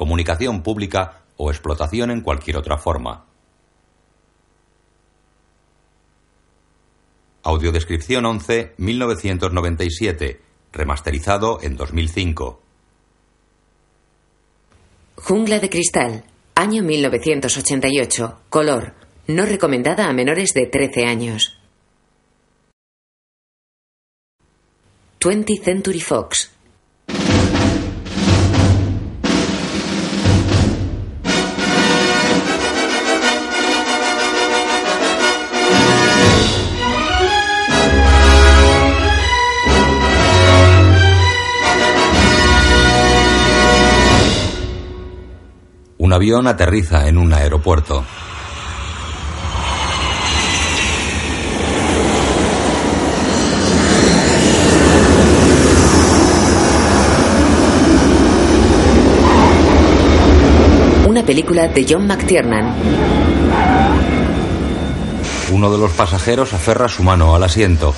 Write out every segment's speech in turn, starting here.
comunicación pública o explotación en cualquier otra forma. Audiodescripción 11, 1997, remasterizado en 2005. Jungla de cristal, año 1988, color, no recomendada a menores de 13 años. 20th Century Fox. Un avión aterriza en un aeropuerto. Una película de John McTiernan. Uno de los pasajeros aferra su mano al asiento.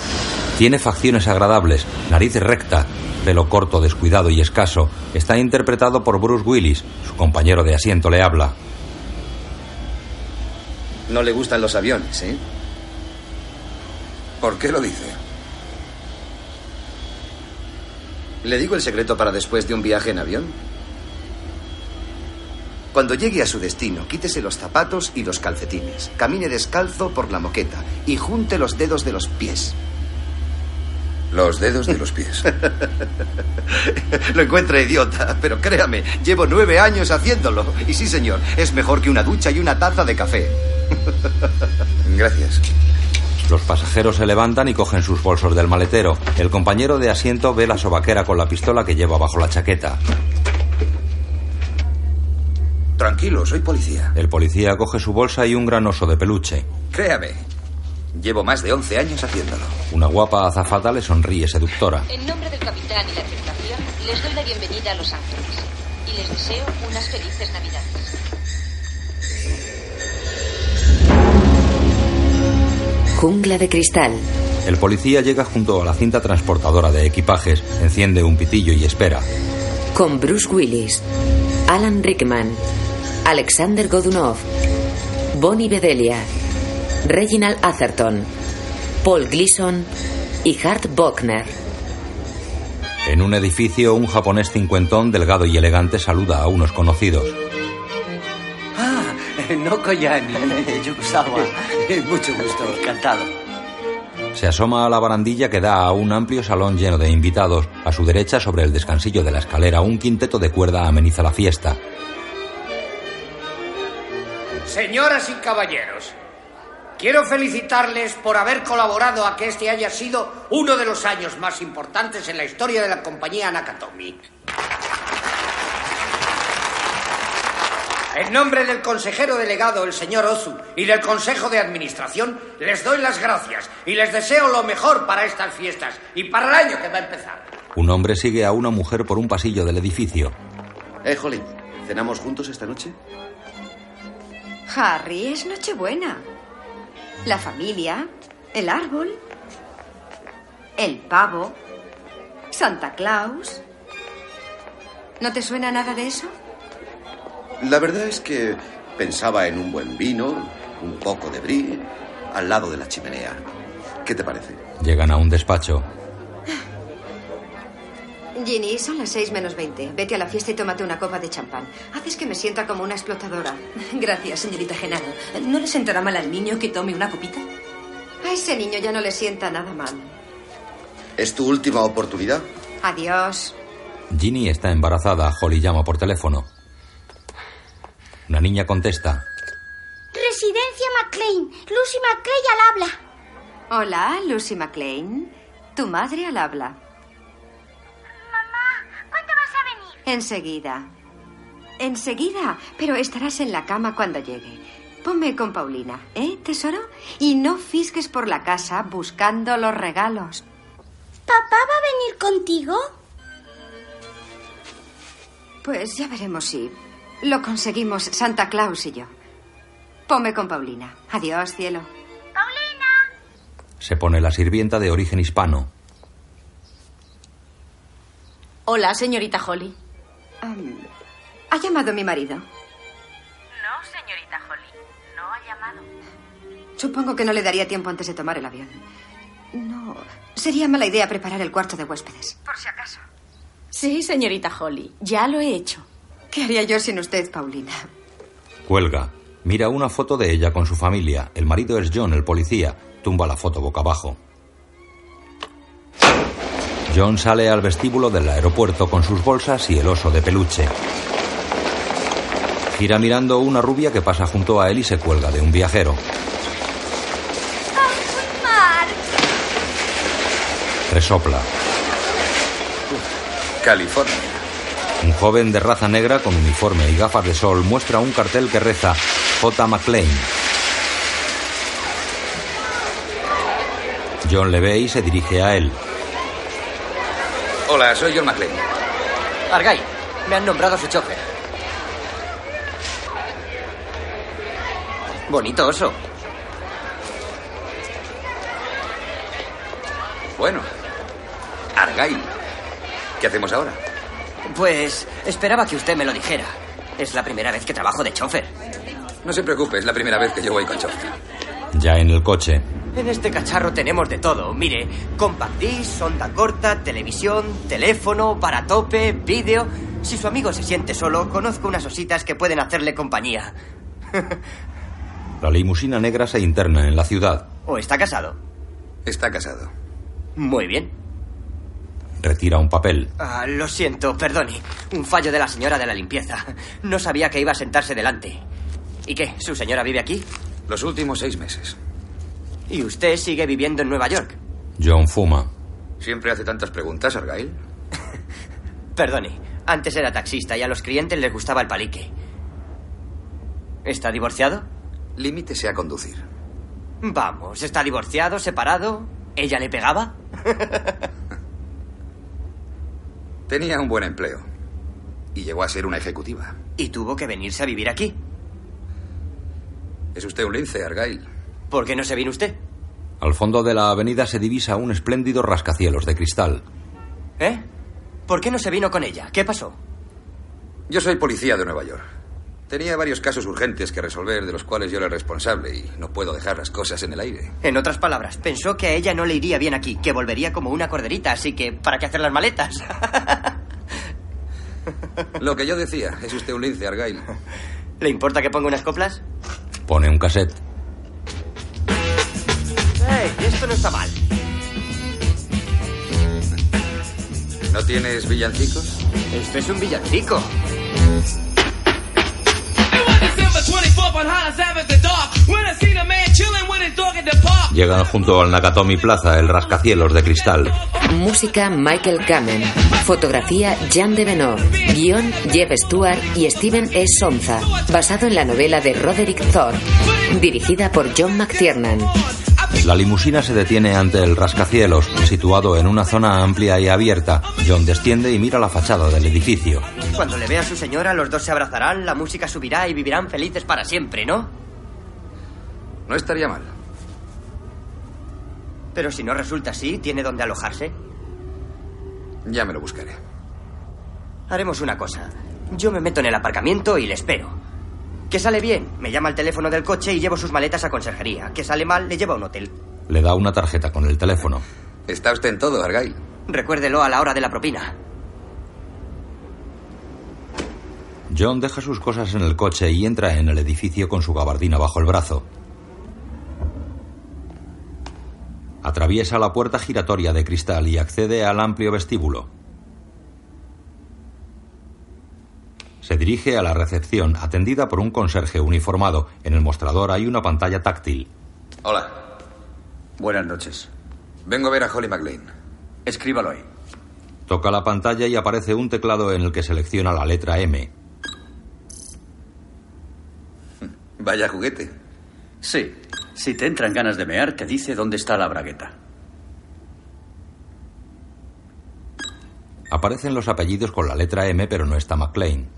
Tiene facciones agradables, nariz recta, pelo corto, descuidado y escaso. Está interpretado por Bruce Willis. Su compañero de asiento le habla. No le gustan los aviones, ¿eh? ¿Por qué lo dice? ¿Le digo el secreto para después de un viaje en avión? Cuando llegue a su destino, quítese los zapatos y los calcetines. Camine descalzo por la moqueta y junte los dedos de los pies. Los dedos de los pies. Lo encuentra idiota, pero créame, llevo nueve años haciéndolo. Y sí, señor, es mejor que una ducha y una taza de café. Gracias. Los pasajeros se levantan y cogen sus bolsos del maletero. El compañero de asiento ve la sobaquera con la pistola que lleva bajo la chaqueta. Tranquilo, soy policía. El policía coge su bolsa y un gran oso de peluche. Créame, llevo más de 11 años haciéndolo. Una guapa azafata le sonríe seductora. En nombre del capitán y la tripulación, les doy la bienvenida a Los Ángeles y les deseo unas felices Navidades. Jungla de cristal. El policía llega junto a la cinta transportadora de equipajes, enciende un pitillo y espera. Con Bruce Willis, Alan Rickman, Alexander Godunov, Bonnie Bedelia, Reginald Atherton, Paul Gleason y Hart Bockner. En un edificio, un japonés cincuentón, delgado y elegante, saluda a unos conocidos. Ah, Noko Yani, Yukusawa. Mucho gusto, encantado. Se asoma a la barandilla que da a un amplio salón lleno de invitados. A su derecha, sobre el descansillo de la escalera, un quinteto de cuerda ameniza la fiesta. Señoras y caballeros, quiero felicitarles por haber colaborado a que este haya sido uno de los años más importantes en la historia de la compañía Nakatomi. En nombre del consejero delegado, el señor Ozu, y del consejo de administración, les doy las gracias y les deseo lo mejor para estas fiestas y para el año que va a empezar. Un hombre sigue a una mujer por un pasillo del edificio. Eh, Holly, ¿cenamos juntos esta noche? Harry, es Nochebuena. La familia, el árbol, el pavo, Santa Claus. ¿No te suena nada de eso? La verdad es que pensaba en un buen vino, un poco de brie, al lado de la chimenea. ¿Qué te parece? Llegan a un despacho. Ginny, son las seis menos veinte. Vete a la fiesta y tómate una copa de champán. Haces que me sienta como una explotadora. Gracias, señorita Genaro. ¿No le sentará mal al niño que tome una copita? A ese niño ya no le sienta nada mal. ¿Es tu última oportunidad? Adiós. Ginny está embarazada. Holly llama por teléfono. Una niña contesta. Residencia McLean. Lucy McClay al habla. Hola, Lucy McLean. Tu madre al habla. Enseguida. enseguida, pero estarás en la cama cuando llegue. Ponme con Paulina, ¿eh, tesoro? Y no fisques por la casa buscando los regalos. ¿Papá va a venir contigo? Pues ya veremos si lo conseguimos Santa Claus y yo. Ponme con Paulina. Adiós, cielo. ¡Paulina! Se pone la sirvienta de origen hispano. Hola, señorita Holly. Um, ¿Ha llamado mi marido? No, señorita Holly. No ha llamado. Supongo que no le daría tiempo antes de tomar el avión. No. Sería mala idea preparar el cuarto de huéspedes. Por si acaso. Sí, señorita Holly. Ya lo he hecho. ¿Qué haría yo sin usted, Paulina? Cuelga. Mira una foto de ella con su familia. El marido es John, el policía. Tumba la foto boca abajo. John sale al vestíbulo del aeropuerto con sus bolsas y el oso de peluche. Gira mirando una rubia que pasa junto a él y se cuelga de un viajero. Resopla. California. Un joven de raza negra con uniforme y gafas de sol muestra un cartel que reza J. McLean. John le ve y se dirige a él. Hola, soy John McLean. Argyle, me han nombrado su chofer. Bonito oso. Bueno, Argyle. ¿Qué hacemos ahora? Pues esperaba que usted me lo dijera. Es la primera vez que trabajo de chofer. No se preocupe, es la primera vez que yo voy con chofer. Ya en el coche. En este cacharro tenemos de todo. Mire, compact disc, onda corta, televisión, teléfono, para tope, vídeo. Si su amigo se siente solo, conozco unas ositas que pueden hacerle compañía. La limusina negra se interna en la ciudad. ¿O está casado? Está casado. Muy bien. Retira un papel. Ah, lo siento, perdone. Un fallo de la señora de la limpieza. No sabía que iba a sentarse delante. ¿Y qué? ¿Su señora vive aquí? Los últimos seis meses. ¿Y usted sigue viviendo en Nueva York? John fuma. ¿Siempre hace tantas preguntas, Argyle? Perdone, antes era taxista y a los clientes les gustaba el palique. ¿Está divorciado? Límítese a conducir. Vamos, ¿está divorciado, separado? ¿Ella le pegaba? Tenía un buen empleo. Y llegó a ser una ejecutiva. ¿Y tuvo que venirse a vivir aquí? Es usted un lince, Argyle. ¿Por qué no se vino usted? Al fondo de la avenida se divisa un espléndido rascacielos de cristal. ¿Eh? ¿Por qué no se vino con ella? ¿Qué pasó? Yo soy policía de Nueva York. Tenía varios casos urgentes que resolver de los cuales yo era el responsable y no puedo dejar las cosas en el aire. En otras palabras, pensó que a ella no le iría bien aquí, que volvería como una corderita, así que ¿para qué hacer las maletas? Lo que yo decía, es usted un lince, Argyle. ¿Le importa que ponga unas coplas? Pone un cassette. ¡Ey! Esto no está mal. ¿No tienes villancicos? Esto es un villancico. Llegan junto al Nakatomi Plaza, el rascacielos de cristal. Música Michael Kamen. Fotografía Jan de Venor. Guión Jeff Stewart y Steven E. Sonza. Basado en la novela de Roderick Thorpe. Dirigida por John McTiernan. La limusina se detiene ante el rascacielos, situado en una zona amplia y abierta. John desciende y mira la fachada del edificio. Cuando le vea a su señora, los dos se abrazarán, la música subirá y vivirán felices para siempre, ¿no? No estaría mal. Pero si no resulta así, ¿tiene dónde alojarse? Ya me lo buscaré. Haremos una cosa. Yo me meto en el aparcamiento y le espero. Que sale bien, me llama al teléfono del coche y llevo sus maletas a conserjería. Que sale mal, le llevo a un hotel. Le da una tarjeta con el teléfono. Está usted en todo, Argyle. Recuérdelo a la hora de la propina. John deja sus cosas en el coche y entra en el edificio con su gabardina bajo el brazo. Atraviesa la puerta giratoria de cristal y accede al amplio vestíbulo. Se dirige a la recepción, atendida por un conserje uniformado. En el mostrador hay una pantalla táctil. Hola. Buenas noches. Vengo a ver a Holly McLean. Escríbalo ahí. Toca la pantalla y aparece un teclado en el que selecciona la letra M. Vaya juguete. Sí. Si te entran ganas de mear, te dice dónde está la bragueta. Aparecen los apellidos con la letra M, pero no está McLean.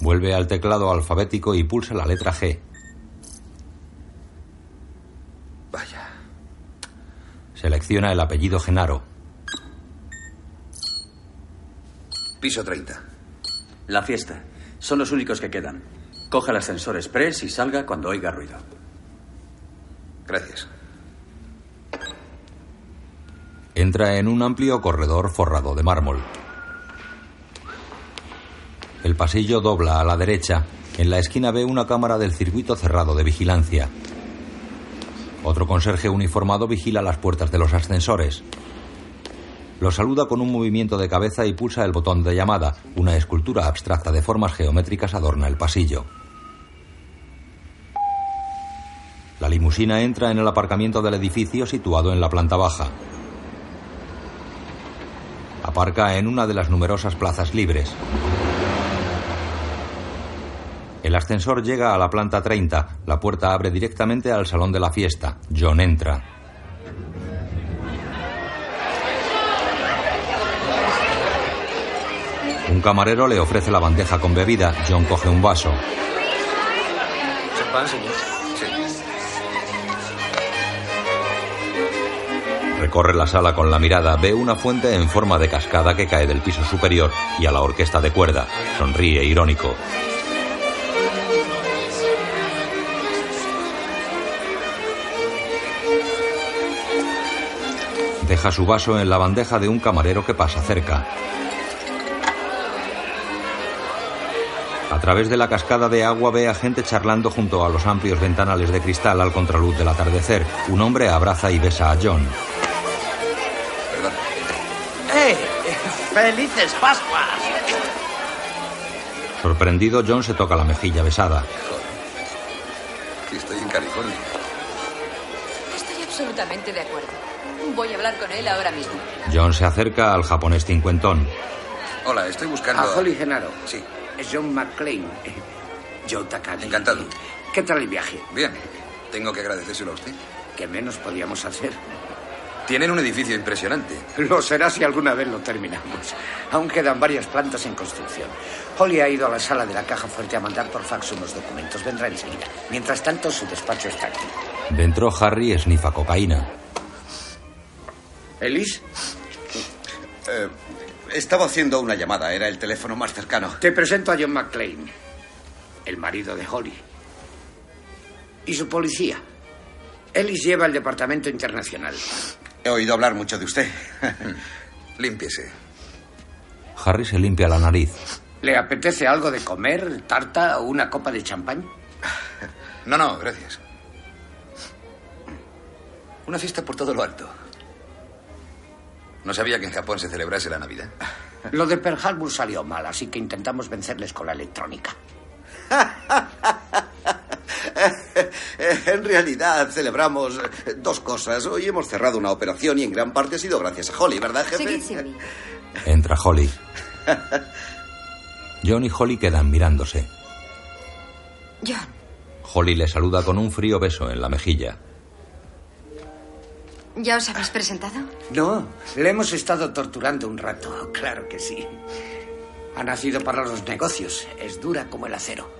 Vuelve al teclado alfabético y pulsa la letra G. Vaya. Selecciona el apellido Genaro. Piso 30. La fiesta. Son los únicos que quedan. Coja el ascensor express y salga cuando oiga ruido. Gracias. Entra en un amplio corredor forrado de mármol. El pasillo dobla a la derecha. En la esquina ve una cámara del circuito cerrado de vigilancia. Otro conserje uniformado vigila las puertas de los ascensores. Lo saluda con un movimiento de cabeza y pulsa el botón de llamada. Una escultura abstracta de formas geométricas adorna el pasillo. La limusina entra en el aparcamiento del edificio situado en la planta baja. Aparca en una de las numerosas plazas libres. El ascensor llega a la planta 30. La puerta abre directamente al salón de la fiesta. John entra. Un camarero le ofrece la bandeja con bebida. John coge un vaso. ¿Champán, señor? Recorre la sala con la mirada, ve una fuente en forma de cascada que cae del piso superior y a la orquesta de cuerda. Sonríe irónico. Deja su vaso en la bandeja de un camarero que pasa cerca. A través de la cascada de agua ve a gente charlando junto a los amplios ventanales de cristal al contraluz del atardecer. Un hombre abraza y besa a John. ¡Felices Pascuas! Sorprendido, John se toca la mejilla besada. Estoy en California. Estoy absolutamente de acuerdo. Voy a hablar con él ahora mismo. John se acerca al japonés cincuentón. Hola, estoy buscando... A Holly Genaro. Sí. Es John McClane. Joe Takagi. Encantado. ¿Qué tal el viaje? Bien. Tengo que agradecérselo a usted. ¿Qué menos podíamos hacer? Tienen un edificio impresionante. Lo será si alguna vez lo terminamos. Aún quedan varias plantas en construcción. Holly ha ido a la sala de la caja fuerte a mandar por fax unos documentos. Vendrá enseguida. Mientras tanto, su despacho está aquí. Dentro, Harry esnifa cocaína. ¿Ellis? Eh, estaba haciendo una llamada. Era el teléfono más cercano. Te presento a John McClane, el marido de Holly. Y su policía. Ellis lleva el departamento internacional. He oído hablar mucho de usted. Límpiese. Harry se limpia la nariz. ¿Le apetece algo de comer, tarta o una copa de champán? No, no, gracias. Una fiesta por todo lo alto. No sabía que en Japón se celebrase la Navidad. Lo de Pearl Harbor salió mal, así que intentamos vencerles con la electrónica. en realidad celebramos eh, dos cosas. Hoy hemos cerrado una operación y en gran parte ha sido gracias a Holly, ¿verdad, jefe? Seguid. Entra Holly. John y Holly quedan mirándose. John, Holly le saluda con un frío beso en la mejilla. ¿ya os habéis presentado? No, le hemos estado torturando un rato, claro que sí. Ha nacido para los negocios. Es dura como el acero.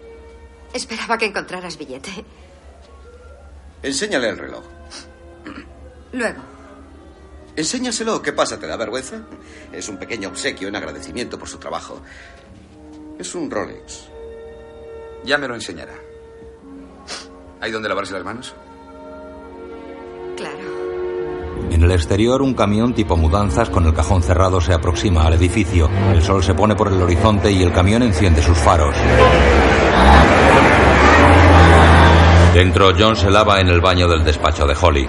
Esperaba que encontraras billete. Enséñale el reloj. Luego. Enséñaselo. ¿Qué pasa? ¿Te da vergüenza? Es un pequeño obsequio en agradecimiento por su trabajo. Es un Rolex. Ya me lo enseñará. ¿Hay donde lavarse las manos? Claro. En el exterior, un camión tipo mudanzas con el cajón cerrado se aproxima al edificio. El sol se pone por el horizonte y el camión enciende sus faros. Dentro, John se lava en el baño del despacho de Holly.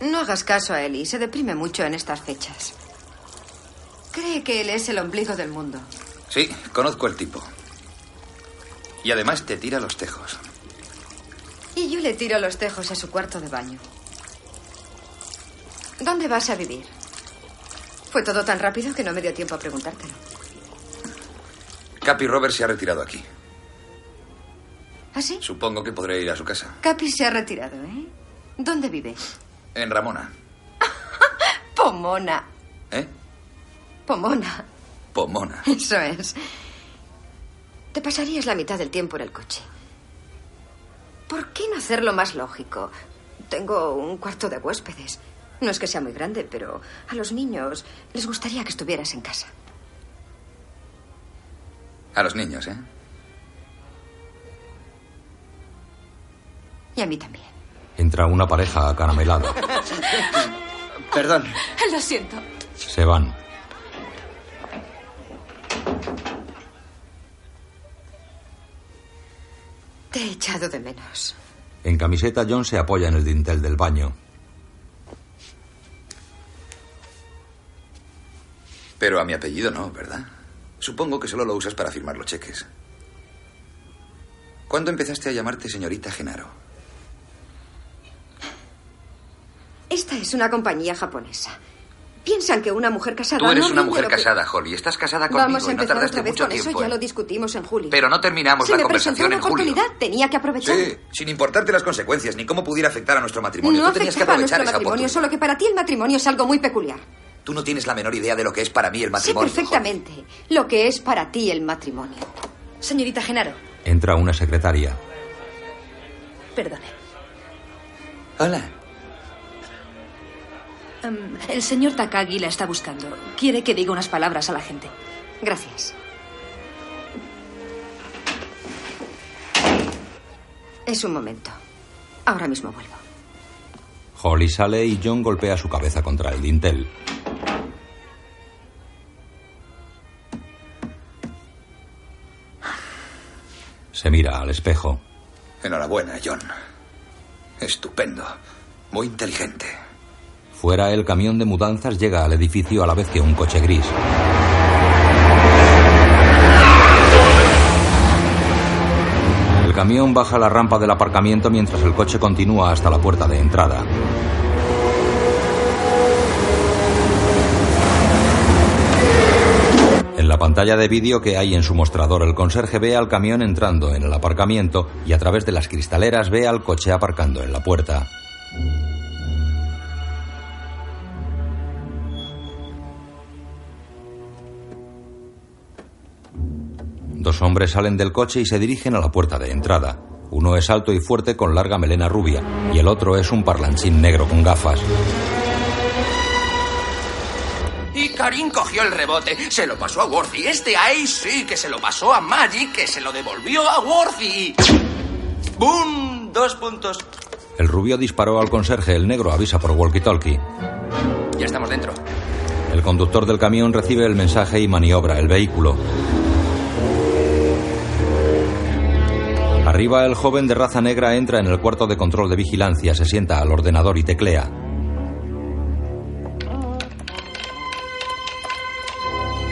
No hagas caso a Ellie. Se deprime mucho en estas fechas. Cree que él es el ombligo del mundo. Sí, conozco el tipo. Y además te tira los tejos. Y yo le tiro los tejos a su cuarto de baño. ¿Dónde vas a vivir? Fue todo tan rápido que no me dio tiempo a preguntártelo. Capi Robert se ha retirado aquí. ¿Ah, sí? Supongo que podré ir a su casa. Capi se ha retirado, ¿eh? ¿Dónde vive? En Ramona. Pomona. ¿Eh? Pomona. Pomona. Eso es. Te pasarías la mitad del tiempo en el coche. ¿Por qué no hacerlo más lógico? Tengo un cuarto de huéspedes. No es que sea muy grande, pero a los niños les gustaría que estuvieras en casa. A los niños, ¿eh? Y a mí también. Entra una pareja acaramelada. Perdón. Lo siento. Se van. Te he echado de menos. En camiseta, John se apoya en el dintel del baño. Pero a mi apellido no, ¿verdad? Supongo que solo lo usas para firmar los cheques. ¿Cuándo empezaste a llamarte señorita Genaro? Esta es una compañía japonesa. Piensan que una mujer casada. Tú eres no una mujer que- casada, Holly. Estás casada conmigo Vamos a y no empezar tardaste otra vez mucho con eso. tiempo. Ya ¿eh? lo discutimos en julio. Pero no terminamos la me conversación una en julio. oportunidad. Tenía que aprovechar. Sí, sin importarte las consecuencias ni cómo pudiera afectar a nuestro matrimonio. No Tú tenías que afectaba a aprovechar nuestro esa matrimonio, oportunidad. solo que para ti el matrimonio es algo muy peculiar. Tú no tienes la menor idea de lo que es para mí el Sé matrimonio. perfectamente lo que es para ti el matrimonio. Señorita Genaro, Entra una secretaria. perdone. Hola. Em, el señor Takagi la está buscando. Quiere que diga unas palabras a la gente. Gracias. Es un momento. Ahora mismo vuelvo. Holly sale y John golpea su cabeza contra el dintel. Se mira al espejo. Enhorabuena, John. Estupendo. Muy inteligente. Fuera, el camión de mudanzas llega al edificio a la vez que un coche gris. Camión baja la rampa del aparcamiento mientras el coche continúa hasta la puerta de entrada. En la pantalla de vídeo que hay en su mostrador, el conserje ve al camión entrando en el aparcamiento y a través de las cristaleras ve al coche aparcando en la puerta. Dos hombres salen del coche y se dirigen a la puerta de entrada. Uno es alto y fuerte con larga melena rubia y el otro es un parlanchín negro con gafas. Y Karim cogió el rebote, se lo pasó a Worthy. Este ahí sí que se lo pasó a Magic, que se lo devolvió a Worthy. ¡Boom! Dos puntos. El rubio disparó al conserje, el negro avisa por walkie-talkie. Ya estamos dentro. El conductor del camión recibe el mensaje y maniobra el vehículo. Arriba, el joven de raza negra entra en el cuarto de control de vigilancia, se sienta al ordenador y teclea.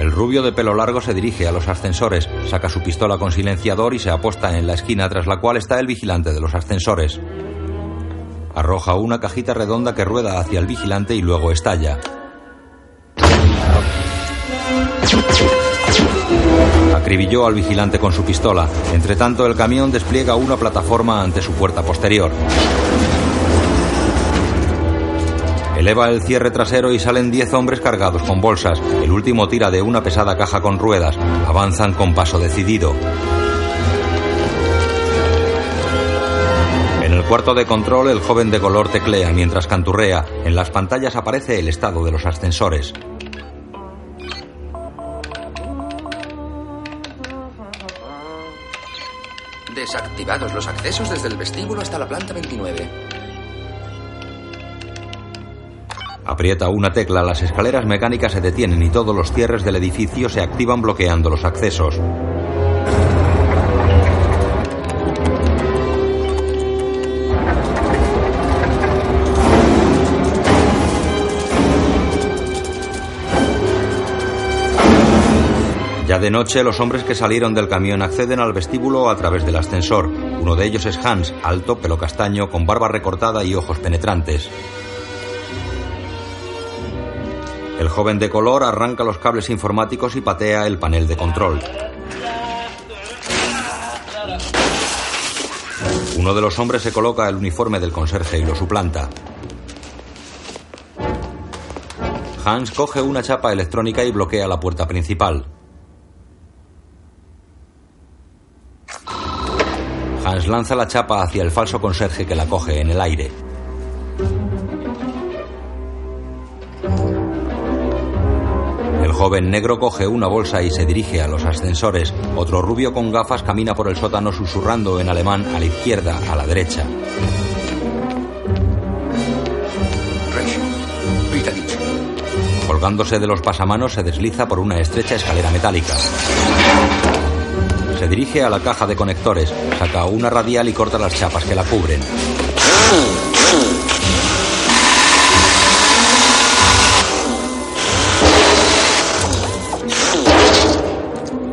El rubio de pelo largo se dirige a los ascensores, saca su pistola con silenciador y se aposta en la esquina tras la cual está el vigilante de los ascensores. Arroja una cajita redonda que rueda hacia el vigilante y luego estalla. Acribilló al vigilante con su pistola. Entre tanto, el camión despliega una plataforma ante su puerta posterior. Eleva el cierre trasero y salen 10 hombres cargados con bolsas. El último tira de una pesada caja con ruedas. Avanzan con paso decidido. En el cuarto de control, el joven de color teclea mientras canturrea. En las pantallas aparece el estado de los ascensores. Desactivados los accesos desde el vestíbulo hasta la planta 29. Aprieta una tecla, las escaleras mecánicas se detienen y todos los cierres del edificio se activan bloqueando los accesos. Ya de noche, los hombres que salieron del camión acceden al vestíbulo a través del ascensor. Uno de ellos es Hans, alto, pelo castaño, con barba recortada y ojos penetrantes. El joven de color arranca los cables informáticos y patea el panel de control. Uno de los hombres se coloca el uniforme del conserje y lo suplanta. Hans coge una chapa electrónica y bloquea la puerta principal. Hans lanza la chapa hacia el falso conserje que la coge en el aire. El joven negro coge una bolsa y se dirige a los ascensores. Otro rubio con gafas camina por el sótano susurrando en alemán a la izquierda, a la derecha. Colgándose de los pasamanos se desliza por una estrecha escalera metálica. Se dirige a la caja de conectores, saca una radial y corta las chapas que la cubren.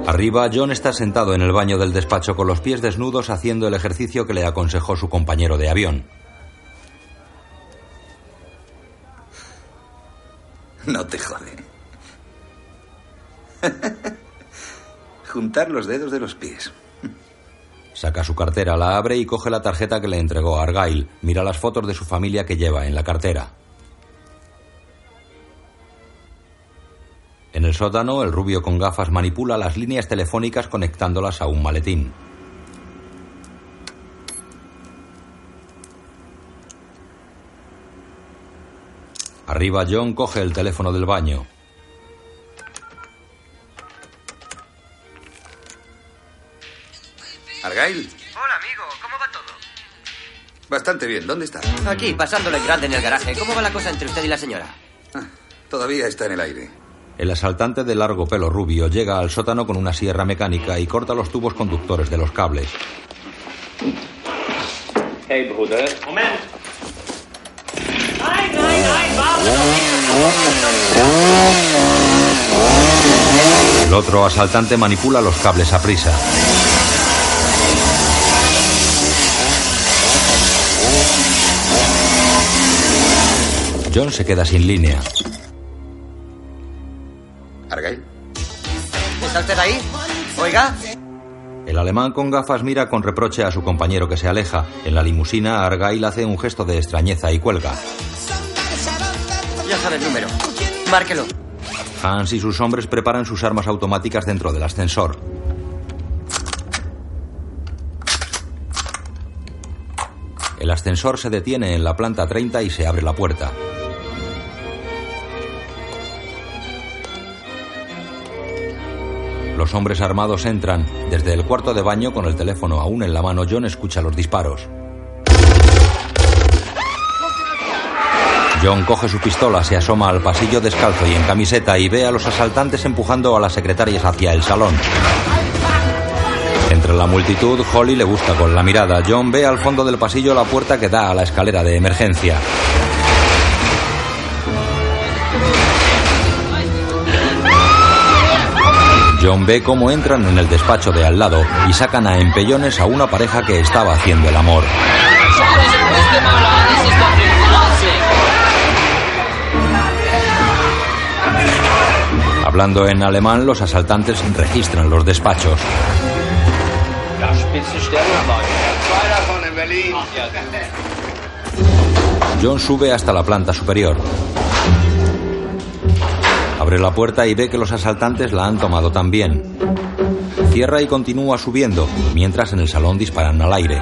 Arriba, John está sentado en el baño del despacho con los pies desnudos haciendo el ejercicio que le aconsejó su compañero de avión. No te jode. Juntar los dedos de los pies. Saca su cartera, la abre y coge la tarjeta que le entregó Argyle. Mira las fotos de su familia que lleva en la cartera. En el sótano, el rubio con gafas manipula las líneas telefónicas conectándolas a un maletín. Arriba, John coge el teléfono del baño. Argyle. Hola, amigo. ¿Cómo va todo? Bastante bien. ¿Dónde está? Aquí, pasándole el grande en el garaje. ¿Cómo va la cosa entre usted y la señora? Todavía está en el aire. El asaltante de largo pelo rubio llega al sótano con una sierra mecánica y corta los tubos conductores de los cables. Hey, Bruder. Moment. El otro asaltante manipula los cables a prisa. John se queda sin línea. Argyle. ¿Está usted ahí? Oiga. El alemán con gafas mira con reproche a su compañero que se aleja. En la limusina, Argyle hace un gesto de extrañeza y cuelga. Ya sabe el número. Márquelo. Hans y sus hombres preparan sus armas automáticas dentro del ascensor. El ascensor se detiene en la planta 30 y se abre la puerta. Los hombres armados entran. Desde el cuarto de baño, con el teléfono aún en la mano, John escucha los disparos. John coge su pistola, se asoma al pasillo descalzo y en camiseta y ve a los asaltantes empujando a las secretarias hacia el salón. Entre la multitud, Holly le busca con la mirada. John ve al fondo del pasillo la puerta que da a la escalera de emergencia. John ve cómo entran en el despacho de al lado y sacan a empellones a una pareja que estaba haciendo el amor. Hablando en alemán, los asaltantes registran los despachos. John sube hasta la planta superior. Abre la puerta y ve que los asaltantes la han tomado también. Cierra y continúa subiendo, mientras en el salón disparan al aire.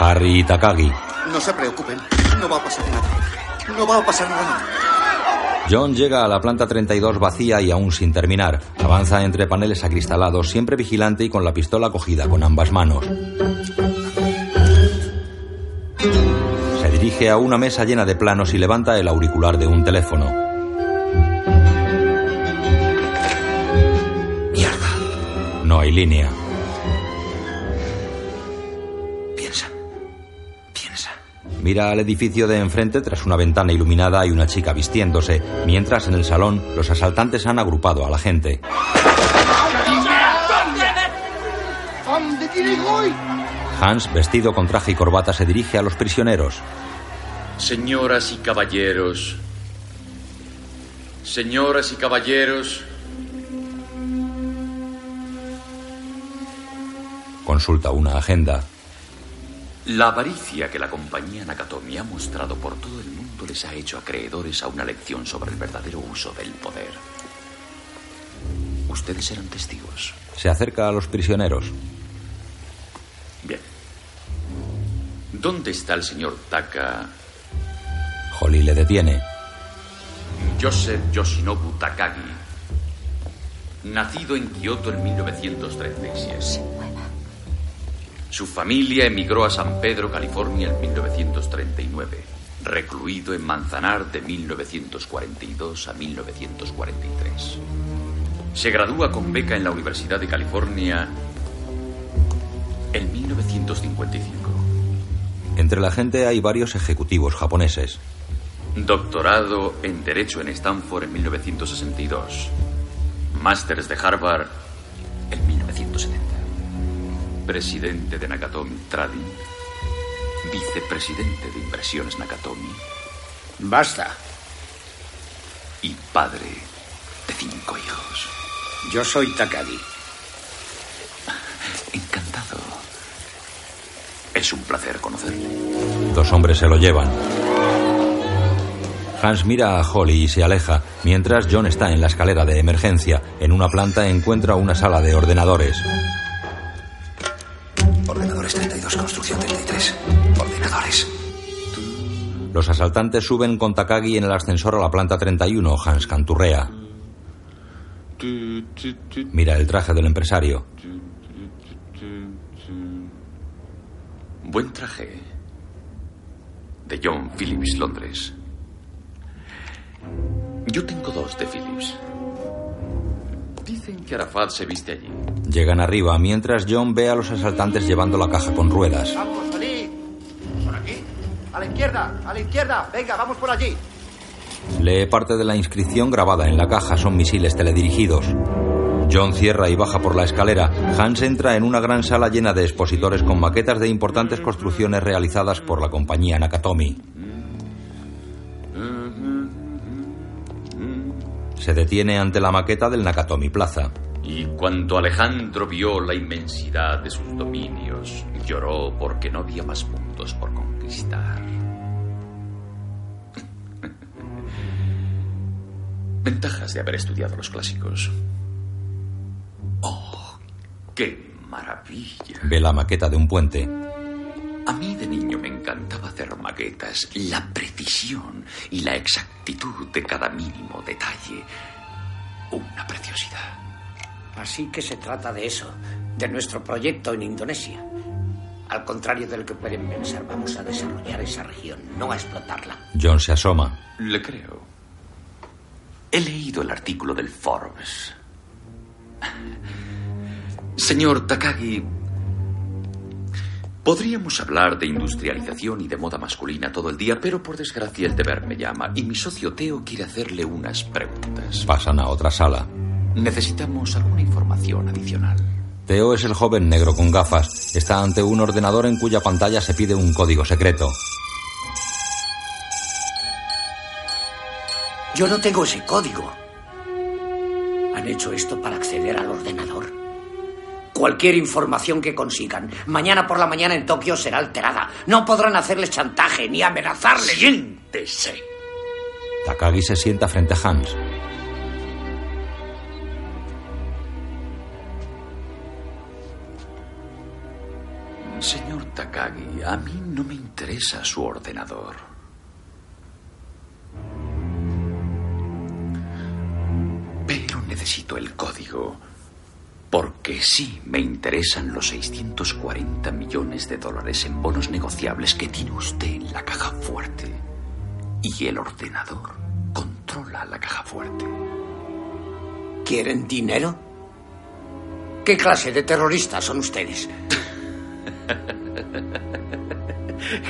Harry y Takagi. No se preocupen, no va a pasar nada. No va a pasar nada. John llega a la planta 32 vacía y aún sin terminar. Avanza entre paneles acristalados, siempre vigilante y con la pistola cogida con ambas manos. Dirige a una mesa llena de planos y levanta el auricular de un teléfono. Mierda. No hay línea. Piensa. Piensa. Mira al edificio de enfrente tras una ventana iluminada y una chica vistiéndose, mientras en el salón los asaltantes han agrupado a la gente. Hans, vestido con traje y corbata, se dirige a los prisioneros. Señoras y caballeros. Señoras y caballeros. Consulta una agenda. La avaricia que la compañía Nakatomi ha mostrado por todo el mundo les ha hecho acreedores a una lección sobre el verdadero uso del poder. Ustedes eran testigos. Se acerca a los prisioneros. Bien. ¿Dónde está el señor Taka? Holly le detiene. Joseph Yoshinobu Takagi. Nacido en Kioto en 1936. Su familia emigró a San Pedro, California en 1939. Recluido en Manzanar de 1942 a 1943. Se gradúa con beca en la Universidad de California en 1955. Entre la gente hay varios ejecutivos japoneses. Doctorado en Derecho en Stanford en 1962. Másteres de Harvard en 1970. Presidente de Nakatomi Trading. Vicepresidente de Inversiones Nakatomi. Basta. Y padre de cinco hijos. Yo soy Takagi. Encantado. Es un placer conocerle. Dos hombres se lo llevan. Hans mira a Holly y se aleja, mientras John está en la escalera de emergencia. En una planta encuentra una sala de ordenadores. Ordenadores 32, construcción 33. Ordenadores. Los asaltantes suben con Takagi en el ascensor a la planta 31. Hans canturrea. Mira el traje del empresario. Buen traje. De John Phillips, Londres. Yo tengo dos de Phillips. Dicen que Arafat se viste allí. Llegan arriba mientras John ve a los asaltantes llevando la caja con ruedas. Vamos, salid. ¿Por aquí? A la izquierda, a la izquierda. Venga, vamos por allí. Lee parte de la inscripción grabada en la caja. Son misiles teledirigidos. John cierra y baja por la escalera. Hans entra en una gran sala llena de expositores con maquetas de importantes construcciones realizadas por la compañía Nakatomi. Se detiene ante la maqueta del Nakatomi Plaza. Y cuando Alejandro vio la inmensidad de sus dominios, lloró porque no había más puntos por conquistar. Ventajas de haber estudiado los clásicos. ¡Oh, qué maravilla! Ve la maqueta de un puente. A mí de niño me encantaba hacer maquetas, la precisión y la exactitud de cada mínimo detalle. Una preciosidad. Así que se trata de eso, de nuestro proyecto en Indonesia. Al contrario de lo que pueden pensar, vamos a desarrollar esa región, no a explotarla. John se asoma. Le creo. He leído el artículo del Forbes. Señor Takagi, podríamos hablar de industrialización y de moda masculina todo el día, pero por desgracia el deber me llama y mi socio Teo quiere hacerle unas preguntas. Pasan a otra sala. Necesitamos alguna información adicional. Teo es el joven negro con gafas. Está ante un ordenador en cuya pantalla se pide un código secreto. Yo no tengo ese código. Han hecho esto para acceder al ordenador. Cualquier información que consigan, mañana por la mañana en Tokio será alterada. No podrán hacerles chantaje ni amenazarles. Siéntese. Takagi se sienta frente a Hans. Señor Takagi, a mí no me interesa su ordenador. Pero necesito el código. Porque sí me interesan los 640 millones de dólares en bonos negociables que tiene usted en la caja fuerte. Y el ordenador controla la caja fuerte. ¿Quieren dinero? ¿Qué clase de terroristas son ustedes?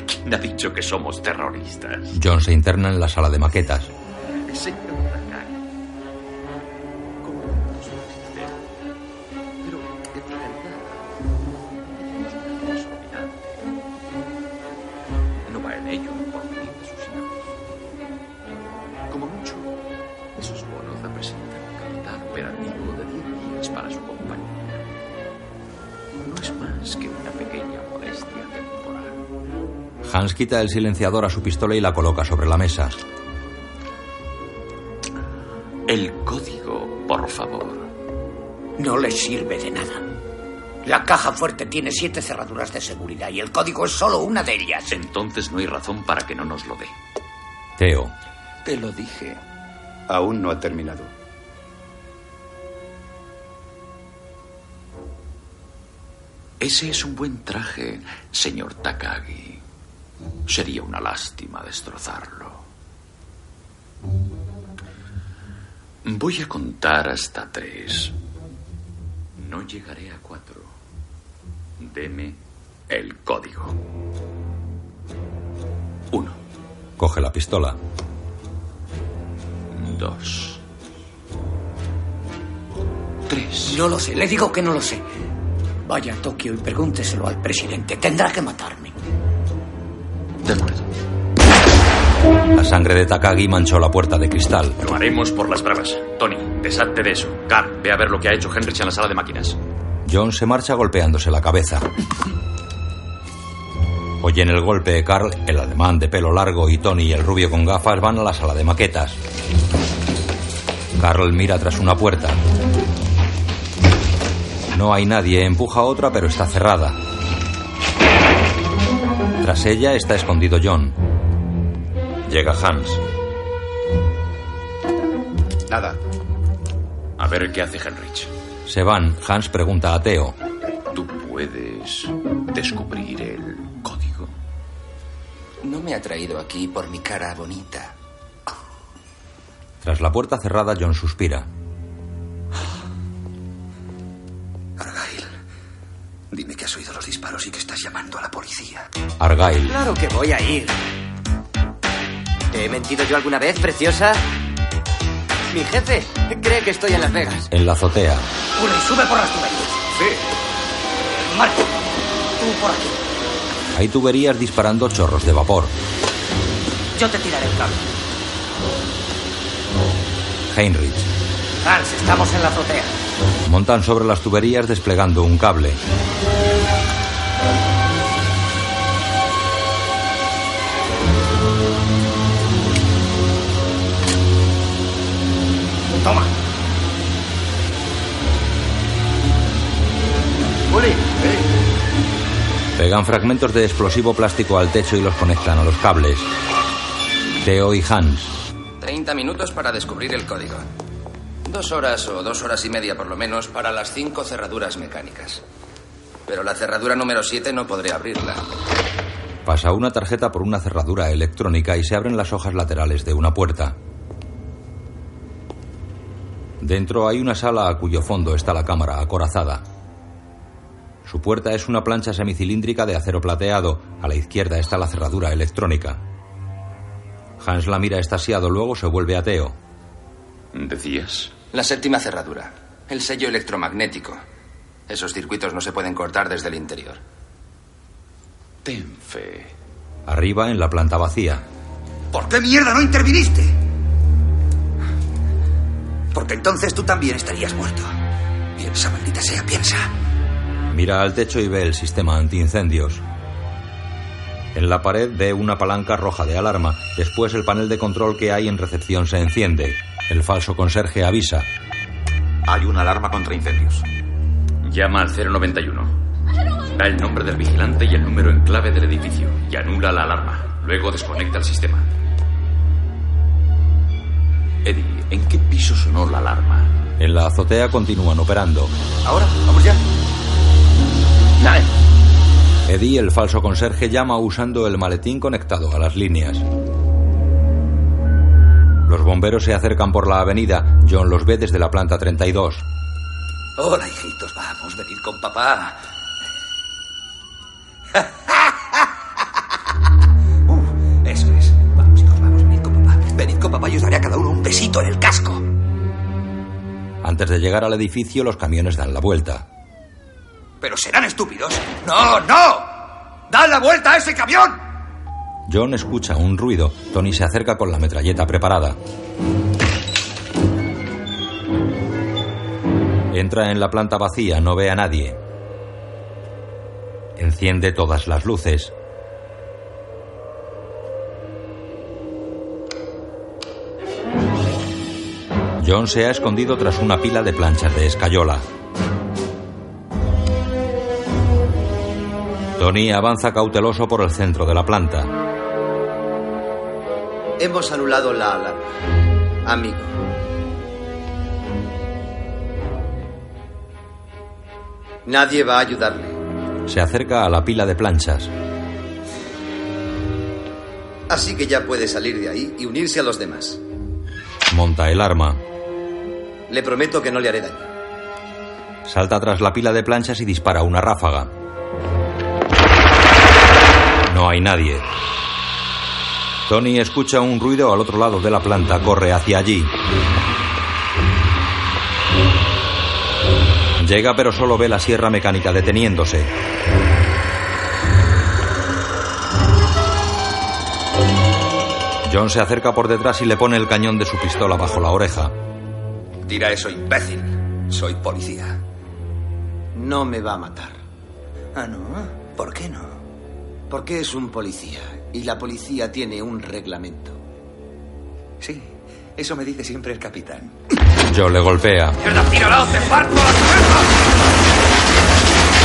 ¿Quién ha dicho que somos terroristas? John se interna en la sala de maquetas. Señor Hans quita el silenciador a su pistola y la coloca sobre la mesa. El código, por favor. No le sirve de nada. La caja fuerte tiene siete cerraduras de seguridad y el código es solo una de ellas. Entonces no hay razón para que no nos lo dé. Teo. Te lo dije. Aún no ha terminado. Ese es un buen traje, señor Takagi. Sería una lástima destrozarlo. Voy a contar hasta tres. No llegaré a cuatro. Deme el código. Uno. Coge la pistola. Dos. Tres. No lo sé, le digo que no lo sé. Vaya a Tokio y pregúnteselo al presidente. Tendrá que matarme. De. La sangre de Takagi manchó la puerta de cristal. Lo haremos por las bravas. Tony, deshazte de eso. Carl, ve a ver lo que ha hecho Henrich en la sala de máquinas. John se marcha golpeándose la cabeza. Oyen el golpe, Carl, el alemán de pelo largo y Tony, el rubio con gafas, van a la sala de maquetas. Carl mira tras una puerta. No hay nadie, empuja otra, pero está cerrada. Tras ella está escondido John. Llega Hans. Nada. A ver qué hace Henrich. Se van. Hans pregunta a Teo. ¿Tú puedes descubrir el código? No me ha traído aquí por mi cara bonita. Tras la puerta cerrada, John suspira. Dime que has oído los disparos y que estás llamando a la policía. Argyle. Claro que voy a ir. ¿Te he mentido yo alguna vez, preciosa? Mi jefe cree que estoy en Las Vegas. En la azotea. Uli, sube por las tuberías. Sí. Marco, tú por aquí. Hay tuberías disparando chorros de vapor. Yo te tiraré el cable. Heinrich. Hans, estamos en la azotea. Montan sobre las tuberías desplegando un cable. Toma. Pegan fragmentos de explosivo plástico al techo y los conectan a los cables. Theo y Hans. 30 minutos para descubrir el código. Dos horas o dos horas y media por lo menos para las cinco cerraduras mecánicas. Pero la cerradura número 7 no podré abrirla. Pasa una tarjeta por una cerradura electrónica y se abren las hojas laterales de una puerta. Dentro hay una sala a cuyo fondo está la cámara acorazada. Su puerta es una plancha semicilíndrica de acero plateado. A la izquierda está la cerradura electrónica. Hans la mira estasiado, luego se vuelve a Teo. ¿Decías? La séptima cerradura. El sello electromagnético. Esos circuitos no se pueden cortar desde el interior. Ten fe. Arriba, en la planta vacía. ¿Por qué mierda no interviniste? Porque entonces tú también estarías muerto. Piensa, maldita sea, piensa. Mira al techo y ve el sistema antiincendios. En la pared ve una palanca roja de alarma. Después el panel de control que hay en recepción se enciende. El falso conserje avisa. Hay una alarma contra incendios. Llama al 091. Da el nombre del vigilante y el número en clave del edificio y anula la alarma. Luego desconecta el sistema. Eddie, ¿en qué piso sonó la alarma? En la azotea continúan operando. Ahora, vamos ya. Dale. Eddie, el falso conserje, llama usando el maletín conectado a las líneas. Los bomberos se acercan por la avenida. John los ve desde la planta 32. Hola, hijitos, vamos, venid con papá. Uh, eso es. Vamos, hijos, vamos, venid con papá. Venid con papá y os daré a cada uno un besito en el casco. Antes de llegar al edificio, los camiones dan la vuelta. Pero serán estúpidos. ¡No, no! ¡Da la vuelta a ese camión! John escucha un ruido. Tony se acerca con la metralleta preparada. Entra en la planta vacía, no ve a nadie. Enciende todas las luces. John se ha escondido tras una pila de planchas de escayola. Tony avanza cauteloso por el centro de la planta. Hemos anulado la alarma. Amigo. Nadie va a ayudarle. Se acerca a la pila de planchas. Así que ya puede salir de ahí y unirse a los demás. Monta el arma. Le prometo que no le haré daño. Salta tras la pila de planchas y dispara una ráfaga. No hay nadie. Tony escucha un ruido al otro lado de la planta, corre hacia allí. Llega pero solo ve la sierra mecánica deteniéndose. John se acerca por detrás y le pone el cañón de su pistola bajo la oreja. Tira eso, imbécil. Soy policía. No me va a matar. Ah, no. ¿Por qué no? Porque es un policía y la policía tiene un reglamento. Sí, eso me dice siempre el capitán. Joe le golpea. ¡Tíralo! ¡Te parto la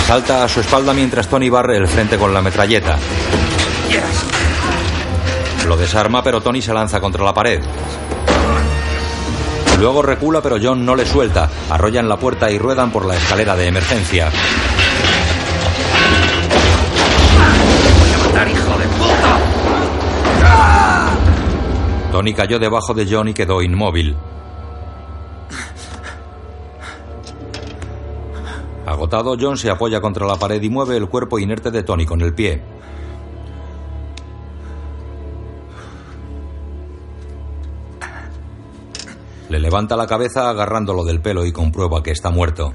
Salta a su espalda mientras Tony barre el frente con la metralleta. Lo desarma, pero Tony se lanza contra la pared. Luego recula, pero John no le suelta. Arrollan la puerta y ruedan por la escalera de emergencia. Tony cayó debajo de John y quedó inmóvil. Agotado, John se apoya contra la pared y mueve el cuerpo inerte de Tony con el pie. Le levanta la cabeza agarrándolo del pelo y comprueba que está muerto.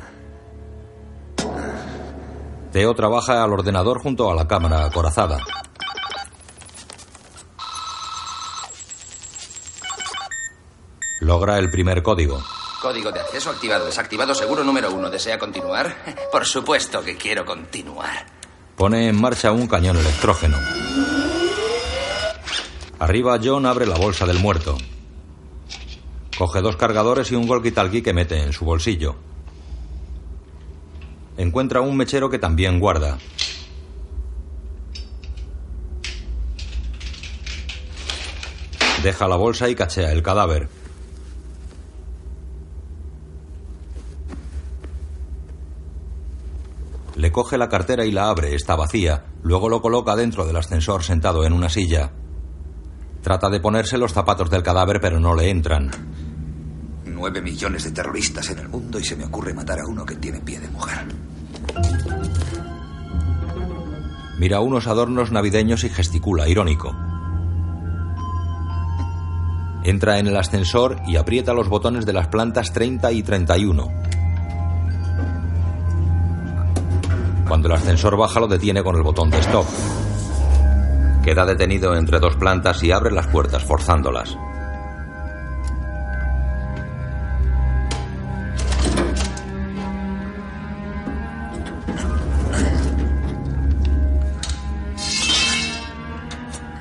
Theo trabaja al ordenador junto a la cámara acorazada. Logra el primer código. Código de acceso activado. Desactivado seguro número uno. ¿Desea continuar? Por supuesto que quiero continuar. Pone en marcha un cañón electrógeno. Arriba John abre la bolsa del muerto. Coge dos cargadores y un walkie-talkie que mete en su bolsillo. Encuentra un mechero que también guarda. Deja la bolsa y cachea el cadáver. Le coge la cartera y la abre, está vacía. Luego lo coloca dentro del ascensor sentado en una silla. Trata de ponerse los zapatos del cadáver, pero no le entran. Nueve millones de terroristas en el mundo y se me ocurre matar a uno que tiene pie de mujer. Mira unos adornos navideños y gesticula, irónico. Entra en el ascensor y aprieta los botones de las plantas 30 y 31. Cuando el ascensor baja lo detiene con el botón de stop. Queda detenido entre dos plantas y abre las puertas forzándolas.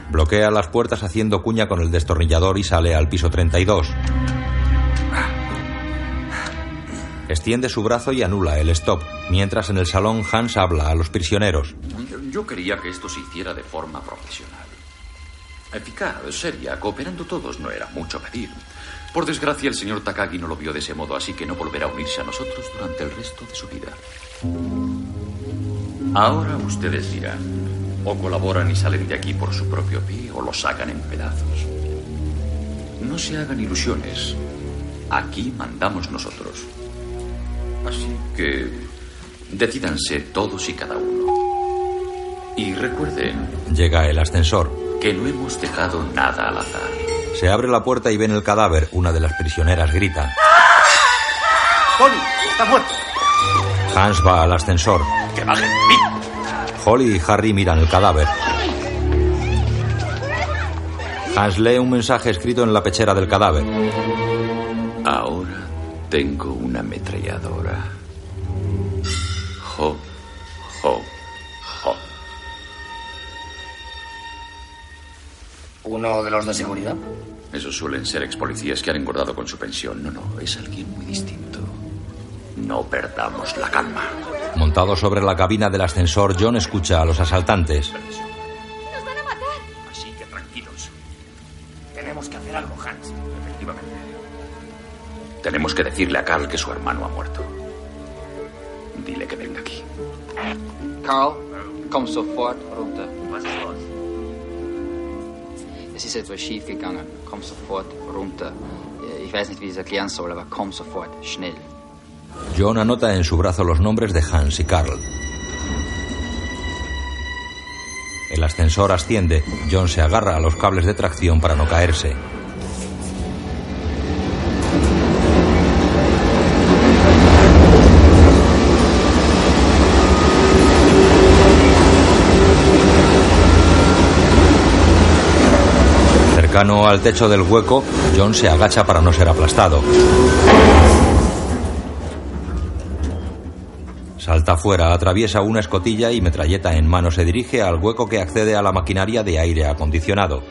Bloquea las puertas haciendo cuña con el destornillador y sale al piso 32. Extiende su brazo y anula el stop, mientras en el salón Hans habla a los prisioneros. Yo quería que esto se hiciera de forma profesional. Eficaz, seria, cooperando todos no era mucho pedir. Por desgracia, el señor Takagi no lo vio de ese modo, así que no volverá a unirse a nosotros durante el resto de su vida. Ahora ustedes dirán, o colaboran y salen de aquí por su propio pie o lo sacan en pedazos. No se hagan ilusiones. Aquí mandamos nosotros. Así que decídanse todos y cada uno. Y recuerden Llega el ascensor. que no hemos dejado nada al azar. Se abre la puerta y ven el cadáver. Una de las prisioneras grita. Tony, está muerto. Hans va al ascensor. ¡Que bajen! Holly y Harry miran el cadáver. Hans lee un mensaje escrito en la pechera del cadáver. Ahora tengo una ametralladora. Jo, jo, jo. ¿Uno de los de seguridad? Esos suelen ser ex policías que han engordado con su pensión. No, no, es alguien muy distinto. No perdamos la calma. Montado sobre la cabina del ascensor, John escucha a los asaltantes. Tenemos que decirle a Carl que su hermano ha muerto. Dile que venga aquí. Carl, komm sofort runter. Es ist etwas schief gegangen. Komm sofort runter. Ich weiß nicht, wie ich es erklären soll, aber komm sofort, schnell. John anota en su brazo los nombres de Hans y Carl. El ascensor asciende. John se agarra a los cables de tracción para no caerse. Cercano al techo del hueco, John se agacha para no ser aplastado. Salta fuera, atraviesa una escotilla y metralleta en mano se dirige al hueco que accede a la maquinaria de aire acondicionado.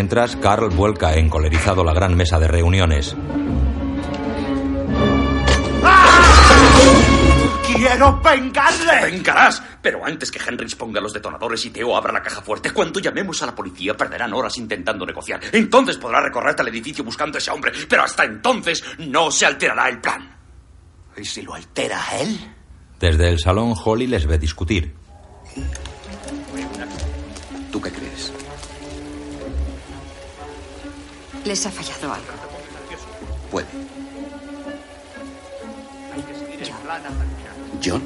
Mientras, Carl vuelca encolerizado la gran mesa de reuniones. ¡Quiero vengarle! ¡Vengarás! Pero antes que Henrys ponga los detonadores y Theo abra la caja fuerte, cuando llamemos a la policía perderán horas intentando negociar. Entonces podrá recorrer el edificio buscando a ese hombre, pero hasta entonces no se alterará el plan. ¿Y si lo altera él? Desde el salón, Holly les ve discutir. ¿Tú qué crees? Les ha fallado algo. Puede. ¿John?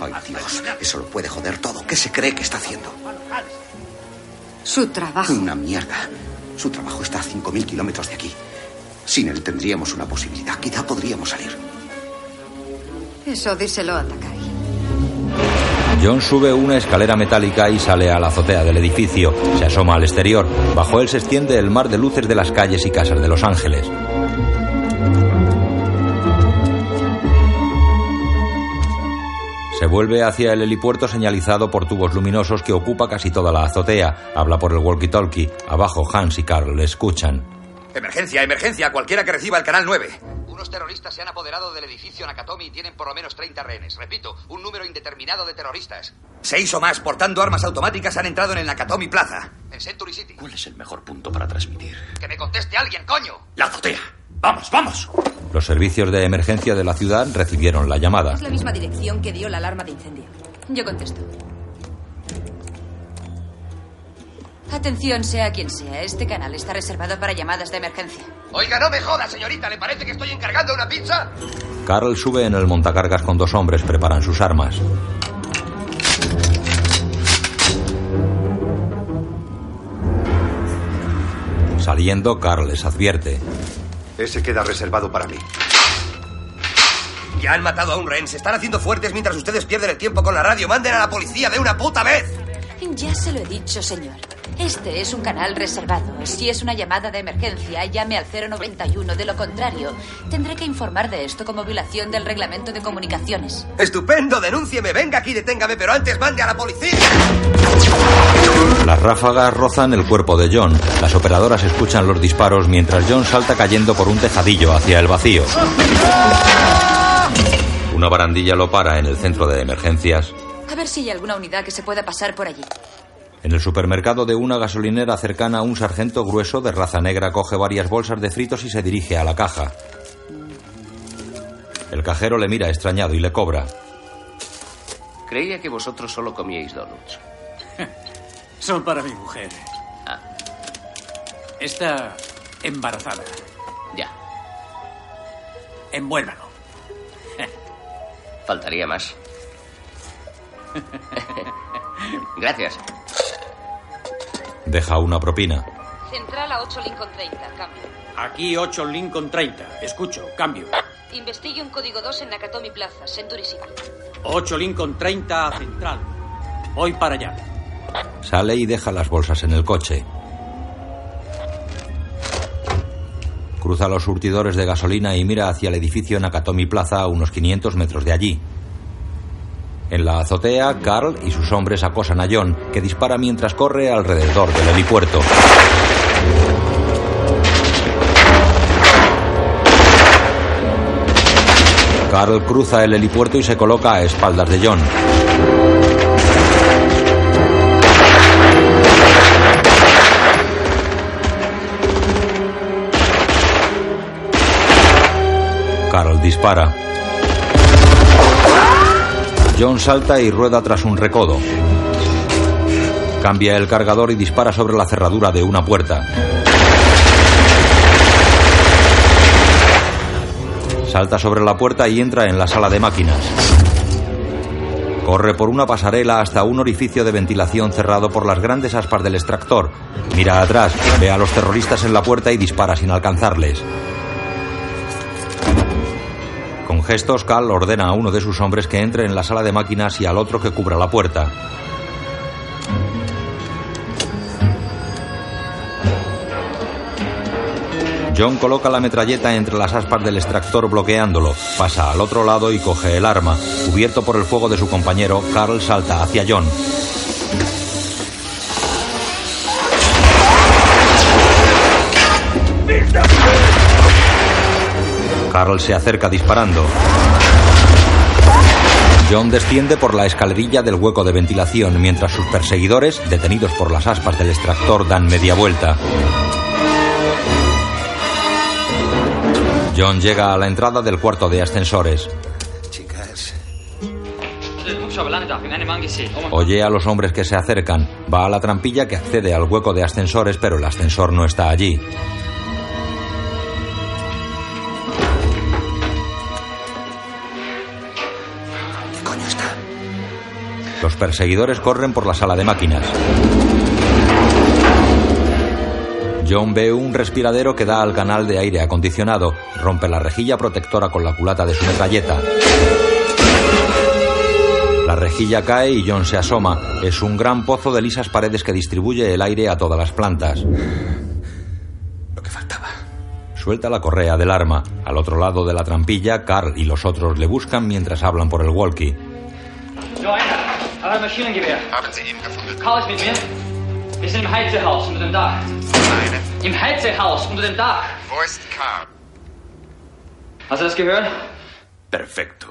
Ay, Dios, eso lo puede joder todo. ¿Qué se cree que está haciendo? Su trabajo. Una mierda. Su trabajo está a 5.000 kilómetros de aquí. Sin él tendríamos una posibilidad. Quizá podríamos salir. Eso díselo a Takai. John sube una escalera metálica y sale a la azotea del edificio. Se asoma al exterior. Bajo él se extiende el mar de luces de las calles y casas de Los Ángeles. Se vuelve hacia el helipuerto señalizado por tubos luminosos que ocupa casi toda la azotea. Habla por el walkie-talkie. Abajo Hans y Carl le escuchan. Emergencia, emergencia, cualquiera que reciba el canal 9. Unos terroristas se han apoderado del edificio Nakatomi y tienen por lo menos 30 rehenes. Repito, un número indeterminado de terroristas. Seis o más portando armas automáticas han entrado en el Nakatomi Plaza. En Century City. ¿Cuál es el mejor punto para transmitir? Que me conteste alguien, coño. La azotea. Vamos, vamos. Los servicios de emergencia de la ciudad recibieron la llamada. Es la misma dirección que dio la alarma de incendio. Yo contesto. Atención, sea quien sea, este canal está reservado para llamadas de emergencia. Oiga, no me joda, señorita. ¿Le parece que estoy encargando una pizza? Carl sube en el montacargas con dos hombres, preparan sus armas. Saliendo, Carl les advierte. Ese queda reservado para mí. Ya han matado a un rehén. Se están haciendo fuertes mientras ustedes pierden el tiempo con la radio. Manden a la policía de una puta vez. Ya se lo he dicho, señor. Este es un canal reservado. Si es una llamada de emergencia, llame al 091. De lo contrario, tendré que informar de esto como violación del reglamento de comunicaciones. Estupendo, denúncieme. Venga aquí, deténgame, pero antes mande a la policía. Las ráfagas rozan el cuerpo de John. Las operadoras escuchan los disparos mientras John salta cayendo por un tejadillo hacia el vacío. Una barandilla lo para en el centro de emergencias. A ver si hay alguna unidad que se pueda pasar por allí. En el supermercado de una gasolinera cercana, un sargento grueso de raza negra coge varias bolsas de fritos y se dirige a la caja. El cajero le mira extrañado y le cobra. Creía que vosotros solo comíais donuts. Son para mi mujer. Ah. Está embarazada. Ya. Envuélvalo. Faltaría más. Gracias. Deja una propina. Central a 8 Lincoln 30, cambio. Aquí 8 Lincoln 30. Escucho, cambio. Investigue un código 2 en Nakatomi Plaza, Century City. 8 Lincoln 30 a Central. Voy para allá. Sale y deja las bolsas en el coche. Cruza los surtidores de gasolina y mira hacia el edificio Nakatomi Plaza a unos 500 metros de allí. En la azotea, Carl y sus hombres acosan a John, que dispara mientras corre alrededor del helipuerto. Carl cruza el helipuerto y se coloca a espaldas de John. Carl dispara. John salta y rueda tras un recodo. Cambia el cargador y dispara sobre la cerradura de una puerta. Salta sobre la puerta y entra en la sala de máquinas. Corre por una pasarela hasta un orificio de ventilación cerrado por las grandes aspas del extractor. Mira atrás, ve a los terroristas en la puerta y dispara sin alcanzarles. Gestos, Cal ordena a uno de sus hombres que entre en la sala de máquinas y al otro que cubra la puerta. John coloca la metralleta entre las aspas del extractor bloqueándolo, pasa al otro lado y coge el arma. Cubierto por el fuego de su compañero, Carl salta hacia John. Carl se acerca disparando. John desciende por la escalerilla del hueco de ventilación mientras sus perseguidores, detenidos por las aspas del extractor, dan media vuelta. John llega a la entrada del cuarto de ascensores. Chicas. Oye a los hombres que se acercan. Va a la trampilla que accede al hueco de ascensores, pero el ascensor no está allí. Los perseguidores corren por la sala de máquinas. John ve un respiradero que da al canal de aire acondicionado. Rompe la rejilla protectora con la culata de su metralleta. La rejilla cae y John se asoma. Es un gran pozo de lisas paredes que distribuye el aire a todas las plantas. Lo que faltaba. Suelta la correa del arma. Al otro lado de la trampilla, Carl y los otros le buscan mientras hablan por el walkie. Ein Maschinengewehr. Haben Sie ihn gefunden? Karl ist mit mir. Wir sind im Heizehaus unter dem Dach. Nein. Im Heizehaus unter dem Dach. Wo ist Karl? Hast du das gehört? Perfecto.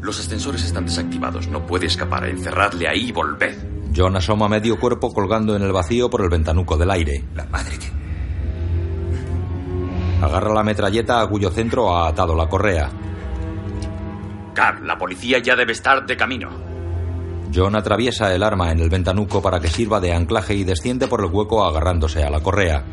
Los ascensores están desactivados. No puede escapar. Encerradle ahí y volved. John asoma medio cuerpo colgando en el vacío por el ventanuco del aire. La madre que... Agarra la metralleta a cuyo centro ha atado la correa. Carl, la policía ya debe estar de camino. John atraviesa el arma en el ventanuco para que sirva de anclaje y desciende por el hueco agarrándose a la correa.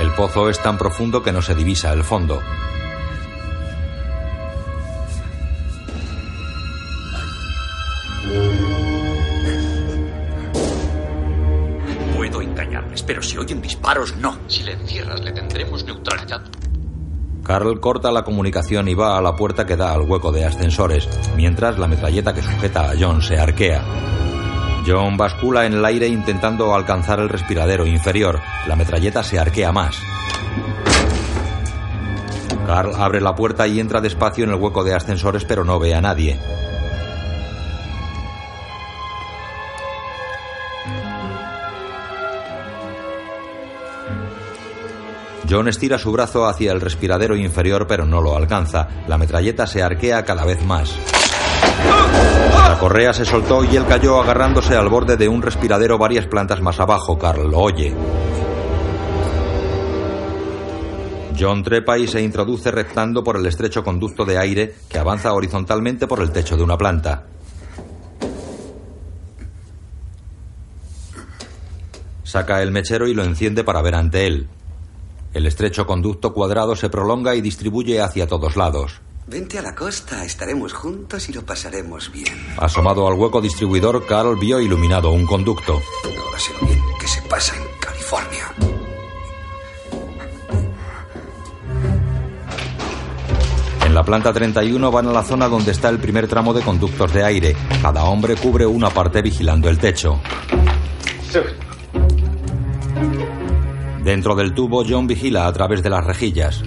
El pozo es tan profundo que no se divisa el fondo. Pero si oyen disparos, no. Si le encierras, le tendremos neutralizado. Carl corta la comunicación y va a la puerta que da al hueco de ascensores, mientras la metralleta que sujeta a John se arquea. John bascula en el aire intentando alcanzar el respiradero inferior. La metralleta se arquea más. Carl abre la puerta y entra despacio en el hueco de ascensores, pero no ve a nadie. John estira su brazo hacia el respiradero inferior, pero no lo alcanza. La metralleta se arquea cada vez más. La correa se soltó y él cayó agarrándose al borde de un respiradero varias plantas más abajo. Carl lo oye. John trepa y se introduce rectando por el estrecho conducto de aire que avanza horizontalmente por el techo de una planta. Saca el mechero y lo enciende para ver ante él. El estrecho conducto cuadrado se prolonga y distribuye hacia todos lados. Vente a la costa, estaremos juntos y lo pasaremos bien. Asomado al hueco distribuidor, Carl vio iluminado un conducto. Ahora sé lo bien que se pasa en California. En En la planta 31 van a la zona donde está el primer tramo de conductos de aire. Cada hombre cubre una parte vigilando el techo. Dentro del tubo, John vigila a través de las rejillas.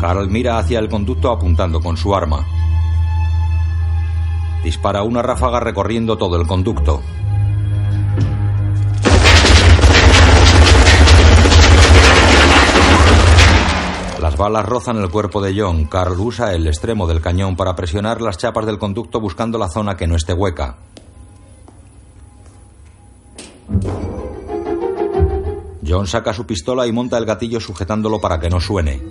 Carl mira hacia el conducto apuntando con su arma. Dispara una ráfaga recorriendo todo el conducto. Las balas rozan el cuerpo de John. Carl usa el extremo del cañón para presionar las chapas del conducto buscando la zona que no esté hueca. John saca su pistola y monta el gatillo sujetándolo para que no suene.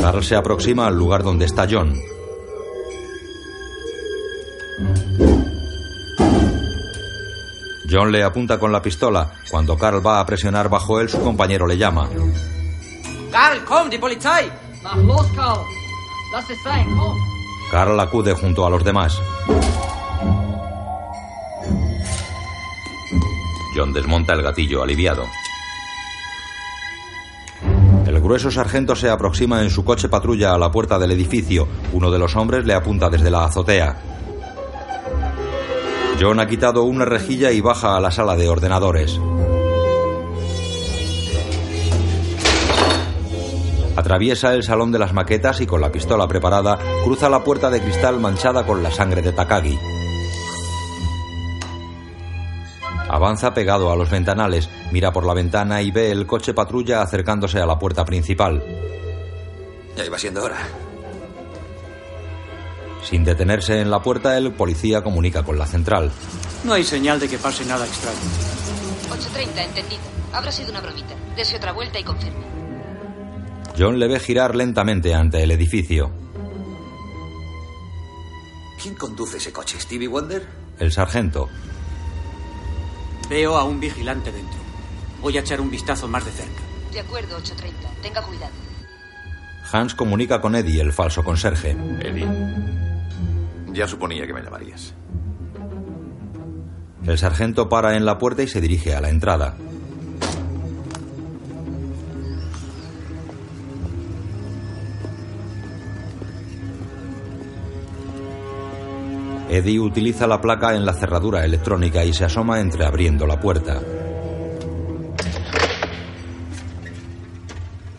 Carl se aproxima al lugar donde está John. John le apunta con la pistola. Cuando Carl va a presionar bajo él, su compañero le llama. Karl, komm, die Polizei! Mach los, Karl. Lass es sein, komm. Carl acude junto a los demás. John desmonta el gatillo aliviado. El grueso sargento se aproxima en su coche patrulla a la puerta del edificio. Uno de los hombres le apunta desde la azotea. John ha quitado una rejilla y baja a la sala de ordenadores. Atraviesa el salón de las maquetas y con la pistola preparada cruza la puerta de cristal manchada con la sangre de Takagi. Avanza pegado a los ventanales, mira por la ventana y ve el coche patrulla acercándose a la puerta principal. Ya iba siendo hora. Sin detenerse en la puerta, el policía comunica con la central. No hay señal de que pase nada extraño. 8.30, entendido. Habrá sido una bromita. Dese otra vuelta y confirme. John le ve girar lentamente ante el edificio. ¿Quién conduce ese coche? ¿Stevie Wonder? El sargento. Veo a un vigilante dentro. Voy a echar un vistazo más de cerca. De acuerdo, 8.30. Tenga cuidado. Hans comunica con Eddie, el falso conserje. Eddie, ya suponía que me llamarías. El sargento para en la puerta y se dirige a la entrada. Eddie utiliza la placa en la cerradura electrónica y se asoma entreabriendo la puerta.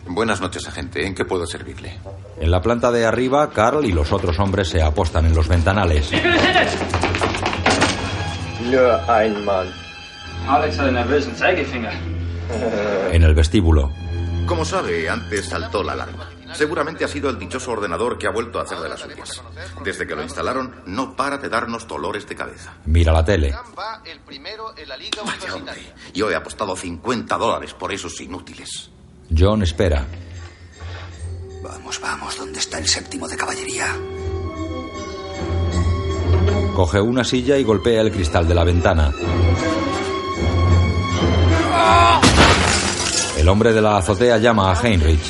Buenas noches, agente. ¿En qué puedo servirle? En la planta de arriba, Carl y los otros hombres se apostan en los ventanales. Nur ein Mann. Alex hat einen nervösen Zeigefinger. En el vestíbulo, Como sabe, antes saltó la alarma. Seguramente ha sido el dichoso ordenador que ha vuelto a hacer de las suyas. Desde que lo instalaron, no para de darnos dolores de cabeza. mira la tele. Vaya hombre, yo he apostado 50 dólares por esos inútiles. John espera. Vamos, vamos, ¿dónde está el séptimo de caballería? Coge una silla y golpea el cristal de la ventana. El hombre de la azotea llama a Heinrich.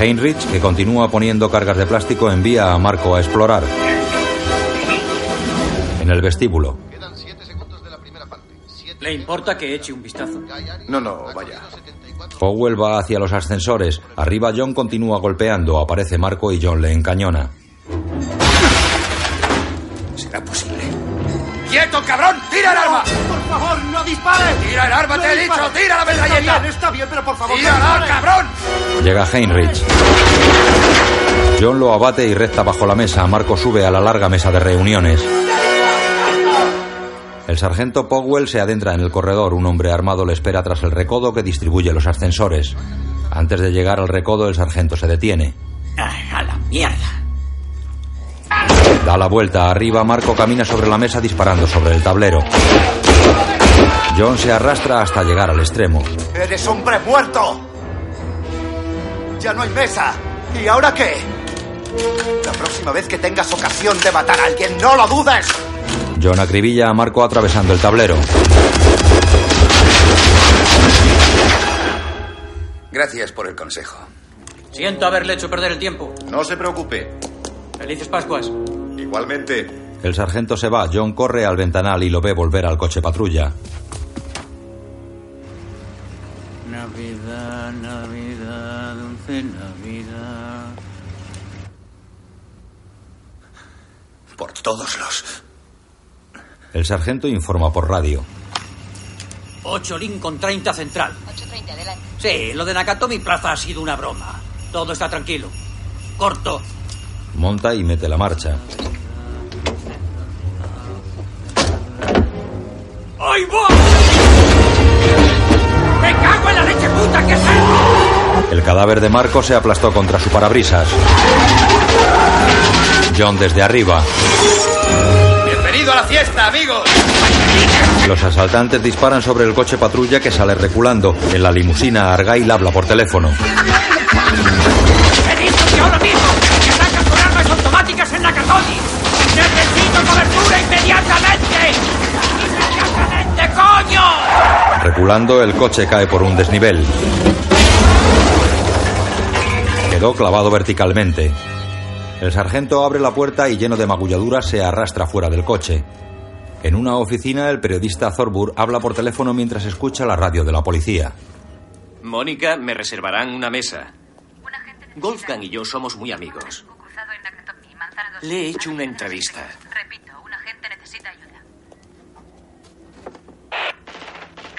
Heinrich, que continúa poniendo cargas de plástico, envía a Marco a explorar. En el vestíbulo, ¿Le importa que eche un vistazo? No, no, vaya. Powell va hacia los ascensores. Arriba John continúa golpeando. Aparece Marco y John le encañona. ¿Será posible? ¡Quieto, cabrón! ¡Tira el arma! ¡Por favor, no dispare! ¡Tira el arma, No te he dicho! ¡Tira la metralleta! Está bien, está bien, pero por favor, no ¡Tírala, dispare. cabrón! Llega Heinrich. John lo abate y recta bajo la mesa. Marco sube a la larga mesa de reuniones. El sargento Powell se adentra en el corredor. Un hombre armado le espera tras el recodo que distribuye los ascensores. Antes de llegar al recodo, el sargento se detiene. Ay, a la mierda. Da la vuelta arriba, Marco camina sobre la mesa disparando sobre el tablero. John se arrastra hasta llegar al extremo. ¡Eres hombre muerto! Ya no hay mesa. ¿Y ahora qué? La próxima vez que tengas ocasión de matar a alguien, no lo dudes. John acribilla a Marco atravesando el tablero. Gracias por el consejo. Siento haberle hecho perder el tiempo. No se preocupe. Felices Pascuas. Igualmente. El sargento se va. John corre al ventanal y lo ve volver al coche patrulla. Navidad, Navidad, dulce Navidad. Por todos los... El sargento informa por radio. 8 Lincoln 30 Central. 8.30, adelante. Sí, lo de Nakatomi Plaza ha sido una broma. Todo está tranquilo. Corto. Monta y mete la marcha. ¡Ahí va! ¡Me cago en la leche puta! ¿Qué es eso? El cadáver de Marco se aplastó contra su parabrisas. John desde arriba. Bienvenido a la fiesta, amigos. Los asaltantes disparan sobre el coche patrulla que sale reculando. En la limusina, Argyle habla por teléfono. ¡He dicho que ahora mismo Reculando, el coche cae por un desnivel. Quedó clavado verticalmente. El sargento abre la puerta y lleno de magulladuras se arrastra fuera del coche. En una oficina, el periodista Thorbur habla por teléfono mientras escucha la radio de la policía. Mónica, me reservarán una mesa. Wolfgang y yo somos muy amigos. Le he hecho una entrevista. Repito, un agente necesita ayuda.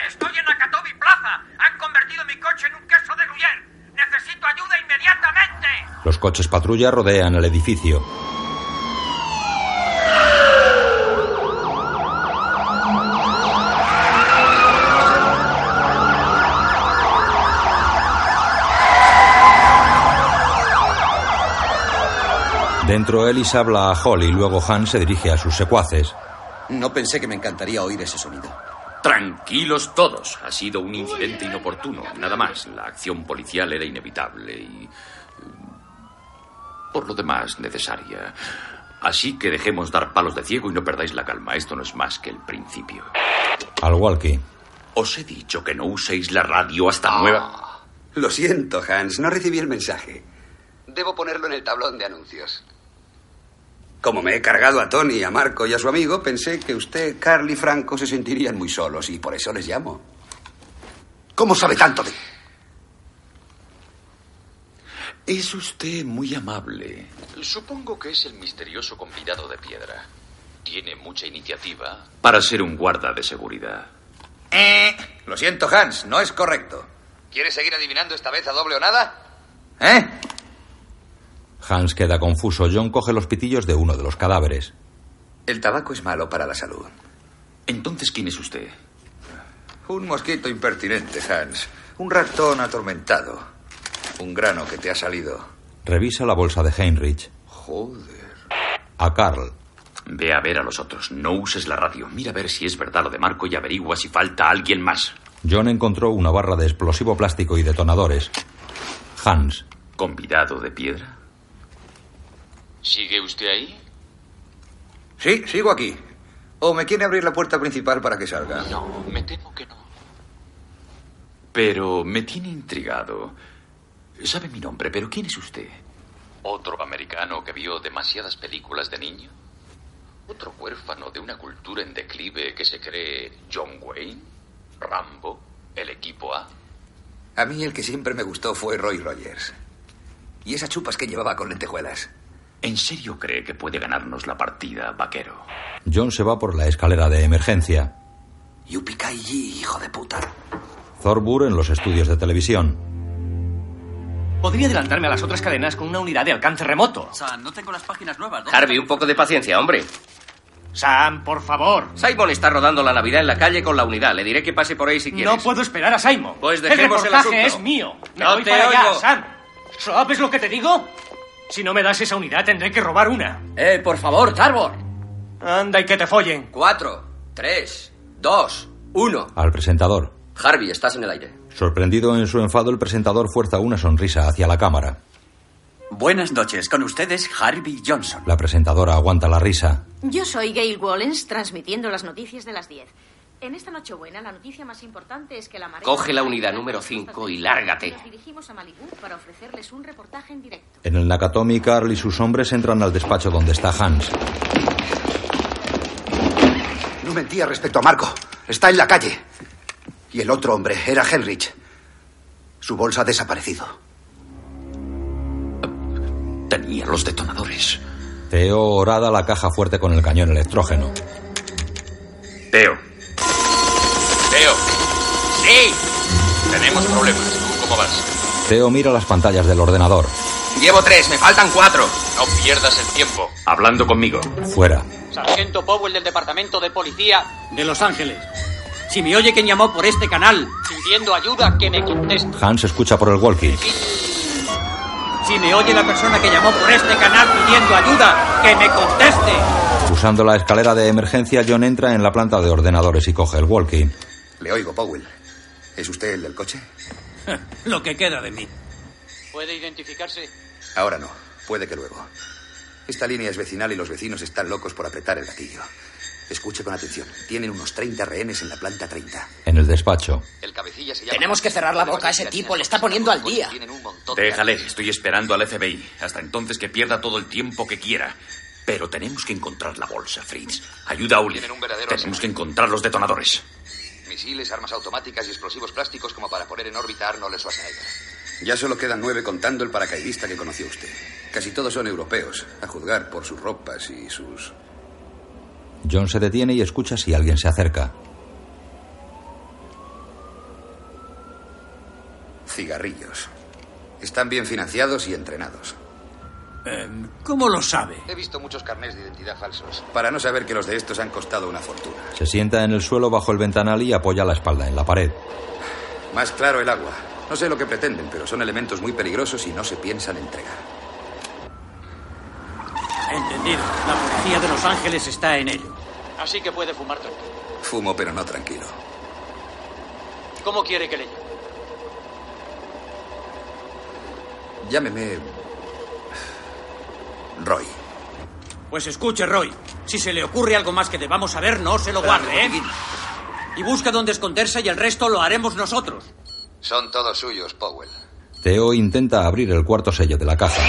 ¡Estoy en Nakatomi Plaza! ¡Han convertido mi coche en un queso de gruyère! ¡Necesito ayuda inmediatamente! Los coches patrulla rodean el edificio. Dentro, Ellis habla a Holly, luego Han se dirige a sus secuaces. No pensé que me encantaría oír ese sonido. Tranquilos todos. Ha sido un incidente inoportuno, nada más. La acción policial era inevitable y... Por lo demás, necesaria. Así que dejemos dar palos de ciego y no perdáis la calma. Esto no es más que el principio. Al walkie. Os he dicho que no uséis la radio hasta nueva... Lo siento, Hans, no recibí el mensaje. Debo ponerlo en el tablón de anuncios. Como me he cargado a Tony, a Marco y a su amigo, pensé que usted, Carl y Franco se sentirían muy solos y por eso les llamo. ¿Cómo sabe tanto de...? Es usted muy amable. Supongo que es el misterioso convidado de piedra. Tiene mucha iniciativa para ser un guarda de seguridad. Eh, lo siento, Hans, no es correcto. ¿Quieres seguir adivinando esta vez a doble o nada? ¿Eh? Hans queda confuso. John coge los pitillos de uno de los cadáveres. El tabaco es malo para la salud. Entonces, ¿quién es usted? Un mosquito impertinente, Hans. Un ratón atormentado. Un grano que te ha salido. Revisa la bolsa de Heinrich. Joder. A Carl. Ve a ver a los otros. No uses la radio. Mira a ver si es verdad lo de Marco y averigua si falta alguien más. John encontró una barra de explosivo plástico y detonadores. Hans. ¿Convidado de piedra? ¿Sigue usted ahí? Sí, sigo aquí. ¿O me quiere abrir la puerta principal para que salga? No, me temo que no. Pero me tiene intrigado. Sabe mi nombre, pero ¿quién es usted? ¿Otro americano que vio demasiadas películas de niño? ¿Otro huérfano de una cultura en declive que se cree John Wayne? ¿Rambo? ¿El equipo A? A mí el que siempre me gustó fue Roy Rogers. Y esas chupas que llevaba con lentejuelas. ¿En serio cree que puede ganarnos la partida, vaquero? John se va por la escalera de emergencia. Yupikai, hijo de puta. Thorbur en los estudios de televisión. Podría adelantarme a las otras cadenas con una unidad de alcance remoto. Sam, no tengo las páginas nuevas. ¿dónde Harvey, un poco de paciencia, hombre. Sam, por favor. Simon está rodando la Navidad en la calle con la unidad. Le diré que pase por ahí si quieres. No puedo esperar a Simon. Pues dejemos el el reportaje asunto. es mío. Me No voy te para allá, oigo. Sam. ¿Sabes lo que te digo? Si no me das esa unidad, tendré que robar una. Eh, por favor, Tarbor. Anda y que te follen. Cuatro, tres, dos, uno. Al presentador. Harvey, estás en el aire. Sorprendido en su enfado, el presentador fuerza una sonrisa hacia la cámara. Buenas noches. Con ustedes, Harvey Johnson. La presentadora aguanta la risa. Yo soy Gail Wallens, transmitiendo las noticias de las 10. En esta Nochebuena, la noticia más importante es que la marea... Coge la unidad número 5 y lárgate. Nos dirigimos a Malibú para ofrecerles un reportaje en directo. En el Nakatomi, Carl y sus hombres entran al despacho donde está Hans. Tú mentías respecto a Marco. Está en la calle. Y el otro hombre era Henrich. Su bolsa ha desaparecido. Tenía los detonadores. Teo orada la caja fuerte con el cañón electrógeno. Teo. Teo. ¡Sí! Tenemos problemas. ¿Tú cómo vas? Teo mira las pantallas del ordenador. Llevo tres, me faltan cuatro. No pierdas el tiempo. Hablando conmigo. Fuera. Sargento Powell del Departamento de Policía de Los Ángeles. Si me oye quien llamó por este canal pidiendo ayuda, que me conteste. Hans escucha por el walkie. Si me oye la persona que llamó por este canal pidiendo ayuda, que me conteste. Usando la escalera de emergencia, John entra en la planta de ordenadores y coge el walkie. Le oigo, Powell. ¿Es usted el del coche? Lo que queda de mí. ¿Puede identificarse? Ahora no. Puede que luego. Esta línea es vecinal y los vecinos están locos por apretar el gatillo. Escuche con atención. Tienen unos 30 rehenes en la planta 30. En el despacho. El cabecilla se llama... Tenemos que cerrar la boca a ese tipo. Le está poniendo al día. Déjale, estoy esperando al FBI. Hasta entonces que pierda todo el tiempo que quiera. Pero tenemos que encontrar la bolsa, Fritz. Ayuda a Uli. Tenemos que encontrar los detonadores. Misiles, armas automáticas y explosivos plásticos como para poner en órbita a Arnold Schwarzenegger. Ya solo quedan nueve contando el paracaidista que conoció usted. Casi todos son europeos, a juzgar por sus ropas y sus... John se detiene y escucha si alguien se acerca. cigarrillos. Están bien financiados y entrenados. Em, ¿Cómo lo sabe? He visto muchos carnés de identidad falsos. Para no saber que los de estos han costado una fortuna. Se sienta en el suelo bajo el ventanal y apoya la espalda en la pared. Más claro el agua. No sé lo que pretenden, pero son elementos muy peligrosos y no se piensan entregar. Entendido. La policía de Los Ángeles está en ello. Así que puede fumar tranquilo. Fumo, pero no tranquilo. ¿Cómo quiere que le llame? Llámeme. Roy. Pues escuche, Roy. Si se le ocurre algo más que debamos saber, no se lo guarde, ¿eh? Y busca dónde esconderse y el resto lo haremos nosotros. Son todos suyos, Powell. Theo intenta abrir el cuarto sello de la caja.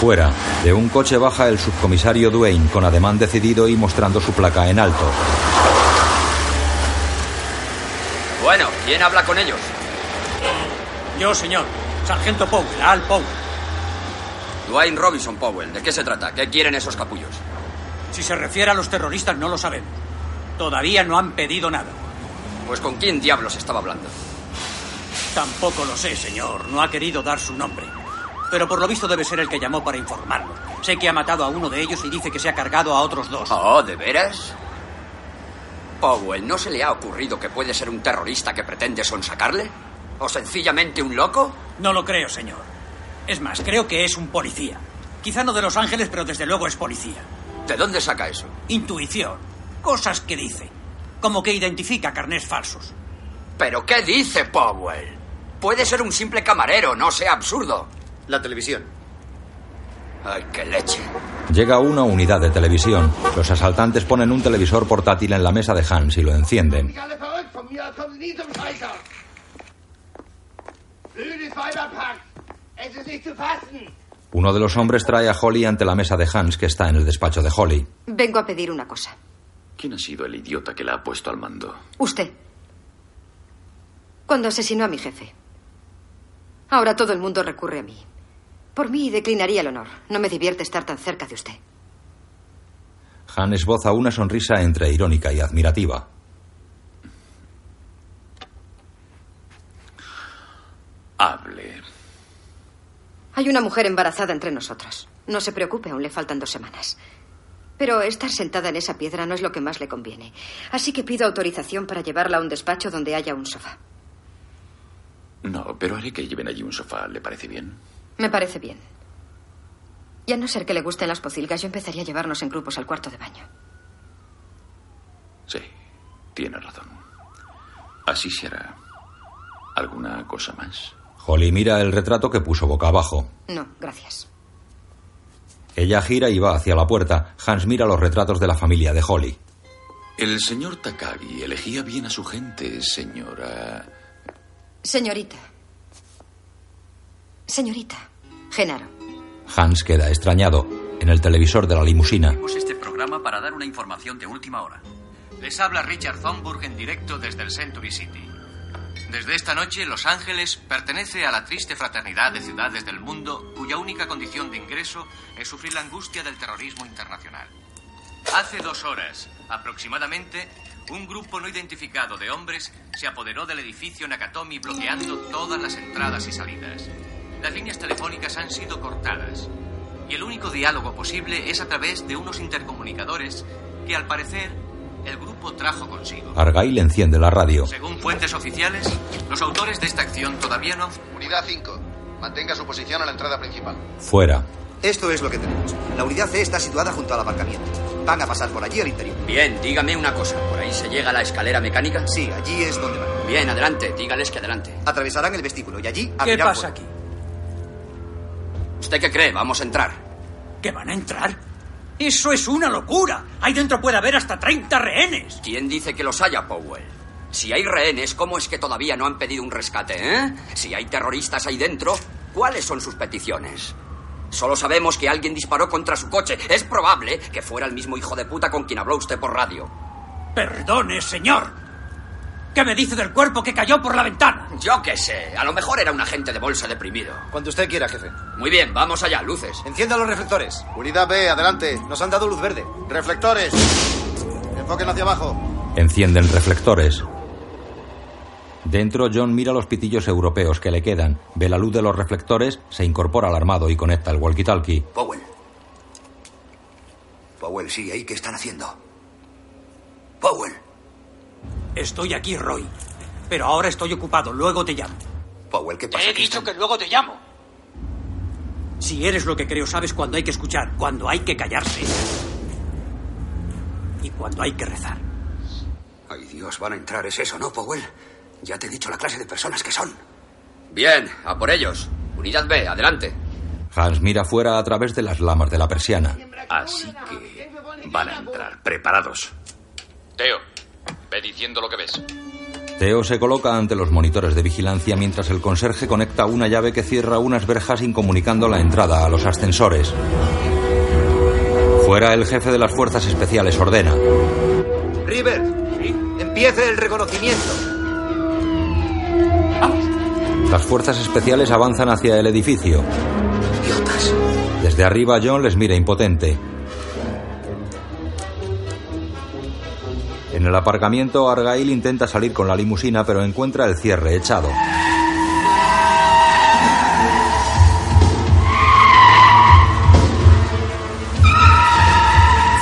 Fuera, de un coche baja el subcomisario Duane con ademán decidido y mostrando su placa en alto. Bueno, ¿quién habla con ellos? Yo, señor. Sargento Powell, Al Powell. Dwayne Robinson Powell. ¿De qué se trata? ¿Qué quieren esos capullos? Si se refiere a los terroristas, no lo sabemos. Todavía no han pedido nada. Pues con quién diablos estaba hablando. Tampoco lo sé, señor. No ha querido dar su nombre. Pero por lo visto debe ser el que llamó para informarnos. Sé que ha matado a uno de ellos y dice que se ha cargado a otros dos. Oh, ¿de veras? Powell, ¿no se le ha ocurrido que puede ser un terrorista que pretende sonsacarle? ¿O sencillamente un loco? No lo creo, señor. Es más, creo que es un policía. Quizá no de Los Ángeles, pero desde luego es policía. ¿De dónde saca eso? Intuición. Cosas que dice. Como que identifica carnés falsos. ¿Pero qué dice Powell? Puede ser un simple camarero, no sea absurdo. La televisión. Ay, qué leche. Llega una unidad de televisión. Los asaltantes ponen un televisor portátil en la mesa de Hans y lo encienden. Uno de los hombres trae a Holly ante la mesa de Hans que está en el despacho de Holly. Vengo a pedir una cosa. ¿Quién ha sido el idiota que la ha puesto al mando? Usted. Cuando asesinó a mi jefe. Ahora todo el mundo recurre a mí. Por mí declinaría el honor. No me divierte estar tan cerca de usted. Han esboza una sonrisa entre irónica y admirativa. Hable. Hay una mujer embarazada entre nosotros. No se preocupe, aún le faltan dos semanas. Pero estar sentada en esa piedra no es lo que más le conviene. Así que pido autorización para llevarla a un despacho donde haya un sofá. No, pero haré que lleven allí un sofá. ¿Le parece bien? Me parece bien. Y a no ser que le gusten las pocilgas, yo empezaría a llevarnos en grupos al cuarto de baño. Sí, tiene razón. Así se hará. ¿Alguna cosa más? Holly mira el retrato que puso boca abajo. No, gracias. Ella gira y va hacia la puerta. Hans mira los retratos de la familia de Holly. El señor Takagi elegía bien a su gente, señora. Señorita. Señorita. Genaro. Hans queda extrañado. En el televisor de la limusina, Tenemos este programa para dar una información de última hora. Les habla Richard Thornburg en directo desde el Century City. Desde esta noche, Los Ángeles pertenece a la triste fraternidad de ciudades del mundo cuya única condición de ingreso es sufrir la angustia del terrorismo internacional. Hace dos horas, aproximadamente, un grupo no identificado de hombres se apoderó del edificio Nakatomi bloqueando todas las entradas y salidas. Las líneas telefónicas han sido cortadas y el único diálogo posible es a través de unos intercomunicadores que al parecer el grupo trajo consigo. Argyle enciende la radio. Según fuentes oficiales, los autores de esta acción todavía no. Unidad 5. Mantenga su posición a la entrada principal. Fuera. Esto es lo que tenemos. La unidad C está situada junto al aparcamiento. Van a pasar por allí al interior. Bien, dígame una cosa. ¿Por ahí se llega a la escalera mecánica? Sí, allí es donde van. Bien, adelante. Dígales que adelante. Atravesarán el vestíbulo y allí ¿Qué pasa fuego. aquí? ¿Usted qué cree? Vamos a entrar. ¿Que van a entrar? ¡Eso es una locura! Ahí dentro puede haber hasta 30 rehenes. ¿Quién dice que los haya, Powell? Si hay rehenes, ¿cómo es que todavía no han pedido un rescate, eh? Si hay terroristas ahí dentro, ¿cuáles son sus peticiones? Solo sabemos que alguien disparó contra su coche. Es probable que fuera el mismo hijo de puta con quien habló usted por radio. Perdone, señor. ¿Qué me dice del cuerpo que cayó por la ventana? Yo qué sé. A lo mejor era un agente de bolsa deprimido. Cuando usted quiera, jefe. Muy bien, vamos allá, luces. Encienda los reflectores. Unidad B, adelante. Nos han dado luz verde. Reflectores. Enfoquen hacia abajo. Encienden reflectores. Dentro, John mira los pitillos europeos que le quedan, ve la luz de los reflectores, se incorpora al armado y conecta el walkie-talkie. Powell. Powell, sí, ahí, ¿qué están haciendo? Powell. Estoy aquí, Roy. Pero ahora estoy ocupado. Luego te llamo. Powell, ¿qué pasa? Te he dicho que luego te llamo. Si eres lo que creo, sabes cuándo hay que escuchar, cuándo hay que callarse. Y cuándo hay que rezar. Ay, Dios, van a entrar, es eso, ¿no, Powell? Ya te he dicho la clase de personas que son. Bien, a por ellos. Unidad B, adelante. Hans mira fuera a través de las lamas de la persiana. Así que van a entrar preparados. Teo, ve diciendo lo que ves. Theo se coloca ante los monitores de vigilancia mientras el conserje conecta una llave que cierra unas verjas incomunicando la entrada a los ascensores. Fuera, el jefe de las fuerzas especiales ordena. River, empiece el reconocimiento. Las fuerzas especiales avanzan hacia el edificio. Desde arriba, John les mira impotente. En el aparcamiento, Argyle intenta salir con la limusina, pero encuentra el cierre echado.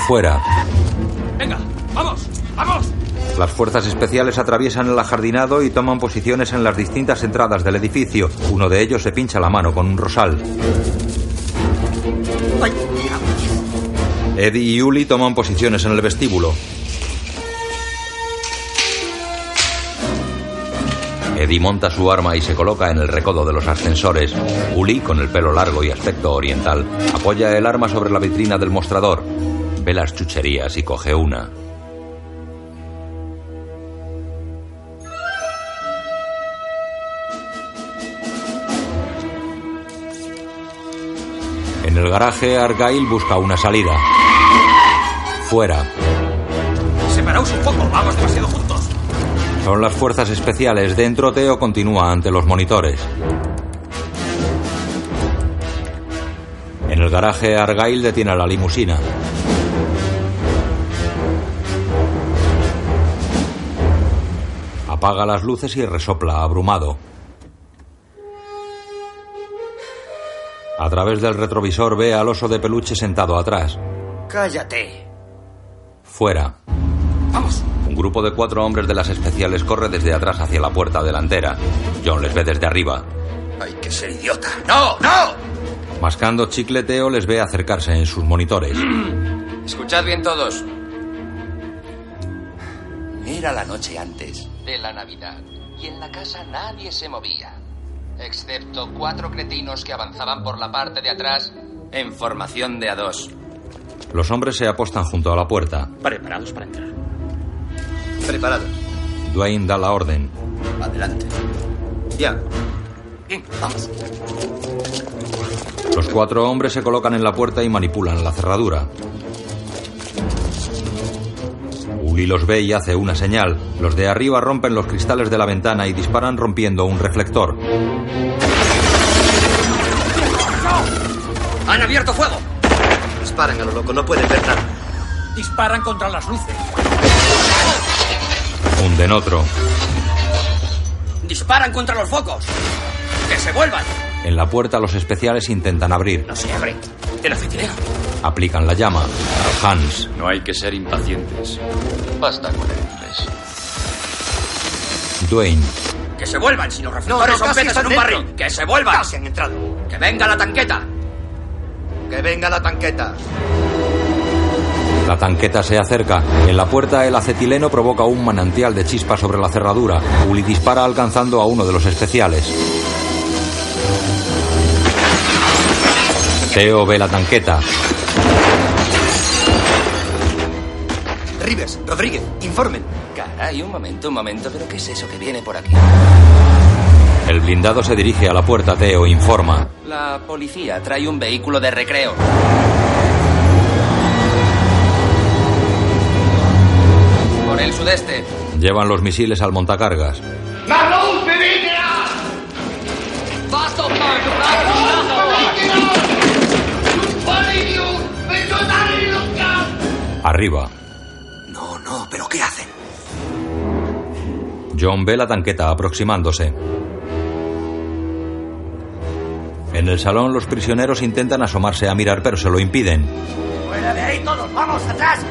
Fuera. Venga, vamos, vamos. Las fuerzas especiales atraviesan el ajardinado y toman posiciones en las distintas entradas del edificio. Uno de ellos se pincha la mano con un rosal. Eddie y Uli toman posiciones en el vestíbulo. Eddie monta su arma y se coloca en el recodo de los ascensores. Uli, con el pelo largo y aspecto oriental, apoya el arma sobre la vitrina del mostrador. Ve las chucherías y coge una. En el garaje, Argyle busca una salida. Fuera. Separaos un poco, vamos demasiado juntos. Son las fuerzas especiales. Dentro, Teo continúa ante los monitores. En el garaje, Argyle detiene a la limusina. Apaga las luces y resopla abrumado. A través del retrovisor ve al oso de peluche sentado atrás. Cállate. Fuera. Vamos. Un grupo de cuatro hombres de las especiales corre desde atrás hacia la puerta delantera. John les ve desde arriba. Hay que ser idiota. ¡No, no! Mascando chicleteo les ve acercarse en sus monitores. Escuchad bien todos. Era la noche antes de la Navidad y en la casa nadie se movía, excepto cuatro cretinos que avanzaban por la parte de atrás En formación de a dos. Los hombres se apostan junto a la puerta. Preparados para entrar. Preparados. Dwayne da la orden. Adelante. Ya. Bien, vamos. Los cuatro hombres se colocan en la puerta y manipulan la cerradura. Uli los ve y hace una señal. Los de arriba rompen los cristales de la ventana y disparan rompiendo un reflector. ¡Han abierto fuego! Disparan a lo loco, no pueden ver nada. Disparan contra las luces. Hunden otro. ¡Disparan contra los focos! ¡Que se vuelvan! En la puerta los especiales intentan abrir. No se abre. El oficinero. Aplican la llama. Hans. No hay que ser impacientes. Basta con el inglés. Dwayne. ¡Que se vuelvan! Si los reflectores son casi peces en un barril. ¡Que se vuelvan! Casi han entrado. ¡Que venga la tanqueta! Que venga la tanqueta. La tanqueta se acerca. En la puerta el acetileno provoca un manantial de chispas sobre la cerradura. Uli dispara alcanzando a uno de los especiales. Theo ve la tanqueta. Rivers, Rodríguez, informen. Caray, un momento, un momento, pero ¿qué es eso que viene por aquí? El blindado se dirige a la puerta. Theo informa. La policía trae un vehículo de recreo. Por el sudeste. Llevan los misiles al montacargas. Arriba. No, no, pero ¿qué hacen? John ve la tanqueta aproximándose. En el salón los prisioneros intentan asomarse a mirar pero se lo impiden. ¡Fuera de ahí todos! ¡Vamos, atrás!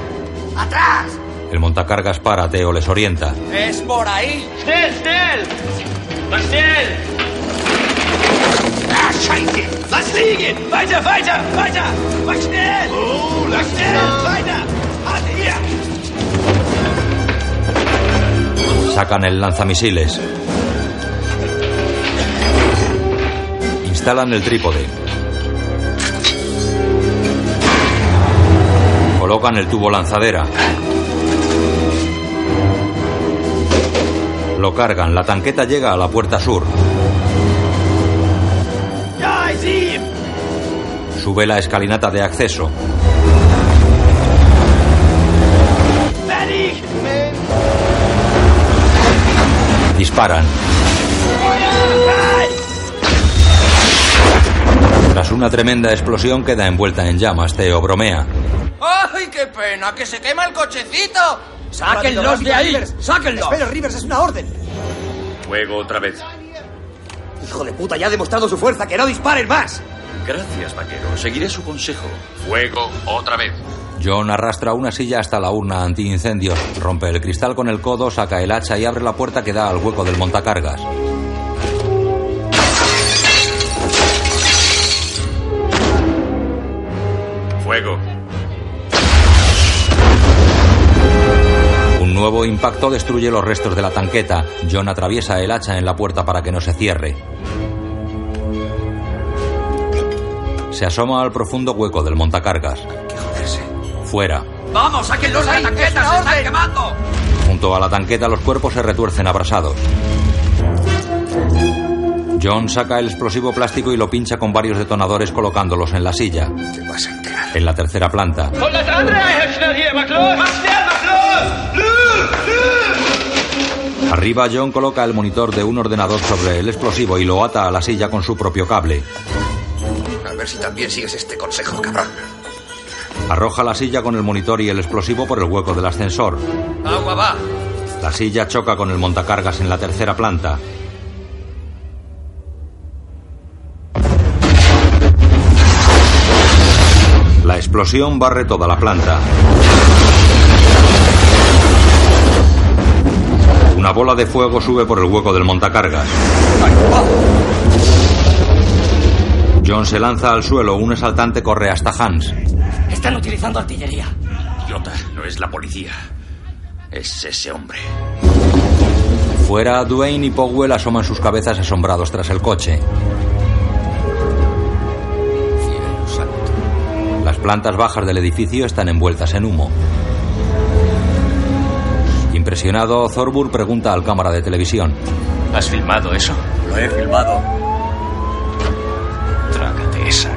¡Atrás! El montacargas para, Theo les orienta. ¡Es por ahí! ¡Schnell, schnell! ¡Más schnell! ¡Ah, scheiße! ¡Lass liegen! ¡Weiter, weiter, weiter! ¡Más schnell! ¡Oh, lass schnell! ¡Weiter! Sacan el lanzamisiles. Instalan el trípode. Colocan el tubo lanzadera. Lo cargan. La tanqueta llega a la puerta sur. Sube la escalinata de acceso. Disparan. Tras una tremenda explosión queda envuelta en llamas. Theo bromea. ¡Ay, qué pena! ¡Que se quema el cochecito! ¡Sáquenlos de ahí! ¡Sáquenlos! Espera, Rivers, es una orden. Fuego otra vez. Hijo de puta, ya ha demostrado su fuerza. ¡Que no disparen más! Gracias, vaquero. Seguiré su consejo. Fuego otra vez. John arrastra una silla hasta la urna antiincendios, rompe el cristal con el codo, saca el hacha y abre la puerta que da al hueco del montacargas. Fuego. Nuevo impacto destruye los restos de la tanqueta. John atraviesa el hacha en la puerta para que no se cierre. Se asoma al profundo hueco del montacargas. Fuera. ¡Vamos, sáquenlos de la tanqueta! ¡Se están quemando! Junto a la tanqueta los cuerpos se retuercen abrasados. John saca el explosivo plástico y lo pincha con varios detonadores colocándolos en la silla. Te vas a enterar. En la tercera planta. Und das Arriba John coloca el monitor de un ordenador sobre el explosivo y lo ata a la silla con su propio cable. A ver si también sigues este consejo, cabrón. Arroja la silla con el monitor y el explosivo por el hueco del ascensor. ¡Agua va! La silla choca con el montacargas en la tercera planta. La explosión barre toda la planta. Una bola de fuego sube por el hueco del montacargas. John se lanza al suelo, un asaltante corre hasta Hans. Están utilizando artillería. Idiota, no es la policía. Es ese hombre. Fuera, Dwayne y Powell asoman sus cabezas asombrados tras el coche. Las plantas bajas del edificio están envueltas en humo. Impresionado, Thorburg pregunta al cámara de televisión. ¿Has filmado eso? Lo he filmado. Trágate eso.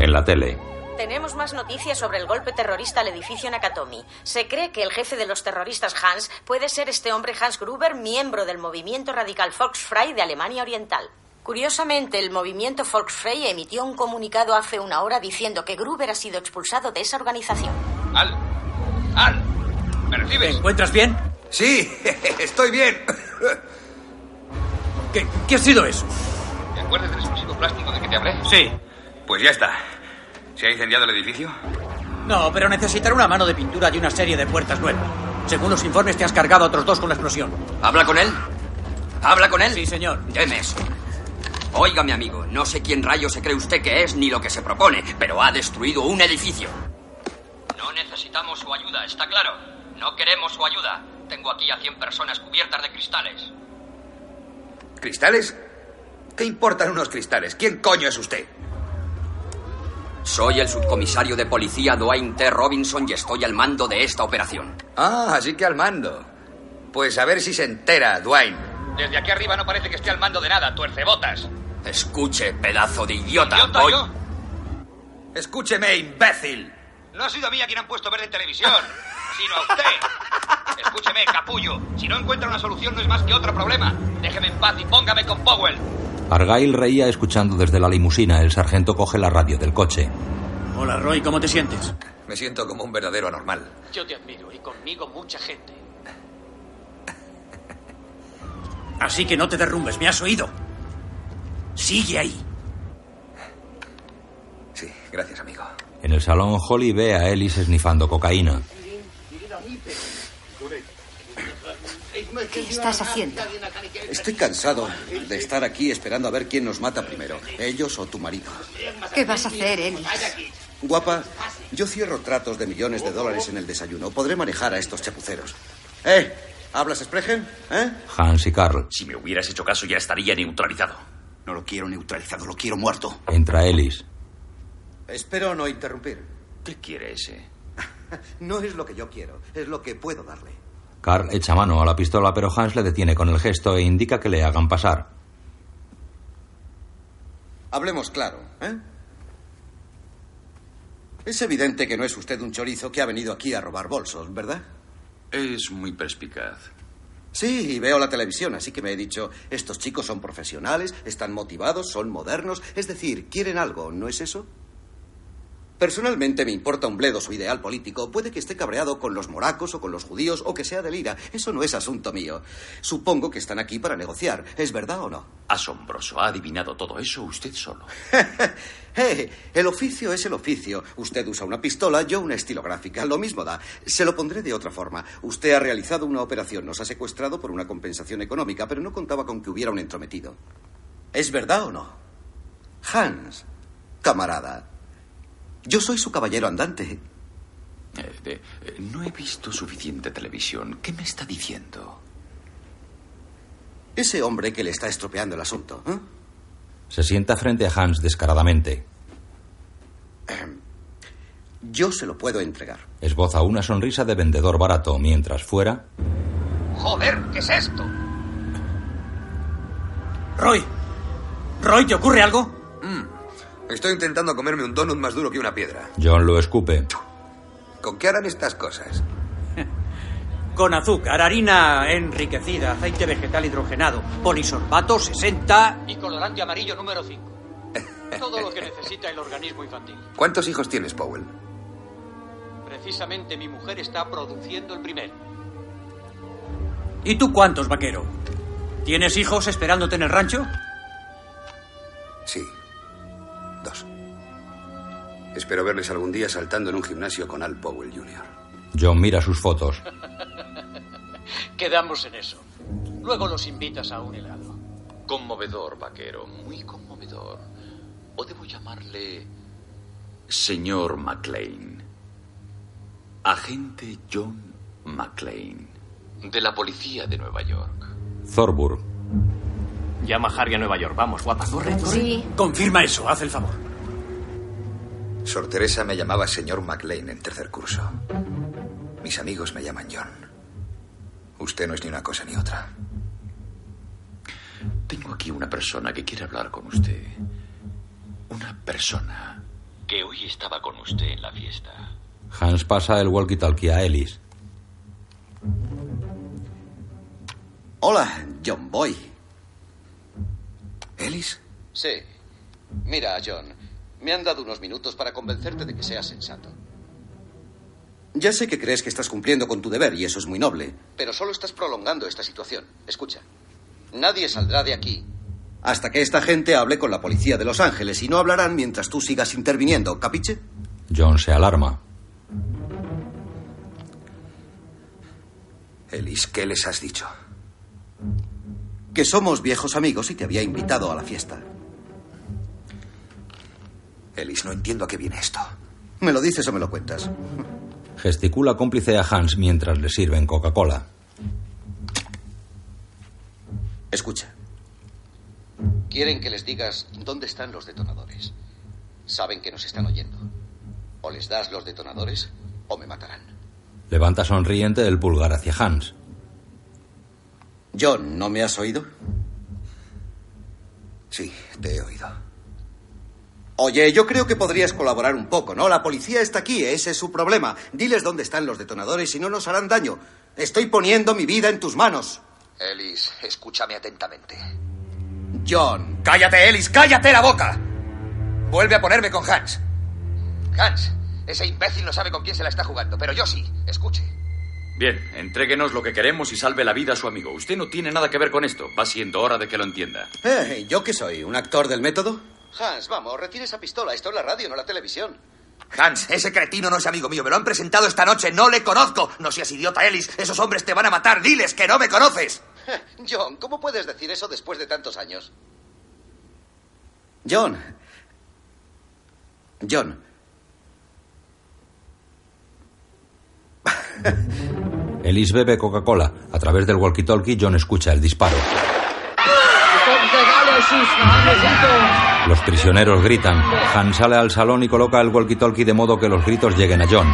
En la tele. Tenemos más noticias sobre el golpe terrorista al edificio Nakatomi. Se cree que el jefe de los terroristas Hans puede ser este hombre Hans Gruber, miembro del movimiento radical Volksfrei de Alemania Oriental. Curiosamente, el movimiento Volksfrei emitió un comunicado hace una hora diciendo que Gruber ha sido expulsado de esa organización. Al. Al. ¿Me recibes? ¿Te encuentras bien? Sí, estoy bien. ¿Qué, ¿Qué ha sido eso? ¿Te acuerdas del explosivo plástico de que te hablé? Sí. Pues ya está. ¿Se ha incendiado el edificio? No, pero necesitará una mano de pintura y una serie de puertas nuevas. Según los informes, te has cargado a otros dos con la explosión. ¿Habla con él? ¿Habla con él? Sí, señor. Deme eso. Oiga, mi amigo, no sé quién rayo se cree usted que es ni lo que se propone, pero ha destruido un edificio. No necesitamos su ayuda, ¿está claro? No queremos su ayuda. Tengo aquí a 100 personas cubiertas de cristales. ¿Cristales? ¿Qué importan unos cristales? ¿Quién coño es usted? Soy el subcomisario de policía Dwayne T. Robinson y estoy al mando de esta operación. Ah, así que al mando. Pues a ver si se entera, Dwayne. Desde aquí arriba no parece que esté al mando de nada, tuercebotas. Escuche, pedazo de idiota. ¿Idiota Voy- yo? Escúcheme, imbécil. No ha sido a mí a quien han puesto verde en televisión, sino a usted. Escúcheme, capullo. Si no encuentra una solución no es más que otro problema. Déjeme en paz y póngame con Powell. Argyle reía escuchando desde la limusina. El sargento coge la radio del coche. Hola, Roy, ¿cómo te sientes? Me siento como un verdadero anormal. Yo te admiro y conmigo mucha gente. Así que no te derrumbes, ¿me has oído? Sigue ahí. Sí, gracias, amigo. En el salón, Holly ve a Ellis esnifando cocaína. ¿Qué estás haciendo? Estoy cansado de estar aquí esperando a ver quién nos mata primero, ellos o tu marido. ¿Qué vas a hacer, Ellis? Guapa, yo cierro tratos de millones de dólares en el desayuno. Podré manejar a estos chapuceros. ¿Eh? ¿Hablas Sprechen? ¿Eh? Hans y Carl. Si me hubieras hecho caso ya estaría neutralizado. No lo quiero neutralizado, lo quiero muerto. Entra Ellis. Espero no interrumpir. ¿Qué quiere ese? No es lo que yo quiero, es lo que puedo darle. Carl echa mano a la pistola, pero Hans le detiene con el gesto e indica que le hagan pasar. Hablemos claro, ¿eh? Es evidente que no es usted un chorizo que ha venido aquí a robar bolsos, ¿verdad? Es muy perspicaz. Sí, y veo la televisión, así que me he dicho, estos chicos son profesionales, están motivados, son modernos, es decir, quieren algo, ¿no es eso? Personalmente me importa un bledo su ideal político. Puede que esté cabreado con los moracos o con los judíos o que sea de lira. Eso no es asunto mío. Supongo que están aquí para negociar. ¿Es verdad o no? Asombroso. Ha adivinado todo eso usted solo. Eh, el oficio es el oficio. Usted usa una pistola, yo una estilográfica. Lo mismo da. Se lo pondré de otra forma. Usted ha realizado una operación, nos ha secuestrado por una compensación económica, pero no contaba con que hubiera un entrometido. ¿Es verdad o no? Hans, camarada, yo soy su caballero andante. Eh, eh, no he visto suficiente televisión. ¿Qué me está diciendo? Ese hombre que le está estropeando el asunto. ¿eh? Se sienta frente a Hans descaradamente. Yo se lo puedo entregar. Esboza una sonrisa de vendedor barato, mientras fuera. Joder, ¿qué es esto? Roy. Roy, ¿te ocurre algo? Estoy intentando comerme un donut más duro que una piedra. John lo escupe. ¿Con qué harán estas cosas? Con azúcar, harina enriquecida, aceite vegetal hidrogenado, polisorbato 60 Y colorante amarillo número 5. Todo lo que necesita el organismo infantil. ¿Cuántos hijos tienes, Powell? Precisamente mi mujer está produciendo el primero. ¿Y tú cuántos, vaquero? ¿Tienes hijos esperándote en el rancho? Sí. Dos. Espero verles algún día saltando en un gimnasio con Al Powell Jr. John mira sus fotos. Quedamos en eso. Luego los invitas a un helado. Conmovedor, vaquero. Muy conmovedor. O debo llamarle. Señor McLean. Agente John McLean. De la policía de Nueva York. Thorburg. Llama a Harry a Nueva York. Vamos, guapa, corre, corre. Sí. Confirma eso, haz el favor. Sor Teresa me llamaba señor McLean en tercer curso. Mis amigos me llaman John. Usted no es ni una cosa ni otra. Tengo aquí una persona que quiere hablar con usted. Una persona que hoy estaba con usted en la fiesta. Hans pasa el walkie-talkie a Ellis. Hola, John Boy. ¿Ellis? Sí. Mira, John, me han dado unos minutos para convencerte de que seas sensato. Ya sé que crees que estás cumpliendo con tu deber y eso es muy noble, pero solo estás prolongando esta situación. Escucha, nadie saldrá de aquí hasta que esta gente hable con la policía de Los Ángeles y no hablarán mientras tú sigas interviniendo, ¿capiche? John se alarma. Ellis, ¿qué les has dicho? Que somos viejos amigos y te había invitado a la fiesta. Ellis, no entiendo a qué viene esto. ¿Me lo dices o me lo cuentas? Gesticula cómplice a Hans mientras le sirven Coca-Cola. Escucha. Quieren que les digas dónde están los detonadores. Saben que nos están oyendo. O les das los detonadores o me matarán. Levanta sonriente el pulgar hacia Hans. John, ¿no me has oído? Sí, te he oído. Oye, yo creo que podrías colaborar un poco, ¿no? La policía está aquí, ese es su problema. Diles dónde están los detonadores y no nos harán daño. Estoy poniendo mi vida en tus manos. Ellis, escúchame atentamente. John. Cállate, Ellis, cállate la boca. Vuelve a ponerme con Hans. Hans, ese imbécil no sabe con quién se la está jugando, pero yo sí. Escuche. Bien, entréguenos lo que queremos y salve la vida a su amigo. Usted no tiene nada que ver con esto. Va siendo hora de que lo entienda. Eh, ¿Yo qué soy? ¿Un actor del método? Hans, vamos, retire esa pistola. Esto es la radio, no la televisión. Hans, ese cretino no es amigo mío. Me lo han presentado esta noche. No le conozco. No seas idiota, Ellis. Esos hombres te van a matar. Diles que no me conoces. John, ¿cómo puedes decir eso después de tantos años? John. John. Ellis bebe Coca-Cola. A través del walkie-talkie, John escucha el disparo. Los prisioneros gritan. Han sale al salón y coloca el walkie-talkie de modo que los gritos lleguen a John.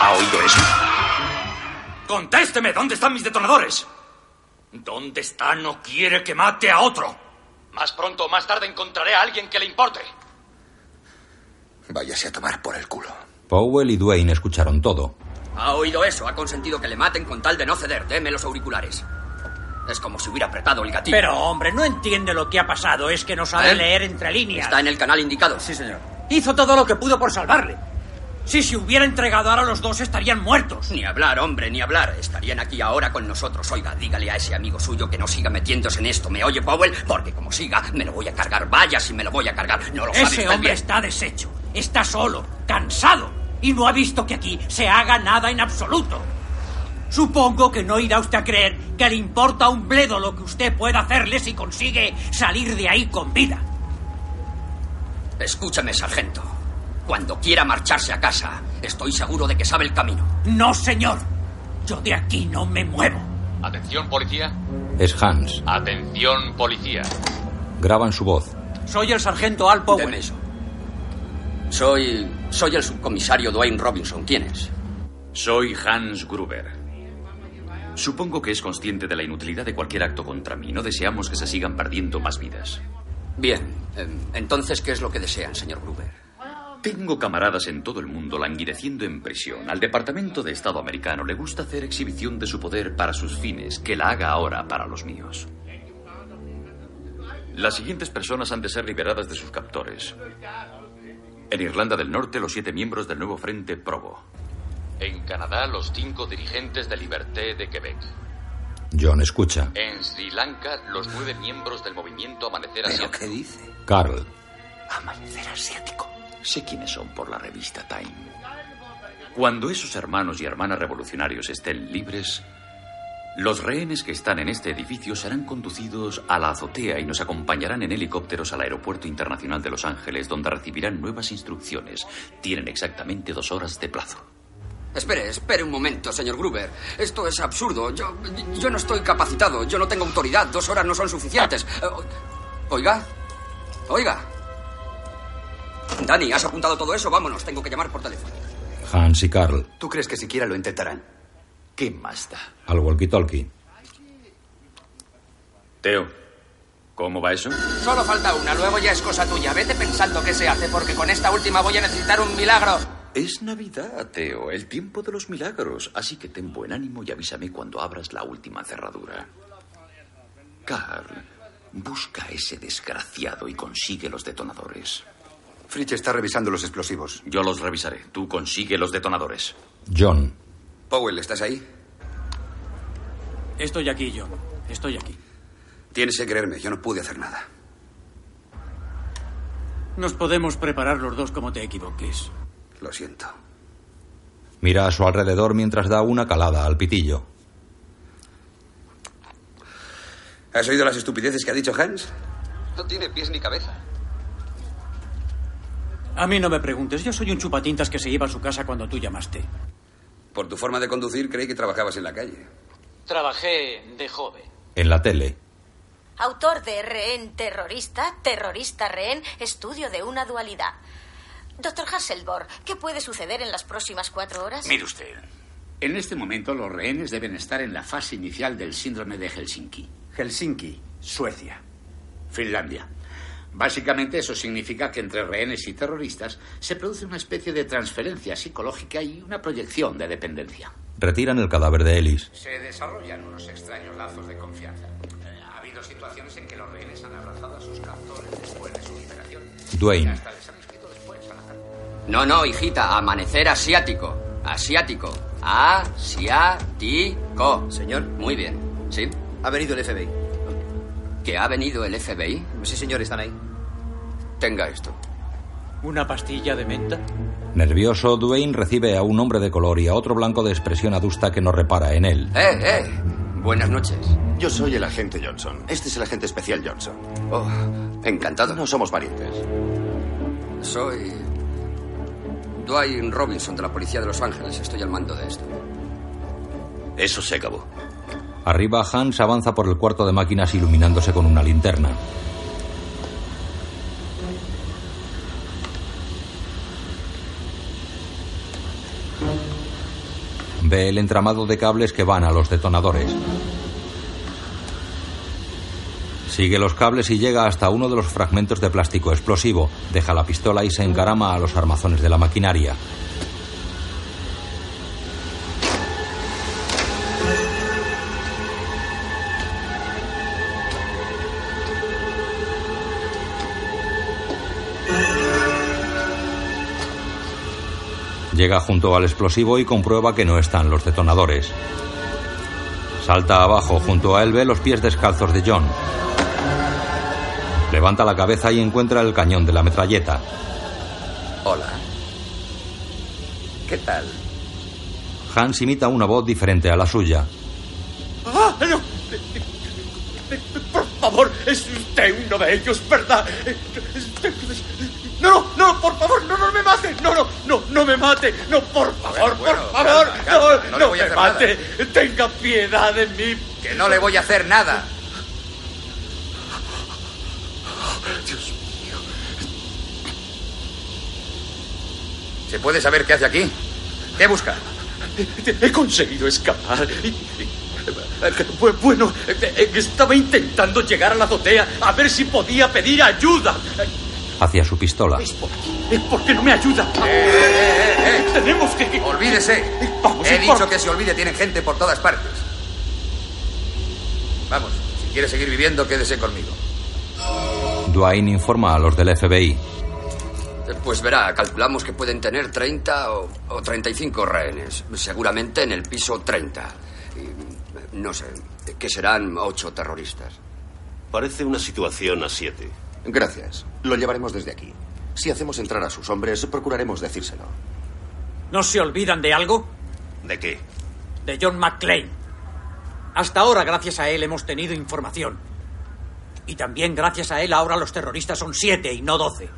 ¿Ha oído eso? ¡Contésteme! ¿Dónde están mis detonadores? ¿Dónde está? No quiere que mate a otro. Más pronto o más tarde encontraré a alguien que le importe. Váyase a tomar por el culo. Powell y Dwayne escucharon todo. Ha oído eso, ha consentido que le maten con tal de no ceder. Deme los auriculares. Es como si hubiera apretado el gatillo. Pero, hombre, no entiende lo que ha pasado. Es que no sabe ¿Eh? leer entre líneas. Está en el canal indicado. Sí, señor. Hizo todo lo que pudo por salvarle. Si se hubiera entregado ahora los dos estarían muertos. Ni hablar, hombre, ni hablar. Estarían aquí ahora con nosotros. Oiga, dígale a ese amigo suyo que no siga metiéndose en esto. ¿Me oye, Powell? Porque como siga, me lo voy a cargar. Vaya si me lo voy a cargar. No lo sabe Ese usted hombre bien. está deshecho. Está solo, cansado. Y no ha visto que aquí se haga nada en absoluto. Supongo que no irá usted a creer que le importa un bledo lo que usted pueda hacerle si consigue salir de ahí con vida. Escúchame, sargento. Cuando quiera marcharse a casa, estoy seguro de que sabe el camino. No, señor. Yo de aquí no me muevo. Atención, policía. Es Hans. Atención, policía. Graban su voz. Soy el sargento Al Powell. Deme eso. Soy. Soy el subcomisario Dwayne Robinson. ¿Quién es? Soy Hans Gruber. Supongo que es consciente de la inutilidad de cualquier acto contra mí. No deseamos que se sigan perdiendo más vidas. Bien. em, Entonces, ¿qué es lo que desean, señor Gruber? Tengo camaradas en todo el mundo languideciendo en prisión. Al Departamento de Estado americano le gusta hacer exhibición de su poder para sus fines, que la haga ahora para los míos. Las siguientes personas han de ser liberadas de sus captores. En Irlanda del Norte, los siete miembros del nuevo Frente Provo. En Canadá, los cinco dirigentes de Liberté de Quebec. John escucha. En Sri Lanka, los nueve miembros del movimiento Amanecer Asiático. ¿Qué dice? Carl. Amanecer Asiático. Sé quiénes son por la revista Time. Cuando esos hermanos y hermanas revolucionarios estén libres, los rehenes que están en este edificio serán conducidos a la azotea y nos acompañarán en helicópteros al Aeropuerto Internacional de Los Ángeles, donde recibirán nuevas instrucciones. Tienen exactamente dos horas de plazo. Espere, espere un momento, señor Gruber. Esto es absurdo. Yo, yo no estoy capacitado. Yo no tengo autoridad. Dos horas no son suficientes. Eh, Oiga. Oiga. Dani, ¿has apuntado todo eso? Vámonos. Tengo que llamar por teléfono. Hans y Carl. ¿Tú crees que siquiera lo intentarán? ¿Qué más da? Al walkie-talkie. Teo, ¿Cómo va eso? Solo falta una, luego ya es cosa tuya. Vete pensando qué se hace, porque con esta última voy a necesitar un milagro. Es Navidad, Teo, el tiempo de los milagros. Así que ten buen ánimo y avísame cuando abras la última cerradura. Carl, busca a ese desgraciado y consigue los detonadores. Fritz está revisando los explosivos. Yo los revisaré. Tú consigue los detonadores. John. Powell, ¿estás ahí? Estoy aquí, John. Estoy aquí. Tienes que creerme, yo no pude hacer nada. Nos podemos preparar los dos como te equivoques. Lo siento. Mira a su alrededor mientras da una calada al pitillo. ¿Has oído las estupideces que ha dicho Hans? No tiene pies ni cabeza. A mí no me preguntes. Yo soy un chupatintas que se iba a su casa cuando tú llamaste. Por tu forma de conducir, creí que trabajabas en la calle. Trabajé de joven. En la tele. Autor de Rehén Terrorista, Terrorista Rehén, estudio de una dualidad. Doctor Hasselborg, ¿qué puede suceder en las próximas cuatro horas? Mire usted. En este momento los rehenes deben estar en la fase inicial del síndrome de Helsinki. Helsinki, Suecia. Finlandia. Básicamente eso significa que entre rehenes y terroristas se produce una especie de transferencia psicológica y una proyección de dependencia. Retiran el cadáver de Ellis. Se desarrollan unos extraños lazos de confianza. Eh, Ha habido situaciones en que los rehenes han abrazado a sus captores después de su liberación. Dwayne. Hasta les han escrito después a la. No, no, hijita, amanecer asiático. Asiático. Asiático. Señor. Muy bien. ¿Sí? Ha venido el FBI. ¿Que ha venido el FBI? Sí, señor, están ahí. Tenga esto. ¿Una pastilla de menta? Nervioso, Dwayne recibe a un hombre de color y a otro blanco de expresión adusta que no repara en él. ¡Eh, eh! Buenas noches. Yo soy el agente Johnson. Este es el agente especial Johnson. Oh, encantado. No somos parientes. Soy. Dwayne Robinson de la Policía de Los Ángeles. Estoy al mando de esto. Eso se acabó. Arriba, Hans avanza por el cuarto de máquinas iluminándose con una linterna. Ve el entramado de cables que van a los detonadores. Sigue los cables y llega hasta uno de los fragmentos de plástico explosivo. Deja la pistola y se encarama a los armazones de la maquinaria. Llega junto al explosivo y comprueba que no están los detonadores. Salta abajo, junto a él ve los pies descalzos de John. Levanta la cabeza y encuentra el cañón de la metralleta. Hola. ¿Qué tal? Hans imita una voz diferente a la suya. ¡Ah, no! Por favor, es usted uno de ellos, ¿verdad? No, no, no, por favor, no, no me mate. No, me mate. No, por favor, bueno, por favor. calma, calma, no, no le no voy a me hacer mate. Tenga piedad de mí. Que no le voy a hacer nada. Dios mío. ¿Se puede saber qué hace aquí? ¿Qué busca? He conseguido escapar. Bueno, eh, estaba intentando llegar a la azotea a ver si podía pedir ayuda. Hacia su pistola. Eh, ¿Por qué no me ayuda? Tenemos que... Olvídese. Vamos, He por- dicho que se olvide, tienen gente por todas partes. Vamos, si quiere seguir viviendo, quédese conmigo. Dwayne informa a los del FBI. Eh, Pues verá, calculamos que pueden tener 30 o, o 35 rehenes. Seguramente en el piso 30. Y, eh, no sé, que serán ocho terroristas. Parece una situación a siete. Gracias. Lo llevaremos desde aquí. Si hacemos entrar a sus hombres, procuraremos decírselo. ¿No se olvidan de algo? ¿De qué? De John McClane. Hasta ahora, gracias a él, hemos tenido información. Y también gracias a él, ahora los terroristas son siete y no doce.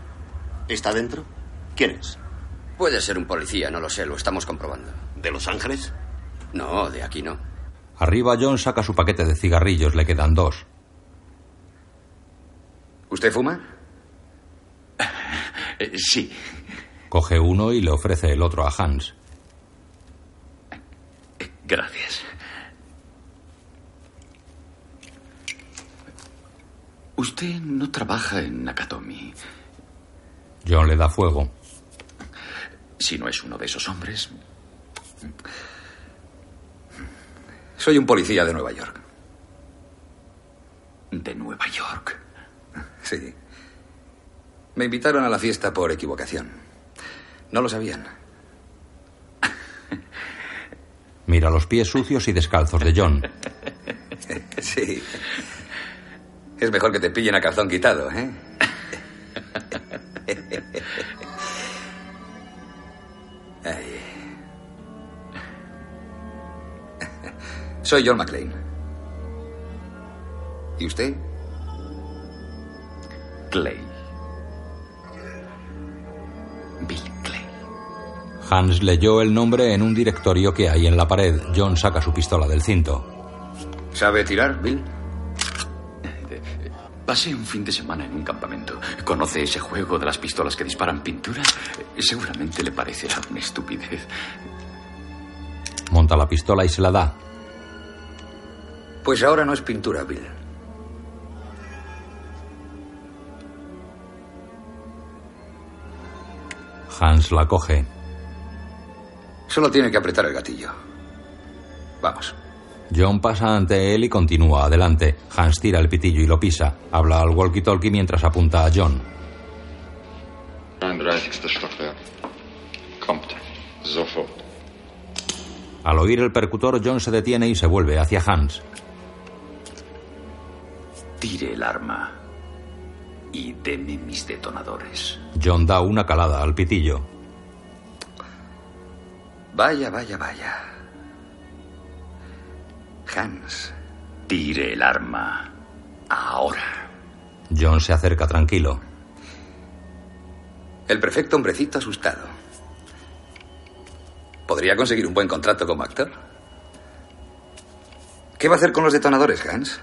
¿Está dentro? ¿Quién es? Puede ser un policía, no lo sé, lo estamos comprobando. ¿De Los Ángeles? No, de aquí no. Arriba, John saca su paquete de cigarrillos. Le quedan dos. ¿Usted fuma? Eh, sí. Coge uno y le ofrece el otro a Hans. Gracias. Usted no trabaja en Nakatomi. John le da fuego. Si no es uno de esos hombres. Soy un policía de Nueva York. ¿De Nueva York? Sí. Me invitaron a la fiesta por equivocación. No lo sabían. Mira los pies sucios y descalzos de John. Sí. Es mejor que te pillen a calzón quitado, ¿eh? Ay. Soy John McClane. ¿Y usted? Clay. Bill Clay. Hans leyó el nombre en un directorio que hay en la pared. John saca su pistola del cinto. ¿Sabe tirar, Bill? Pasé un fin de semana en un campamento. ¿Conoce ese juego de las pistolas que disparan pintura? Seguramente le parecerá una estupidez. Monta la pistola y se la da. Pues ahora no es pintura, Bill. Hans la coge. Solo tiene que apretar el gatillo. Vamos. John pasa ante él y continúa adelante. Hans tira el pitillo y lo pisa. Habla al walkie-talkie mientras apunta a John. 33. Stockwerk. Kommt. Sofort. Al oír el percutor, John se detiene y se vuelve hacia Hans. Tire el arma y deme mis detonadores. John da una calada al pitillo. Vaya, vaya, vaya. Hans. Tire el arma. Ahora. John se acerca tranquilo. El perfecto hombrecito asustado. ¿Podría conseguir un buen contrato como actor? ¿Qué va a hacer con los detonadores, Hans?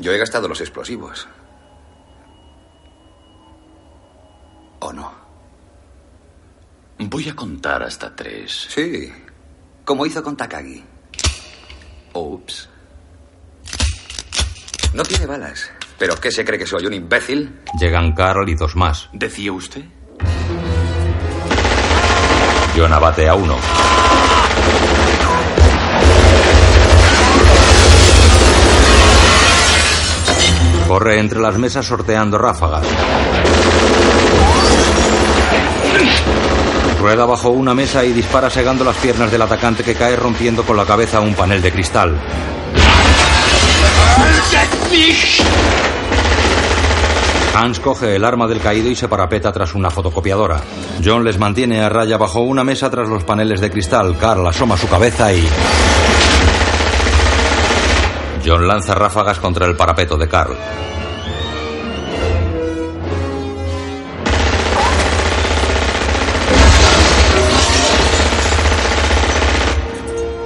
Yo he gastado los explosivos. ¿O no? Voy a contar hasta tres. Sí, como hizo con Takagi. Ups. No tiene balas. ¿Pero qué se cree que soy, un imbécil? Llegan Carol y dos más. ¿Decía usted? John abate a uno. Corre entre las mesas sorteando ráfagas. Rueda bajo una mesa y dispara segando las piernas del atacante que cae rompiendo con la cabeza un panel de cristal. Hans coge el arma del caído y se parapeta tras una fotocopiadora. John les mantiene a raya bajo una mesa tras los paneles de cristal. Carl asoma su cabeza y... John lanza ráfagas contra el parapeto de Carl.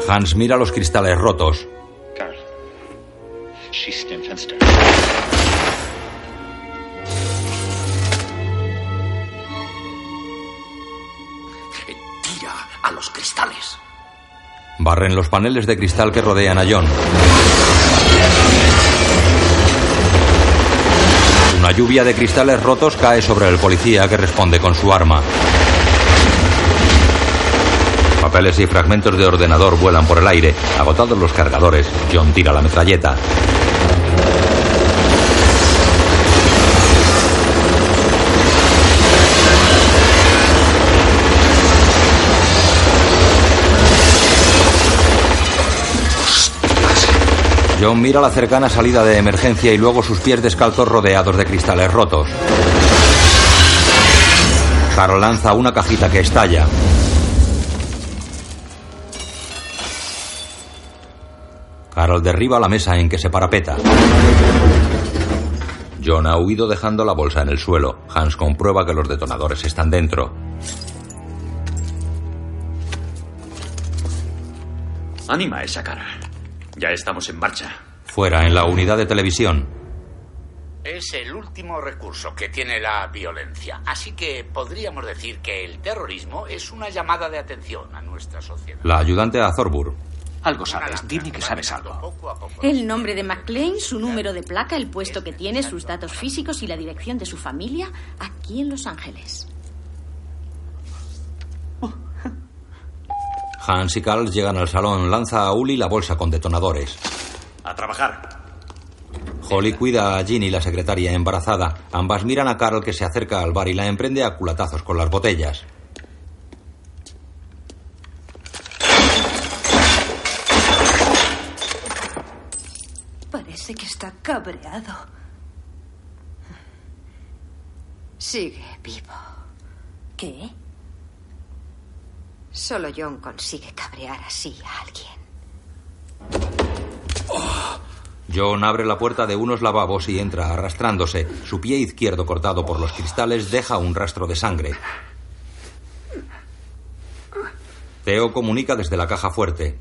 Hans mira los cristales rotos. Fenster. Tira a los cristales. Barren los paneles de cristal que rodean a John. Lluvia de cristales rotos cae sobre el policía que responde con su arma. Papeles y fragmentos de ordenador vuelan por el aire. Agotados los cargadores, John tira la metralleta. John mira la cercana salida de emergencia y luego sus pies descalzos rodeados de cristales rotos. Carol lanza una cajita que estalla. Carol derriba la mesa en que se parapeta. John ha huido dejando la bolsa en el suelo. Hans comprueba que los detonadores están dentro. Anima esa cara. Ya estamos en marcha. Fuera, en la unidad de televisión. Es el último recurso que tiene la violencia. Así que podríamos decir que el terrorismo es una llamada de atención a nuestra sociedad. La ayudante a Thorbur. Algo sabes. Dime que sabes algo. El nombre de McLean, su número de placa, el puesto que tiene, sus datos físicos y la dirección de su familia aquí en Los Ángeles. Hans y Carl llegan al salón. Lanza a Uli la bolsa con detonadores. A trabajar. Holly cuida a Ginny, la secretaria embarazada. Ambas miran a Carl que se acerca al bar y la emprende a culatazos con las botellas. Parece que está cabreado. Sigue vivo. ¿Qué? Solo John consigue cabrear así a alguien. John abre la puerta de unos lavabos y entra arrastrándose. Su pie izquierdo cortado por los cristales deja un rastro de sangre. Theo comunica desde la caja fuerte.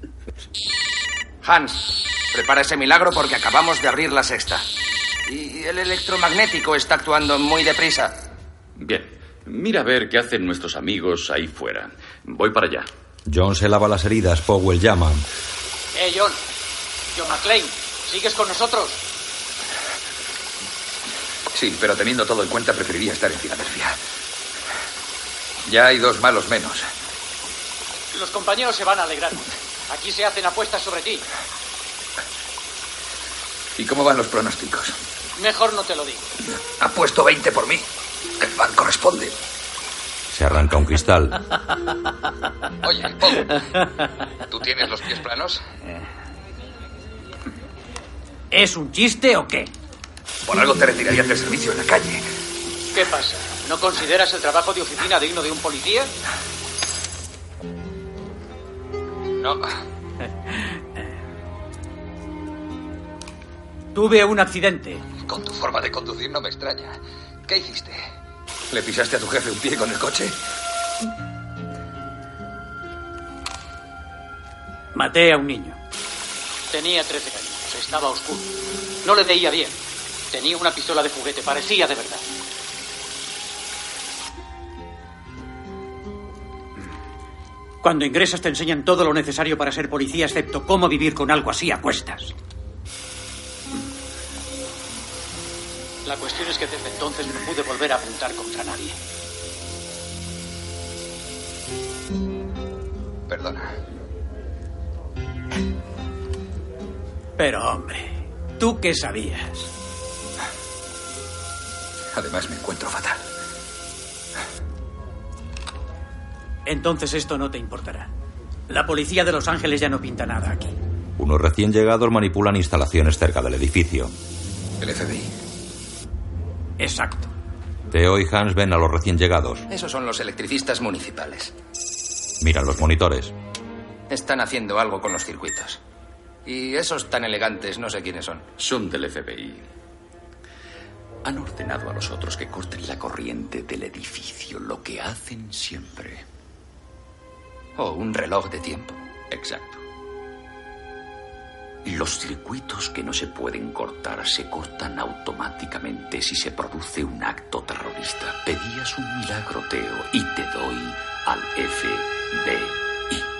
Hans, prepara ese milagro porque acabamos de abrir la sexta. Y el electromagnético está actuando muy deprisa. Bien, mira a ver qué hacen nuestros amigos ahí fuera. Voy para allá. John se lava las heridas. Powell llama. Eh, John. John McClane, ¿sigues con nosotros? Sí, pero teniendo todo en cuenta preferiría estar en Filadelfia. Ya hay dos malos menos. Los compañeros se van a alegrar. Aquí se hacen apuestas sobre ti. ¿Y cómo van los pronósticos? Mejor no te lo digo. Apuesto 20 por mí. El banco responde. Se arranca un cristal. Oye, Paul, ¿tú tienes los pies planos? ¿Es un chiste o qué? Por algo te retirarías del servicio en la calle. ¿Qué pasa? ¿No consideras el trabajo de oficina digno de un policía? No. Tuve un accidente. Con tu forma de conducir no me extraña. ¿Qué hiciste? ¿Le pisaste a tu jefe un pie con el coche? Maté a un niño. Tenía 13 años. Estaba oscuro. No le veía bien. Tenía una pistola de juguete. Parecía de verdad. Cuando ingresas te enseñan todo lo necesario para ser policía, excepto cómo vivir con algo así a cuestas. La cuestión es que desde entonces no pude volver a apuntar contra nadie. Perdona. Pero hombre, ¿tú qué sabías? Además me encuentro fatal. Entonces esto no te importará. La policía de Los Ángeles ya no pinta nada aquí. Unos recién llegados manipulan instalaciones cerca del edificio. El FBI. Exacto. Theo y Hans ven a los recién llegados. Esos son los electricistas municipales. Miran los monitores. Están haciendo algo con los circuitos. Y esos tan elegantes, no sé quiénes son. Son del FBI. Han ordenado a los otros que corten la corriente del edificio, lo que hacen siempre. O un reloj de tiempo. Exacto. Los circuitos que no se pueden cortar se cortan automáticamente si se produce un acto terrorista. Pedías un milagro, Teo, y te doy al FBI.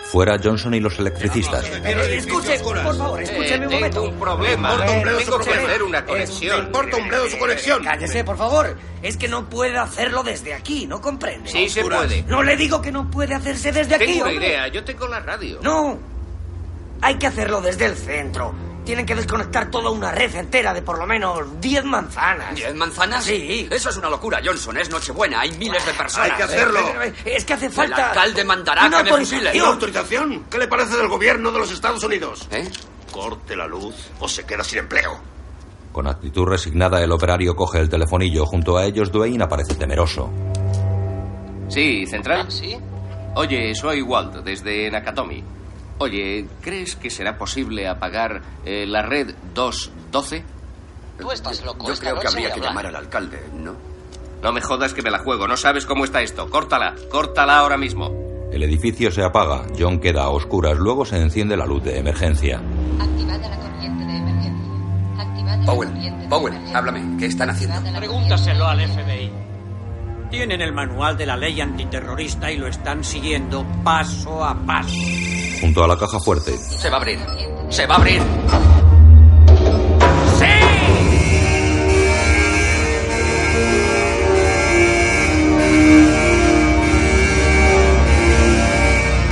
Fuera Johnson y los electricistas. Pero escuche, por favor, escúcheme un momento. Tengo un problema. Me importa un bledo Tengo su conexión. una conexión. Me importa un bledo su conexión. Cállese, por favor. Es que no puede hacerlo desde aquí, ¿no comprende? Sí, se puede. No le digo que no puede hacerse desde aquí. Tengo una hombre. idea. Yo tengo la radio. No. Hay que hacerlo desde el centro. Tienen que desconectar toda una red entera de por lo menos 10 manzanas. ¿Diez manzanas? Sí. Eso es una locura, Johnson. Es Nochebuena. Hay miles de personas. Hay que hacerlo. Es que hace falta. El alcalde mandará una que me autorización. fusilen. ¿Una autorización? ¿Qué le parece del gobierno de los Estados Unidos? ¿Eh? Corte la luz o se queda sin empleo. Con actitud resignada, el operario coge el telefonillo. Junto a ellos, Dwayne aparece temeroso. Sí, Central. ¿Sí? Oye, soy Walt, desde Nakatomi. Oye, ¿crees que será posible apagar eh, la red 212? Tú estás loco. Yo Esta creo que habría que llamar al alcalde, ¿no? No me jodas que me la juego. No sabes cómo está esto. Córtala. Córtala ahora mismo. El edificio se apaga. John queda a oscuras. Luego se enciende la luz de emergencia. Activada la corriente de emergencia. Activada la Powell, corriente de Powell, emergencia. háblame. ¿Qué están haciendo? Pregúntaselo al FBI. Tienen el manual de la ley antiterrorista y lo están siguiendo paso a paso. Junto a la caja fuerte. Se va a abrir. Se va a abrir.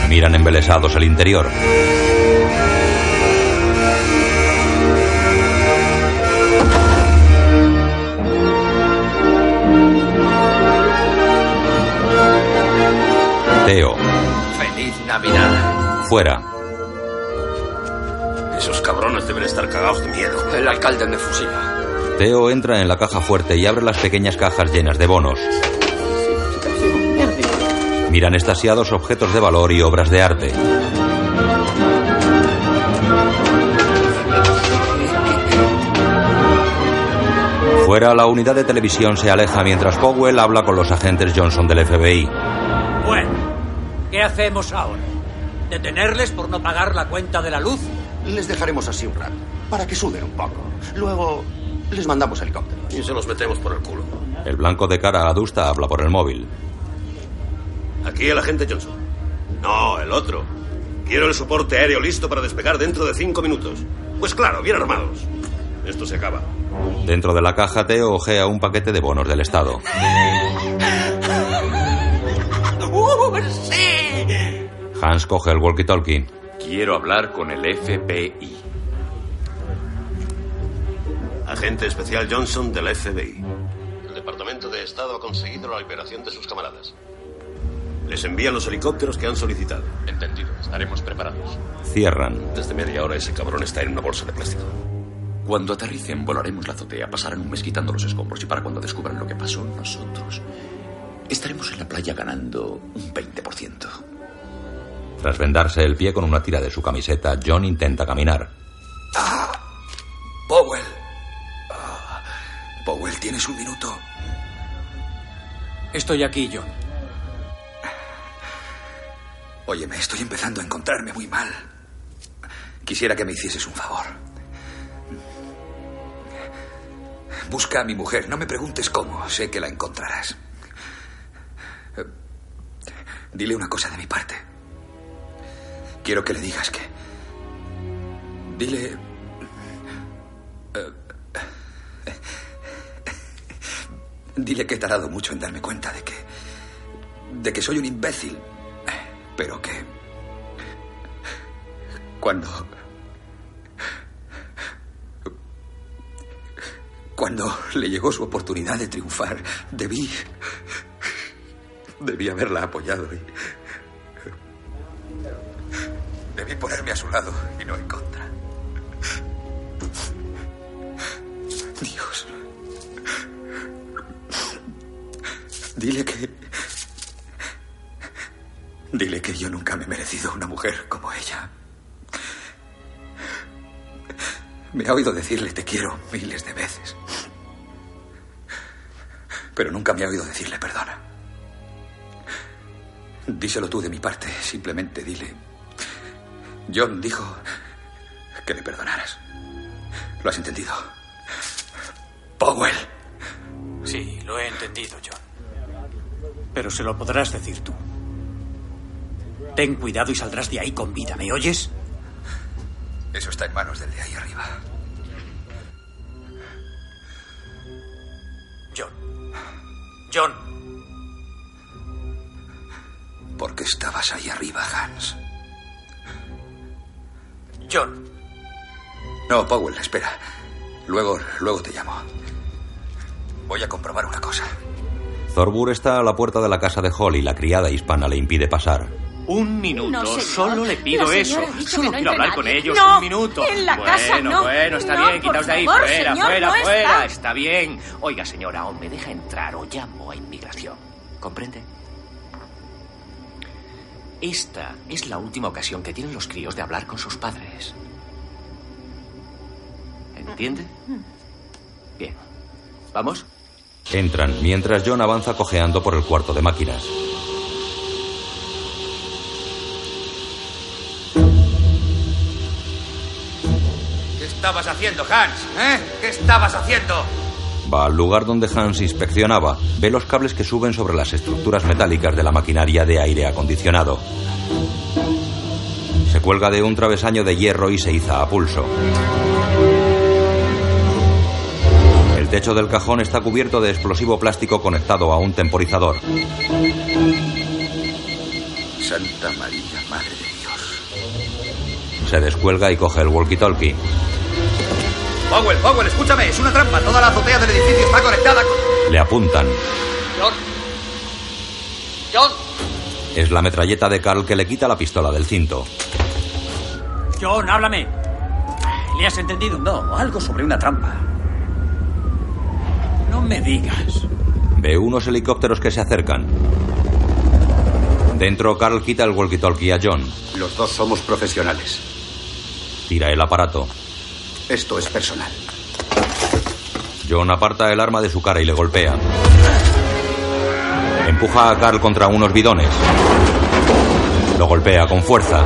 Miran embelesados el interior. Teo. Fuera. Esos cabrones deben estar cagados de miedo. El alcalde me fusila. Teo entra en la caja fuerte y abre las pequeñas cajas llenas de bonos. Miran estasiados objetos de valor y obras de arte. Fuera, la unidad de televisión se aleja mientras Powell habla con los agentes Johnson del FBI. Bueno, ¿qué hacemos ahora? ¿Detenerles por no pagar la cuenta de la luz? Les dejaremos así un rato, para que suden un poco. Luego les mandamos helicóptero. Y se los metemos por el culo. El blanco de cara adusta habla por el móvil. Aquí el agente Johnson. No, el otro. Quiero el soporte aéreo listo para despegar dentro de cinco minutos. Pues claro, bien armados. Esto se acaba. Dentro de la caja, Teo ojea un paquete de bonos del Estado. Hans coge el walkie-talkie. Quiero hablar con el FBI. Agente especial Johnson del FBI. El Departamento de Estado ha conseguido la liberación de sus camaradas. Les envían los helicópteros que han solicitado. Entendido. Estaremos preparados. Cierran. Desde media hora ese cabrón está en una bolsa de plástico. Cuando aterricen, volaremos la azotea, pasarán un mes quitando los escombros y para cuando descubran lo que pasó, nosotros estaremos en la playa ganando un 20%. Tras vendarse el pie con una tira de su camiseta, John intenta caminar. Powell. Ah, Powell, ¿tienes un minuto? Estoy aquí, John. Óyeme, estoy empezando a encontrarme muy mal. Quisiera que me hicieses un favor. Busca a mi mujer. No me preguntes cómo. Sé que la encontrarás. Eh, Dile una cosa de mi parte. Quiero que le digas que... Dile... eh, Dile que he tardado mucho en darme cuenta de que... de que soy un imbécil. Pero que... Cuando... Cuando le llegó su oportunidad de triunfar, debí... Debí haberla apoyado y... Debí ponerme a su lado y no en contra. Dios. Dile que... Dile que yo nunca me he merecido una mujer como ella. Me ha oído decirle te quiero miles de veces. Pero nunca me ha oído decirle perdona. Díselo tú de mi parte. Simplemente dile. John dijo que le perdonaras. ¿Lo has entendido? Powell. Sí, lo he entendido, John. Pero se lo podrás decir tú. Ten cuidado y saldrás de ahí con vida, ¿me oyes? Eso está en manos del de ahí arriba. John. John. ¿Por qué estabas ahí arriba, Hans? John. No, Powell, espera. Luego, luego te llamo. Voy a comprobar una cosa. Zorbur está a la puerta de la casa de Hall y la criada hispana le impide pasar. Un minuto, No, solo le pido La eso. Solo no quiero hablar con ellos No, un minuto. en la bueno, casa no. Bueno, está No, bien, quitaos de ahí. favor, fuera, señor, fuera, no fuera. está. Está bien. Oiga, señora, o me deja entrar o llamo a inmigración. ¿Comprende? Esta es la última ocasión que tienen los críos de hablar con sus padres. ¿Entiende? Bien. ¿Vamos? Entran, mientras John avanza cojeando por el cuarto de máquinas. ¿Qué estabas haciendo, Hans? ¿Eh? ¿Qué estabas haciendo? Va al lugar donde Hans inspeccionaba, ve los cables que suben sobre las estructuras metálicas de la maquinaria de aire acondicionado. Se Se cuelga de un travesaño de hierro y se iza a pulso. El techo del cajón está cubierto de explosivo plástico conectado a un temporizador. Santa María, Madre de Dios. Se descuelga y coge el walkie-talkie. Powell, Powell, escúchame, es una trampa. Toda la azotea del edificio está conectada con... Le apuntan. John. John. Es la metralleta de Carl que le quita la pistola del cinto. John, háblame. ¿Le has entendido? No, algo sobre una trampa. No me digas. Ve unos helicópteros que se acercan. Dentro, Carl quita el walkie-talkie a John. Los dos somos profesionales. Tira el aparato. Esto es personal. John aparta el arma de su cara y le golpea. Empuja a Carl contra unos bidones. Lo golpea con fuerza.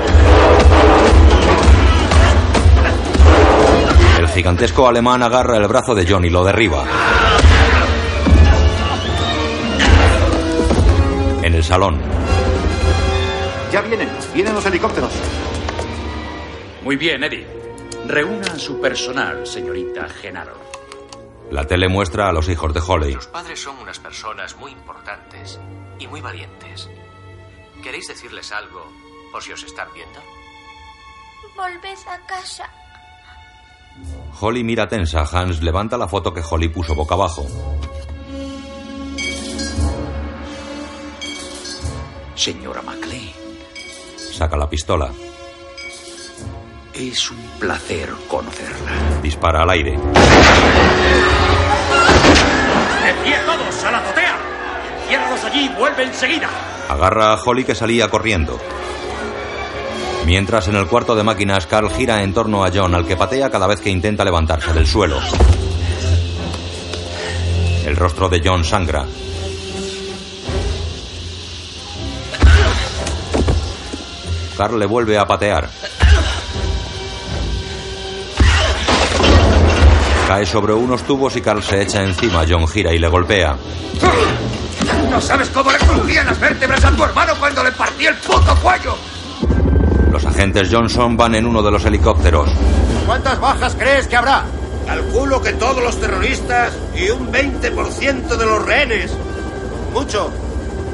El gigantesco alemán agarra el brazo de John y lo derriba. En el salón, Ya vienen, vienen los helicópteros. Muy bien, Eddie. Reúna a su personal, señorita Genaro. la tele muestra a los hijos de Holly. Sus padres son unas personas muy importantes y muy valientes. ¿Queréis decirles algo por si os están viendo? Volved a casa. Holly mira tensa. Hans levanta la foto que Holly puso boca abajo. Señora McLean, Saca la pistola. Es un placer conocerla. Dispara al aire. ¡De pie todos! ¡A la azotea! ¡Enciérralos allí! ¡Vuelve enseguida! Agarra a Holly que salía corriendo. Mientras en el cuarto de máquinas, Carl gira en torno a John, al que patea cada vez que intenta levantarse del suelo. El rostro de John sangra. Carl le vuelve a patear. Cae sobre unos tubos y Carl se echa encima. John gira y le golpea. ¿No sabes cómo le crujían las vértebras a tu hermano cuando le partí el puto cuello? Los agentes Johnson van en uno de los helicópteros. ¿Cuántas bajas crees que habrá? Calculo que todos los terroristas y un 20% de los rehenes. Mucho.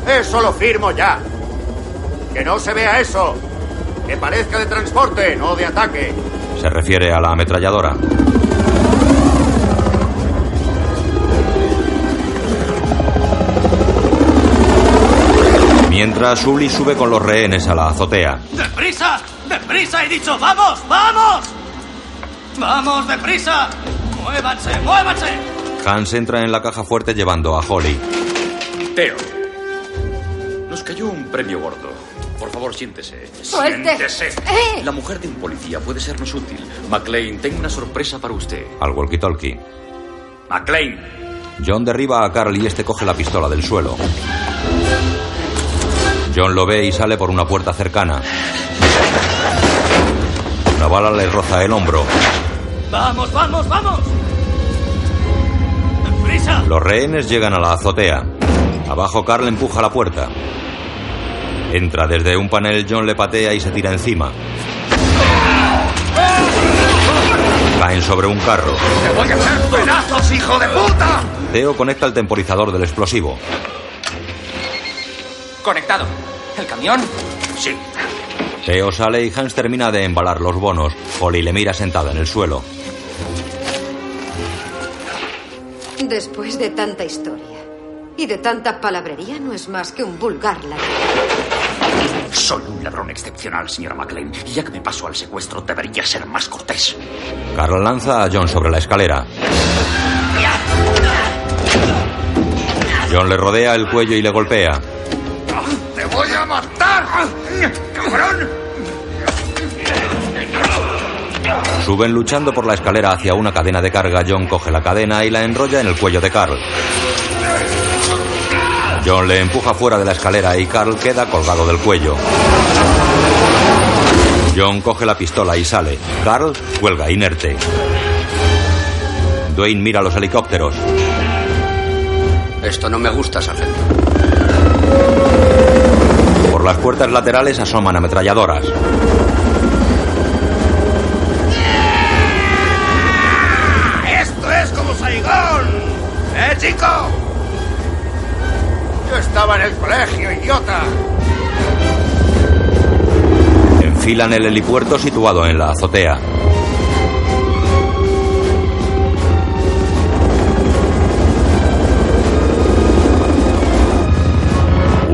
Eso lo firmo ya. Que no se vea eso. Que parezca de transporte, no de ataque. Se refiere a la ametralladora. Mientras Uli sube con los rehenes a la azotea. ¡Deprisa! ¡Deprisa! He dicho, ¡vamos! ¡Vamos! ¡Vamos, deprisa! ¡Muévanse! ¡Muévanse! Hans entra en la caja fuerte llevando a Holly. Teo. Nos cayó un premio gordo. Por favor, siéntese. Suelte. Siéntese. ¡Eh! La mujer de un policía puede sernos útil. McLean, tengo una sorpresa para usted. Al walkie-talkie. McLean. John derriba a Carl y este coge la pistola del suelo. John lo ve y sale por una puerta cercana. Una bala le roza el hombro. ¡Vamos, vamos, vamos! ¡Deprisa! Los rehenes llegan a la azotea. Abajo Carl empuja la puerta. Entra desde un panel, John le patea y se tira encima. Caen sobre un carro. ¡Te voy a hacer pedazos, hijo de puta! Theo conecta el temporizador del explosivo. Conectado. ¿El camión? Sí. Theo sale y Hans termina de embalar los bonos. Holly le mira sentada en el suelo. Después de tanta historia y de tanta palabrería, no es más que un vulgar ladrón. Soy un ladrón excepcional, señora McLean. Y ya que me paso al secuestro, debería ser más cortés. Carl lanza a John sobre la escalera. John le rodea el cuello y le golpea. ¡Te voy a matar! ¡Cabrón! Suben luchando por la escalera hacia una cadena de carga. John coge la cadena y la enrolla en el cuello de Carl. John le empuja fuera de la escalera y Carl queda colgado del cuello. John coge la pistola y sale. Carl cuelga inerte. Dwayne mira los helicópteros. Esto no me gusta, sargento las puertas laterales asoman ametralladoras. ¡Esto es como Saigón! ¡Eh, chico! Yo estaba en el colegio, idiota. Enfilan el helipuerto situado en la azotea.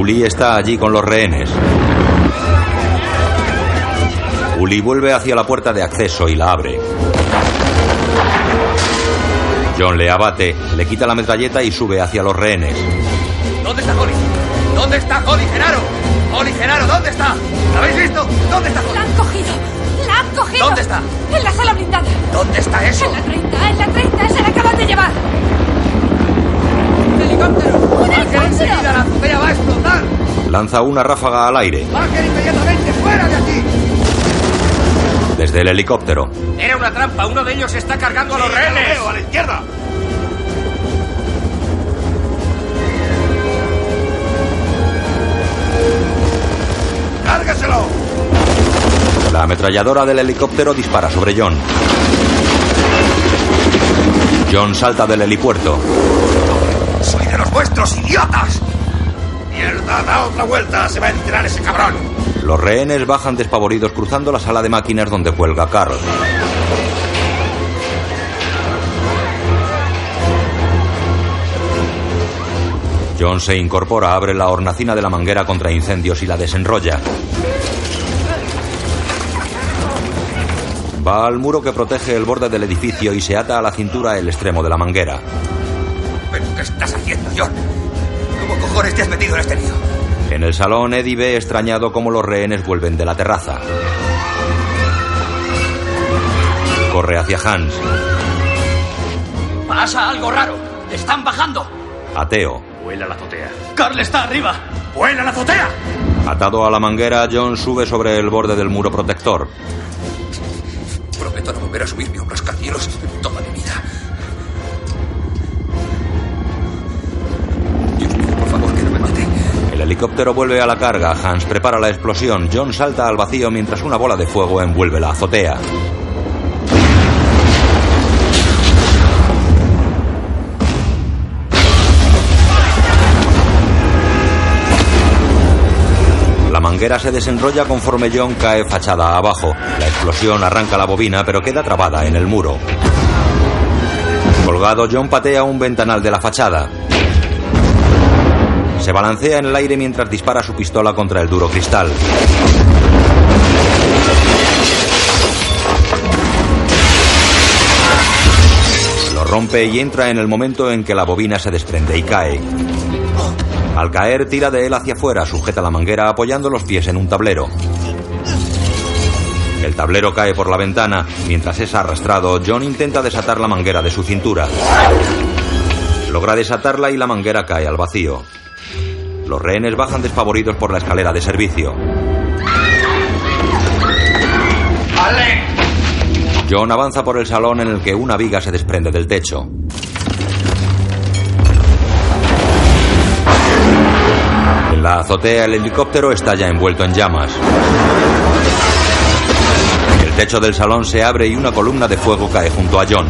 Uli está allí con los rehenes. Uli vuelve hacia la puerta de acceso y la abre. John le abate, le quita la metralleta y sube hacia los rehenes. ¿Dónde está Holly? ¿Dónde está Holly Genaro? Holly Genaro, ¿dónde está? ¿La habéis visto? ¿Dónde está Holly? La han cogido. La han cogido. ¿Dónde está? En la sala blindada. ¿Dónde está eso? En la 30, en la 30. Se la acaban de llevar. ¡Helicóptero! ¡Un ¡Bajen helicóptero! enseguida! ¡La azotea va a explotar! Lanza una ráfaga al aire. ¡Bajen inmediatamente! ¡Fuera de aquí! Desde el helicóptero. Era una trampa. Uno de ellos está cargando a los rehenes. ¡A la izquierda! ¡Cárgaselo! La ametralladora del helicóptero dispara sobre John. John salta del helipuerto. ¡Soy de los vuestros, idiotas! ¡Mierda! ¡Da otra vuelta! ¡Se va a enterar ese cabrón! Los rehenes bajan despavoridos cruzando la sala de máquinas donde cuelga Carl. John se incorpora, abre la hornacina de la manguera contra incendios y la desenrolla. Va al muro que protege el borde del edificio y se ata a la cintura el extremo de la manguera. ¿Pero qué estás haciendo, John? ¿Cómo cojones te has metido en este lío? En el salón, Eddie ve extrañado cómo los rehenes vuelven de la terraza. Corre hacia Hans. Pasa algo raro. Están bajando. Ateo. Vuela la azotea. Carl está arriba. ¡Vuela la azotea! Atado a la manguera, John sube sobre el borde del muro protector. Prometo no volver a subirme a un rascacielos en helicóptero vuelve a la carga. Hans prepara la explosión. John salta al vacío mientras una bola de fuego envuelve la azotea. La manguera se desenrolla conforme John cae fachada abajo. La explosión arranca la bobina, pero queda trabada en el muro. Colgado, John patea un ventanal de la fachada. Se balancea en el aire mientras dispara su pistola contra el duro cristal. Lo rompe y entra en el momento en que la bobina se desprende y cae. Al caer, tira de él hacia afuera, sujeta la manguera apoyando los pies en un tablero. El tablero cae por la ventana. Mientras es arrastrado, John intenta desatar la manguera de su cintura. Logra desatarla y la manguera cae al vacío. Los rehenes bajan despavoridos por la escalera de servicio. ¡Vale! John avanza por el salón en el que una viga se desprende del techo. En la azotea el helicóptero está ya envuelto en llamas. El techo del salón se abre y una columna de fuego cae junto a John.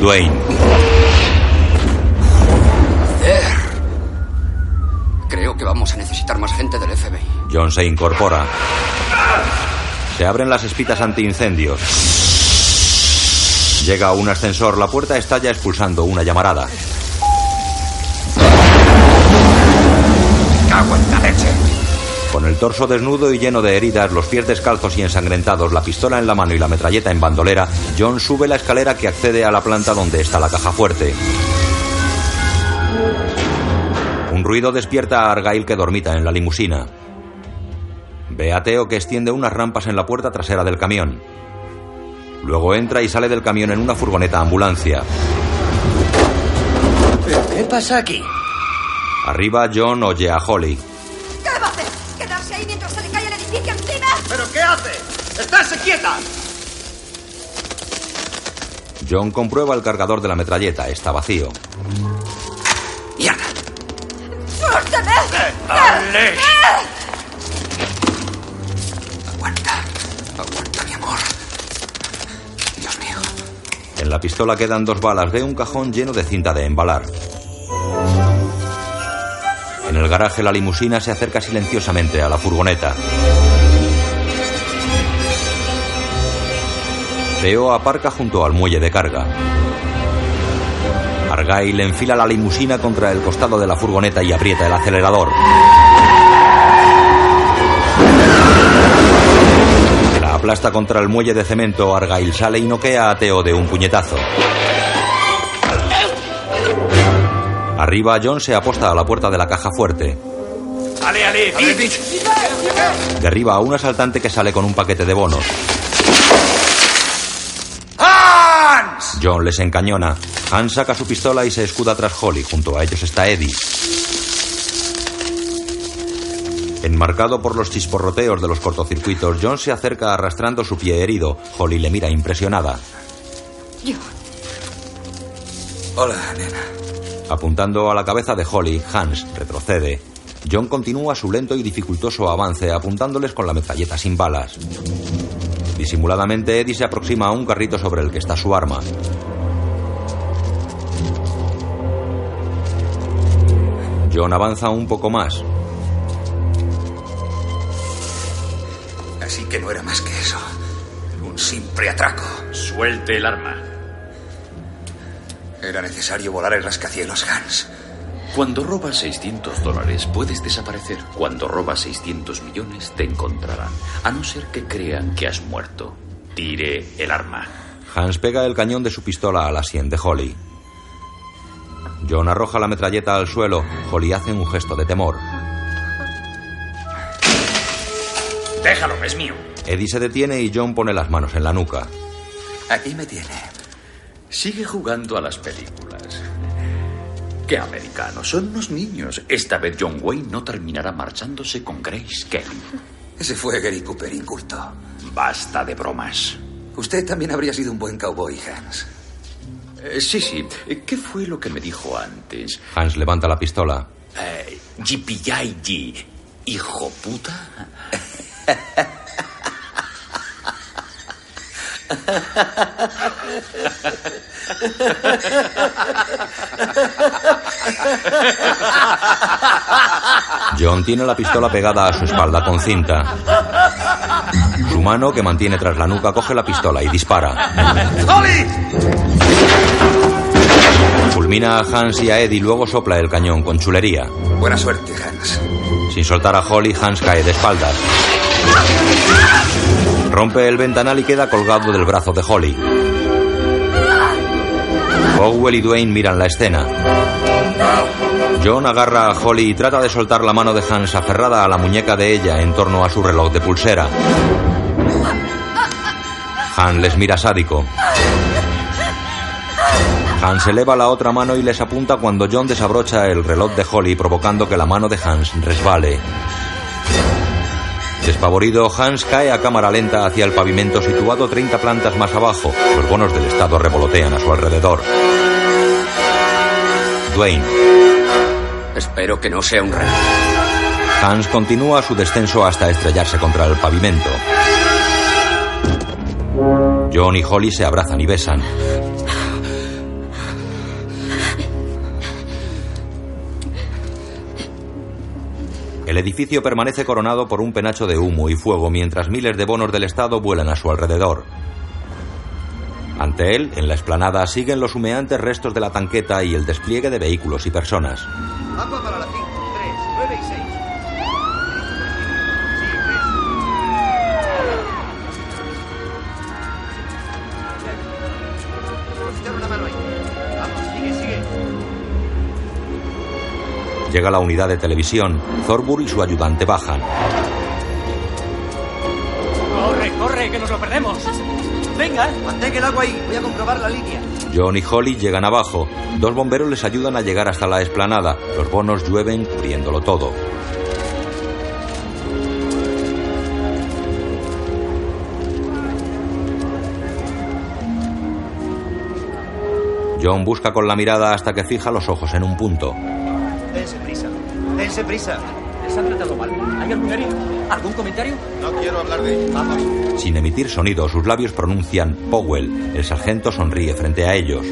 Dwayne. Vamos a necesitar más gente del FBI. John se incorpora. Se abren las espitas antiincendios. Llega un ascensor, la puerta estalla expulsando una llamarada. ¡Cago en la leche! Con el torso desnudo y lleno de heridas, los pies descalzos y ensangrentados, la pistola en la mano y la metralleta en bandolera, John sube la escalera que accede a la planta donde está la caja fuerte. Un ruido despierta a Argyle que dormita en la limusina. Ve a Teo que extiende unas rampas en la puerta trasera del camión. Luego entra y sale del camión en una furgoneta ambulancia. ¿Pero qué pasa aquí? Arriba, John oye a Holly. ¿Qué va a hacer? ¿Quedarse ahí mientras se le cae el edificio encima? ¿Pero qué hace? ¡Estarse quieta! John comprueba el cargador de la metralleta. Está vacío. ¡Suélteme! ¡Dale! Aguanta. Aguanta, mi amor. Dios mío. En la pistola quedan dos balas. Ve un cajón lleno de cinta de embalar. En el garaje la limusina se acerca silenciosamente a la furgoneta. Theo aparca junto al muelle de carga. Argyle enfila la limusina contra el costado de la furgoneta y aprieta el acelerador. La aplasta contra el muelle de cemento. Argyle sale y noquea a Theo de un puñetazo. Arriba, John se aposta a la puerta de la caja fuerte. ¡Ale, ale! Derriba a un asaltante que sale con un paquete de bonos. John les encañona. Hans saca su pistola y se escuda tras Holly. Junto a ellos está Eddie. Enmarcado por los chisporroteos de los cortocircuitos, John se acerca arrastrando su pie herido. Holly le mira impresionada. Yo. Hola, nena. Apuntando a la cabeza de Holly, Hans retrocede. John continúa su lento y dificultoso avance apuntándoles con la metralleta sin balas. Disimuladamente, Eddie se aproxima a un carrito sobre el que está su arma. John avanza un poco más. Así que no era más que eso. Un simple atraco. Suelte el arma. Era necesario volar el rascacielos, Hans. Cuando robas 600 dólares puedes desaparecer. Cuando robas 600 millones te encontrarán. A no ser que crean que has muerto. Tire el arma. Hans pega el cañón de su pistola a la sien de Holly. John arroja la metralleta al suelo. Holly hace un gesto de temor. Déjalo, es mío. Eddie se detiene y John pone las manos en la nuca. Aquí me tiene. Sigue jugando a las películas. Qué americanos, son unos niños. Esta vez John Wayne no terminará marchándose con Grace Kelly. Ese fue Gary Cooper inculto. Basta de bromas. Usted también habría sido un buen cowboy, Hans. Eh, sí, sí. ¿Qué fue lo que me dijo antes? Hans levanta la pistola. Eh, Yippee hijo puta. John tiene la pistola pegada a su espalda con cinta. Su mano, que mantiene tras la nuca, coge la pistola y dispara. ¡Holly! Fulmina a Hans y a Eddie, luego sopla el cañón con chulería. Buena suerte, Hans. Sin soltar a Holly, Hans cae de espaldas. Rompe el ventanal y queda colgado del brazo de Holly. Powell y Dwayne miran la escena. John agarra a Holly y trata de soltar la mano de Hans aferrada a la muñeca de ella en torno a su reloj de pulsera. Han les mira sádico. Hans eleva la otra mano y les apunta cuando John desabrocha el reloj de Holly provocando que la mano de Hans resbale. Despavorido, Hans cae a cámara lenta hacia el pavimento situado 30 plantas más abajo. Los bonos del Estado revolotean a su alrededor. Dwayne. Espero que no sea un rey. Hans continúa su descenso hasta estrellarse contra el pavimento. John y Holly se abrazan y besan. El edificio permanece coronado por un penacho de humo y fuego mientras miles de bonos del Estado vuelan a su alrededor. Ante él, en la explanada, siguen los humeantes restos de la tanqueta y el despliegue de vehículos y personas. Agua para la 5, Llega la unidad de televisión. Thorburg y su ayudante bajan. ¡Corre, corre, que nos lo perdemos! Venga, mantén el agua ahí. Voy a comprobar la línea. John y Holly llegan abajo. Dos bomberos les ayudan a llegar hasta la explanada. Los bonos llueven cubriéndolo todo. John busca con la mirada hasta que fija los ojos en un punto. Dense prisa. Dense prisa. Les han tratado mal. ¿Hay algún herido? ¿Algún comentario? No quiero hablar de ello. Vamos. Sin emitir sonido, sus labios pronuncian Powell. El sargento sonríe frente a ellos.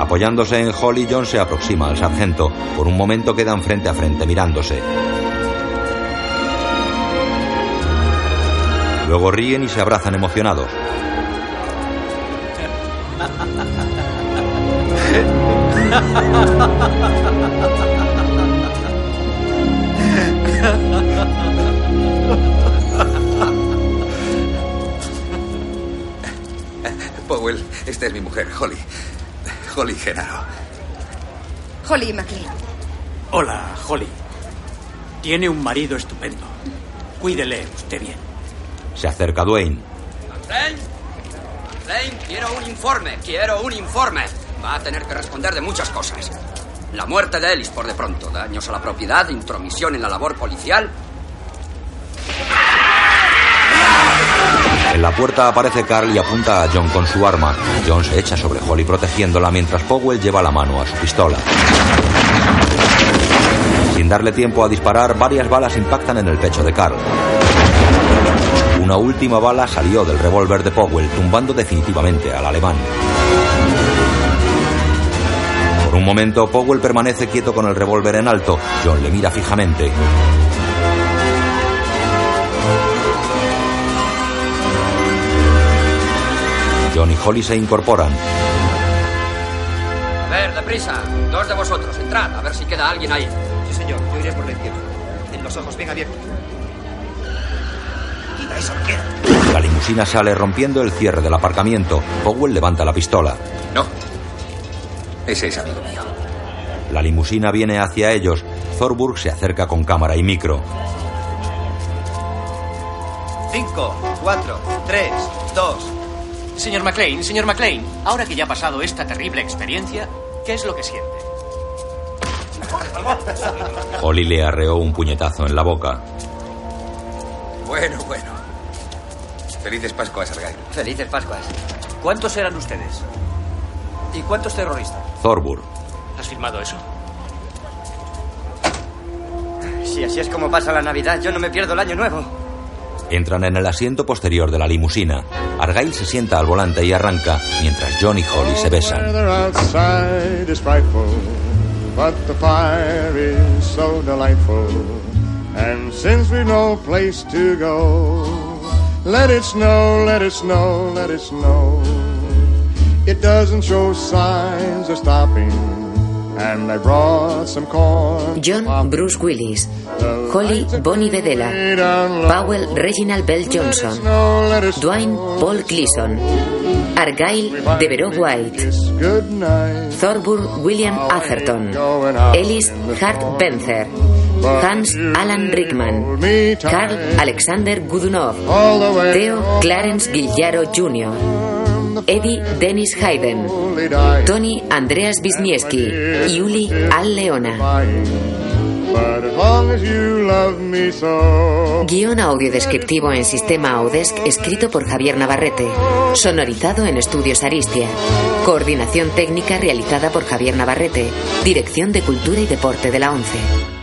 Apoyándose en Holly, John se aproxima al sargento. Por un momento quedan frente a frente mirándose. Luego ríen y se abrazan emocionados. Powell, esta es mi mujer, Holly. Holly Genaro. Holly McLean. Hola, Holly. Tiene un marido estupendo. Cuídele usted bien. Se acerca Dwayne. McLean, McLean, quiero un informe, quiero un informe. Va a tener que responder de muchas cosas. La muerte de Ellis por de pronto, daños a la propiedad, intromisión en la labor policial. En la puerta aparece Carl y apunta a John con su arma. John se echa sobre Holly protegiéndola mientras Powell lleva la mano a su pistola. Sin darle tiempo a disparar, varias balas impactan en el pecho de Carl. Una última bala salió del revólver de Powell, tumbando definitivamente al alemán. Por un momento, Powell permanece quieto con el revólver en alto. John le mira fijamente. John y Holly se incorporan. A ver, deprisa. Dos de vosotros, entrad, a ver si queda alguien ahí. Sí, señor. Yo iré por la izquierda. En los ojos bien abiertos. Quita eso, queda. La limusina sale rompiendo el cierre del aparcamiento. Powell levanta la pistola. No. Ese es amigo mío. La limusina viene hacia ellos. Thorburg se acerca con cámara y micro. Cinco, cuatro, tres, dos. Señor McLean, señor McLean, ahora que ya ha pasado esta terrible experiencia, ¿qué es lo que siente? Holly le arreó un puñetazo en la boca. Bueno, bueno. Felices Pascuas, Argyle. Felices Pascuas. ¿Cuántos eran ustedes? ¿Y cuántos terroristas? Thorburg. ¿Has firmado eso? Si así es como pasa la Navidad, yo no me pierdo el año nuevo. Entran en el asiento posterior de la limusina. Argyle se sienta al volante y arranca, mientras John y Holly se besan. weather outside is frightful, but the fire is so delightful. And since we've no place to go, let it snow, let it snow, let it snow. It doesn't show signs of stopping. And I brought some corn. John Bruce Willis. Holly Bonnie Bedella. Powell Reginald Bell Johnson. Dwayne Paul Gleason. Argyle Devereaux White. Thorburn William Atherton. Ellis Hart Benzer. Hans Alan Rickman. Carl Alexander Gudunov. Theo Clarence Guillaro Jr. Eddie Dennis Hayden. Tony Andreas Wisniewski. Yuli Al Leona. Guión audio descriptivo en sistema Audesc escrito por Javier Navarrete. Sonorizado en Estudios Aristia. Coordinación técnica realizada por Javier Navarrete. Dirección de Cultura y Deporte de la ONCE.